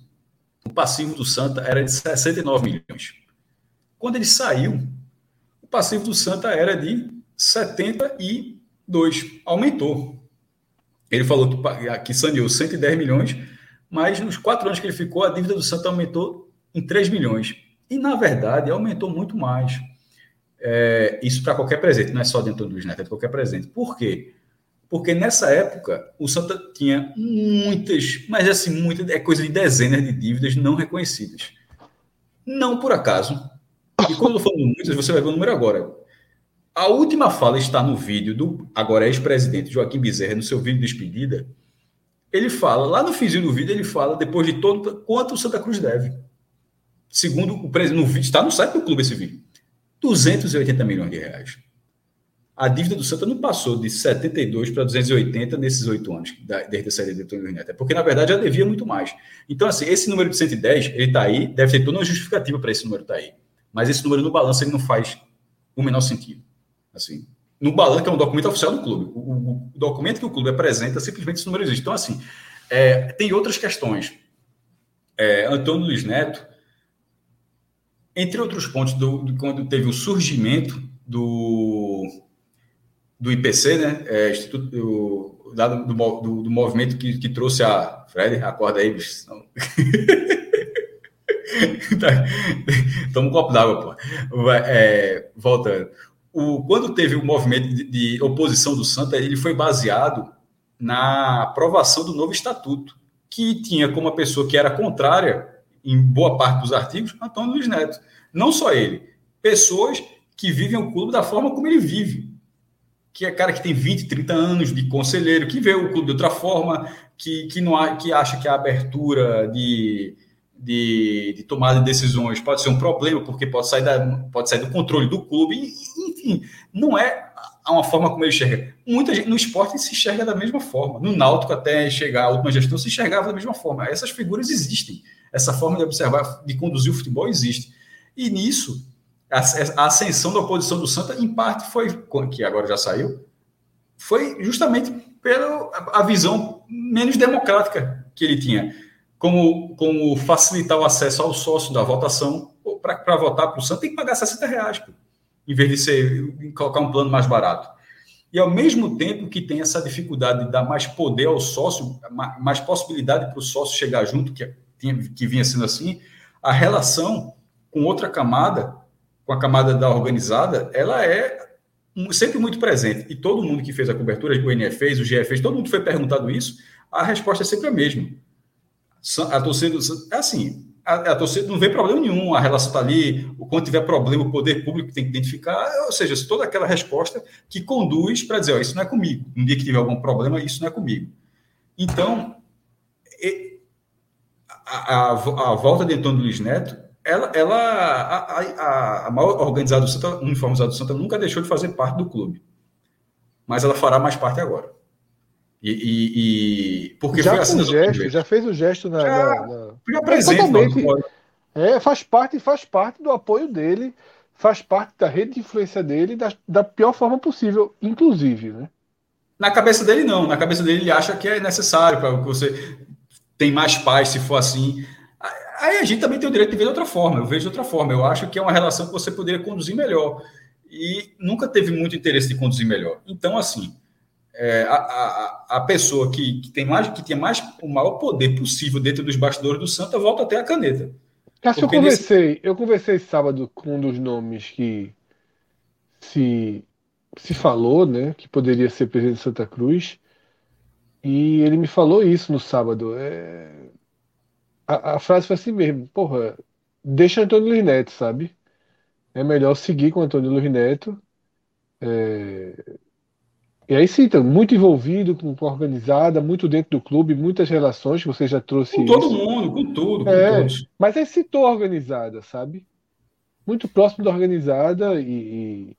o passivo do Santa era de 69 milhões. Quando ele saiu, o passivo do Santa era de 72, aumentou. Ele falou que, que saneou 110 milhões, mas nos quatro anos que ele ficou, a dívida do Santa aumentou em 3 milhões. E, na verdade, aumentou muito mais. É, isso para qualquer presente, não é só dentro dos netos, é qualquer presente. Por quê? Porque nessa época o Santa tinha muitas, mas assim, muitas, é coisa de dezenas de dívidas não reconhecidas. Não por acaso. E quando eu falo muitas, você vai ver o número agora. A última fala está no vídeo do agora ex-presidente Joaquim Bezerra, no seu vídeo de despedida. Ele fala, lá no finzinho do vídeo, ele fala, depois de todo, quanto o Santa Cruz deve. Segundo o presidente, está no site do clube esse vídeo. 280 milhões de reais a dívida do Santa não passou de 72 para 280 nesses oito anos, desde a saída de Antônio Neto. Porque, na verdade, já devia muito mais. Então, assim, esse número de 110, ele está aí, deve ter toda uma justificativa para esse número estar tá aí. Mas esse número no balanço ele não faz o menor sentido. Assim, no balanço, que é um documento oficial do clube. O, o, documento que o clube apresenta, simplesmente esse número existe. Então, assim, é, tem outras questões. É, Antônio Luiz Neto, entre outros pontos, do, do, quando teve o surgimento do, do IPC, né, é, Instituto, do, do, do, movimento que, que trouxe a. Fred, acorda aí, bicho. Toma um copo d'água, pô. É, voltando. O, quando teve o movimento de, de, oposição do Santa, ele foi baseado na aprovação do novo estatuto, que tinha como a pessoa que era contrária, em boa parte dos artigos, Antônio Luiz Neto. Não só ele, pessoas que vivem o clube da forma como ele vive. Que é cara que tem 20, 30 anos de conselheiro, que vê o clube de outra forma, que, que, não, que acha que a abertura de, de, de, tomada de decisões pode ser um problema, porque pode sair, da, pode sair do controle do clube, enfim, não é uma forma como ele enxerga. Muita gente no esporte se enxerga da mesma forma. No Náutico, até chegar a última gestão, se enxergava da mesma forma. Essas figuras existem. Essa forma de observar, de conduzir o futebol existe. E nisso, a, a ascensão da oposição do Santa, em parte, foi, que agora já saiu, foi justamente pela a visão menos democrática que ele tinha como, como facilitar o acesso ao sócio da votação. Para votar para o Santos, tem que pagar 60 reais, pô, em vez de ser, colocar um plano mais barato. E ao mesmo tempo que tem essa dificuldade de dar mais poder ao sócio, mais possibilidade para o sócio chegar junto, que, que vinha sendo assim, a relação com outra camada, com a camada da organizada, ela é sempre muito presente. E todo mundo que fez a cobertura, o NF fez, o GE fez, todo mundo foi perguntado isso, a resposta é sempre a mesma. A torcida é assim, a, a, torcida não vê problema nenhum, a relação está ali, quando tiver problema, o poder público tem que identificar, ou seja, toda aquela resposta que conduz para dizer, isso não é comigo. Um dia que tiver algum problema, isso não é comigo. Então, a, a, a volta de Antônio Luiz Neto, ela, ela a, a, a maior organizada do Santa, uniformizada do Santa, nunca deixou de fazer parte do clube. Mas ela fará mais parte agora. E, e, e porque
já foi assim, gesto, já fez o gesto na. Já, na, na...
já presente,
é, faz parte, faz parte do apoio dele, faz parte da rede de influência dele da, da pior forma possível, inclusive, né?
Na cabeça dele, não. Na cabeça dele, ele acha que é necessário para que você tem mais paz se for assim. Aí a gente também tem o direito de ver de outra forma. Eu vejo de outra forma. Eu acho que é uma relação que você poderia conduzir melhor. E nunca teve muito interesse de conduzir melhor. Então, assim, é, a, a, a, pessoa que, que, tem mais que tinha mais o maior poder possível dentro dos bastidores do Santa volta até a caneta.
Cássio, eu conversei, nesse... eu conversei sábado com um dos nomes que se, se falou, né, que poderia ser presidente de Santa Cruz, e ele me falou isso no sábado. É... A, a, frase foi assim mesmo, porra, deixa Antônio Luiz Neto, sabe? É melhor seguir com Antônio Luiz Neto. É e aí sim, então, muito envolvido, com, com organizada, muito dentro do clube, muitas relações, você já trouxe
Com todo mundo, com tudo, com
é, todos. Mas aí citou a organizada, sabe? Muito próximo da organizada e, e,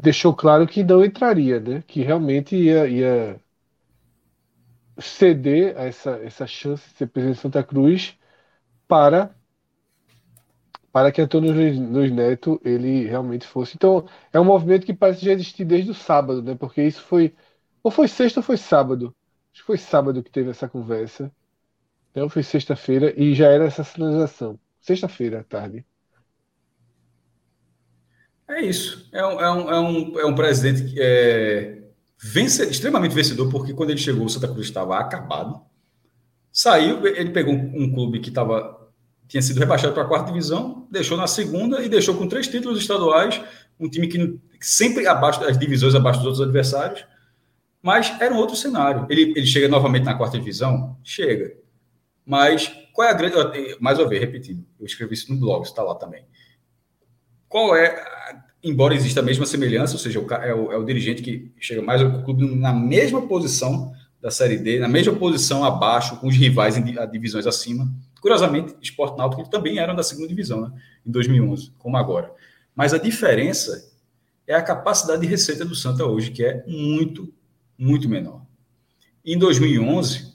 deixou claro que não entraria, né? Que realmente ia, ia ceder a essa, essa chance de ser presidente de Santa Cruz para para que Antônio Luiz Neto ele realmente fosse. Então, é um movimento que parece já existir desde o sábado, né? Porque isso foi. Ou foi sexta ou foi sábado? Acho que foi sábado que teve essa conversa. Então, foi sexta-feira e já era essa sinalização. Sexta-feira à tarde.
É isso. É um, é um, é um, é um presidente que é vence, extremamente vencedor, porque quando ele chegou, o Santa Cruz estava acabado. Saiu, ele pegou um, um clube que estava tinha sido rebaixado para a quarta divisão, deixou na segunda e deixou com três títulos estaduais, um time que sempre abaixo das divisões, abaixo dos outros adversários, mas era um outro cenário. Ele, ele chega novamente na quarta divisão? Chega. Mas qual é a grande. Mais uma vez, repetindo, eu escrevi isso no blog, está lá também. Qual é, embora exista a mesma semelhança, ou seja, é o, é o dirigente que chega mais ao clube na mesma posição da Série D, na mesma posição abaixo, com os rivais em divisões acima, Curiosamente, Esporte Náutico também eram da segunda divisão, né? em 2011, como agora. Mas a diferença é a capacidade de receita do Santa hoje, que é muito, muito menor. Em 2011,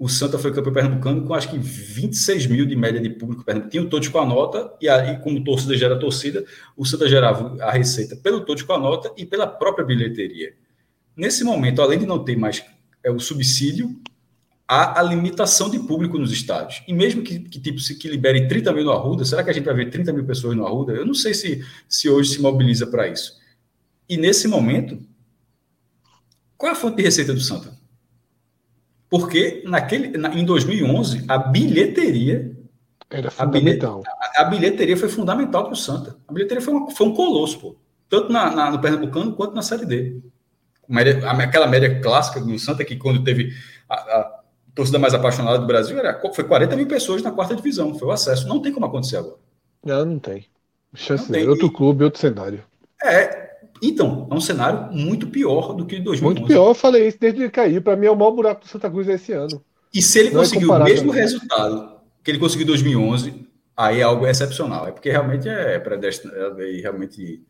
o Santa foi campeão pernambucano com acho que 26 mil de média de público pernambucano. Tinha o todos com a nota, e aí, como torcida gera torcida, o Santa gerava a receita pelo todos com a nota e pela própria bilheteria. Nesse momento, além de não ter mais é, o subsídio, há a limitação de público nos estádios. E mesmo que, que tipo, se que libere 30 mil no Arruda, será que a gente vai ver 30 mil pessoas no Arruda? Eu não sei se, se hoje se mobiliza para isso. E nesse momento, qual é a fonte de receita do Santa? Porque naquele, na, em 2011, a bilheteria.
Era fundamental.
A, a bilheteria foi fundamental para o Santa. A bilheteria foi, uma, foi um colosso, pô. Tanto na, na, no Pernambucano quanto na Série D. Média, aquela média clássica do Santa, que quando teve a, a torcida mais apaixonada do Brasil, era, foi 40 mil pessoas na quarta divisão. Foi o acesso. Não tem como acontecer agora.
Não, não tem. Chance não tem. Outro clube, outro cenário.
É, então, é um cenário muito pior do que 2011.
Muito pior, eu falei isso desde que caiu. Para mim é o maior buraco do Santa Cruz esse ano.
E se ele Não é conseguiu é o mesmo também. resultado que ele conseguiu em 2011, aí é algo excepcional. É porque realmente é predestinado e realmente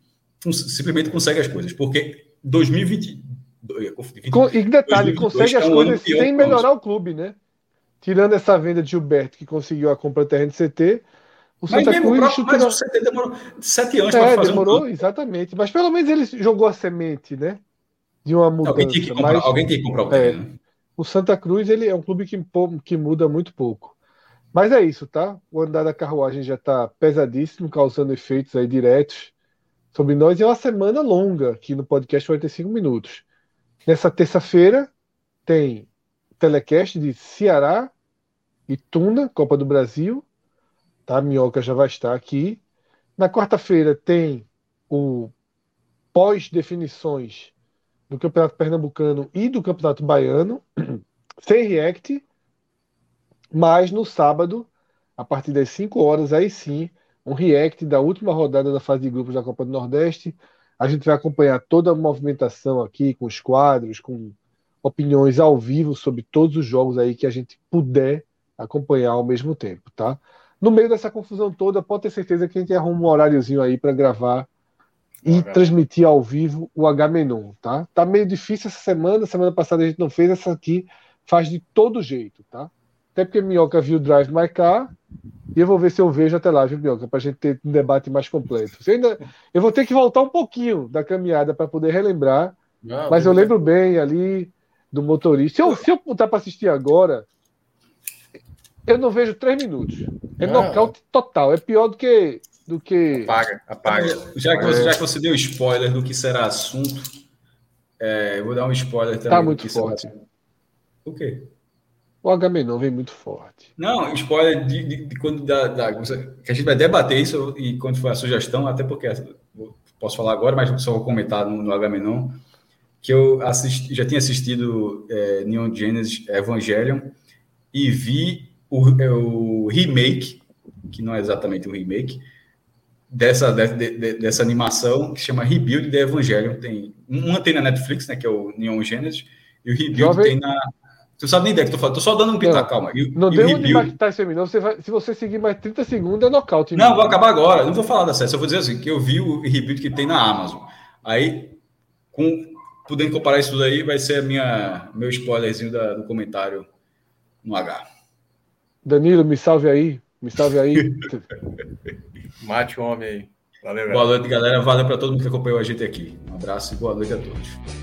simplesmente consegue as coisas. Porque 2020.
20, e detalhe, consegue as é um coisas sem melhorar o clube, né? Tirando essa venda de Gilberto, que conseguiu a compra terreno de CT,
o Santa mas Cruz. Próprio, mas o CT demorou sete anos
é, para fazer demorou, um exatamente. Mas pelo menos ele jogou a semente, né? De uma mudança.
Alguém tem que comprar, mas, alguém tem que comprar o
é, né? O Santa Cruz ele é um clube que, que muda muito pouco. Mas é isso, tá? O andar da carruagem já está pesadíssimo, causando efeitos aí diretos sobre nós. E é uma semana longa aqui no podcast 45 minutos. Nessa terça-feira tem telecast de Ceará e Tuna, Copa do Brasil tá? A Minhoca já vai estar aqui. Na quarta-feira tem o pós-definições do Campeonato Pernambucano e do Campeonato Baiano, sem react, mas no sábado, a partir das 5 horas, aí sim, um react da última rodada da fase de grupos da Copa do Nordeste. A gente vai acompanhar toda a movimentação aqui, com os quadros, com opiniões ao vivo sobre todos os jogos aí que a gente puder acompanhar ao mesmo tempo, tá? no meio dessa confusão toda, pode ter certeza que a gente arruma um horáriozinho aí para gravar e H. transmitir ao vivo o H-Menon, tá? Tá meio difícil essa semana, semana passada a gente não fez, essa aqui faz de todo jeito, tá? Até porque Minhoca viu Drive My Car e eu vou ver se eu vejo até lá, viu, Minhoca, pra gente ter um debate mais completo. Eu, ainda, eu vou ter que voltar um pouquinho da caminhada para poder relembrar, não, mas eu lembro bem ali do motorista. Se eu, se eu botar para assistir agora, eu não vejo três minutos. É não. nocaute total. É pior do que. Do que...
Apaga, apaga. Já que, você, é. já que você deu spoiler do que será assunto, é, eu vou dar um spoiler também.
Tá muito forte.
O quê?
O Agamenon vem muito forte.
Não, spoiler de, de, de quando da, da, que a gente vai debater isso e quando for a sugestão, até porque posso falar agora, mas só vou comentar no, no Agamenon, que eu assisti, já tinha assistido é, Neon Genesis Evangelion e vi o, é o remake, que não é exatamente um remake, dessa, de, de, dessa animação que chama Rebuild the Evangelion. Tem, uma tem na Netflix, né, que é o Neon Genesis, e o Rebuild Jovem... tem na. Tu sabe nem ideia que tô falando, tô só dando um pitaco, calma.
E, não deu onde Rebuild... tá esse não. Você vai, se você seguir mais 30 segundos, é nocaute.
Não, vou acabar agora. Não vou falar da série, só vou dizer assim, que eu vi o Rebuild que tem na Amazon. Aí, com, podendo comparar isso tudo aí, vai ser a minha, meu spoilerzinho da, do comentário no H.
Danilo, me salve aí. Me salve aí.
Mate o homem aí.
Valeu, Boa noite, galera. Valeu para todo mundo que acompanhou a gente aqui. Um abraço e boa noite a todos.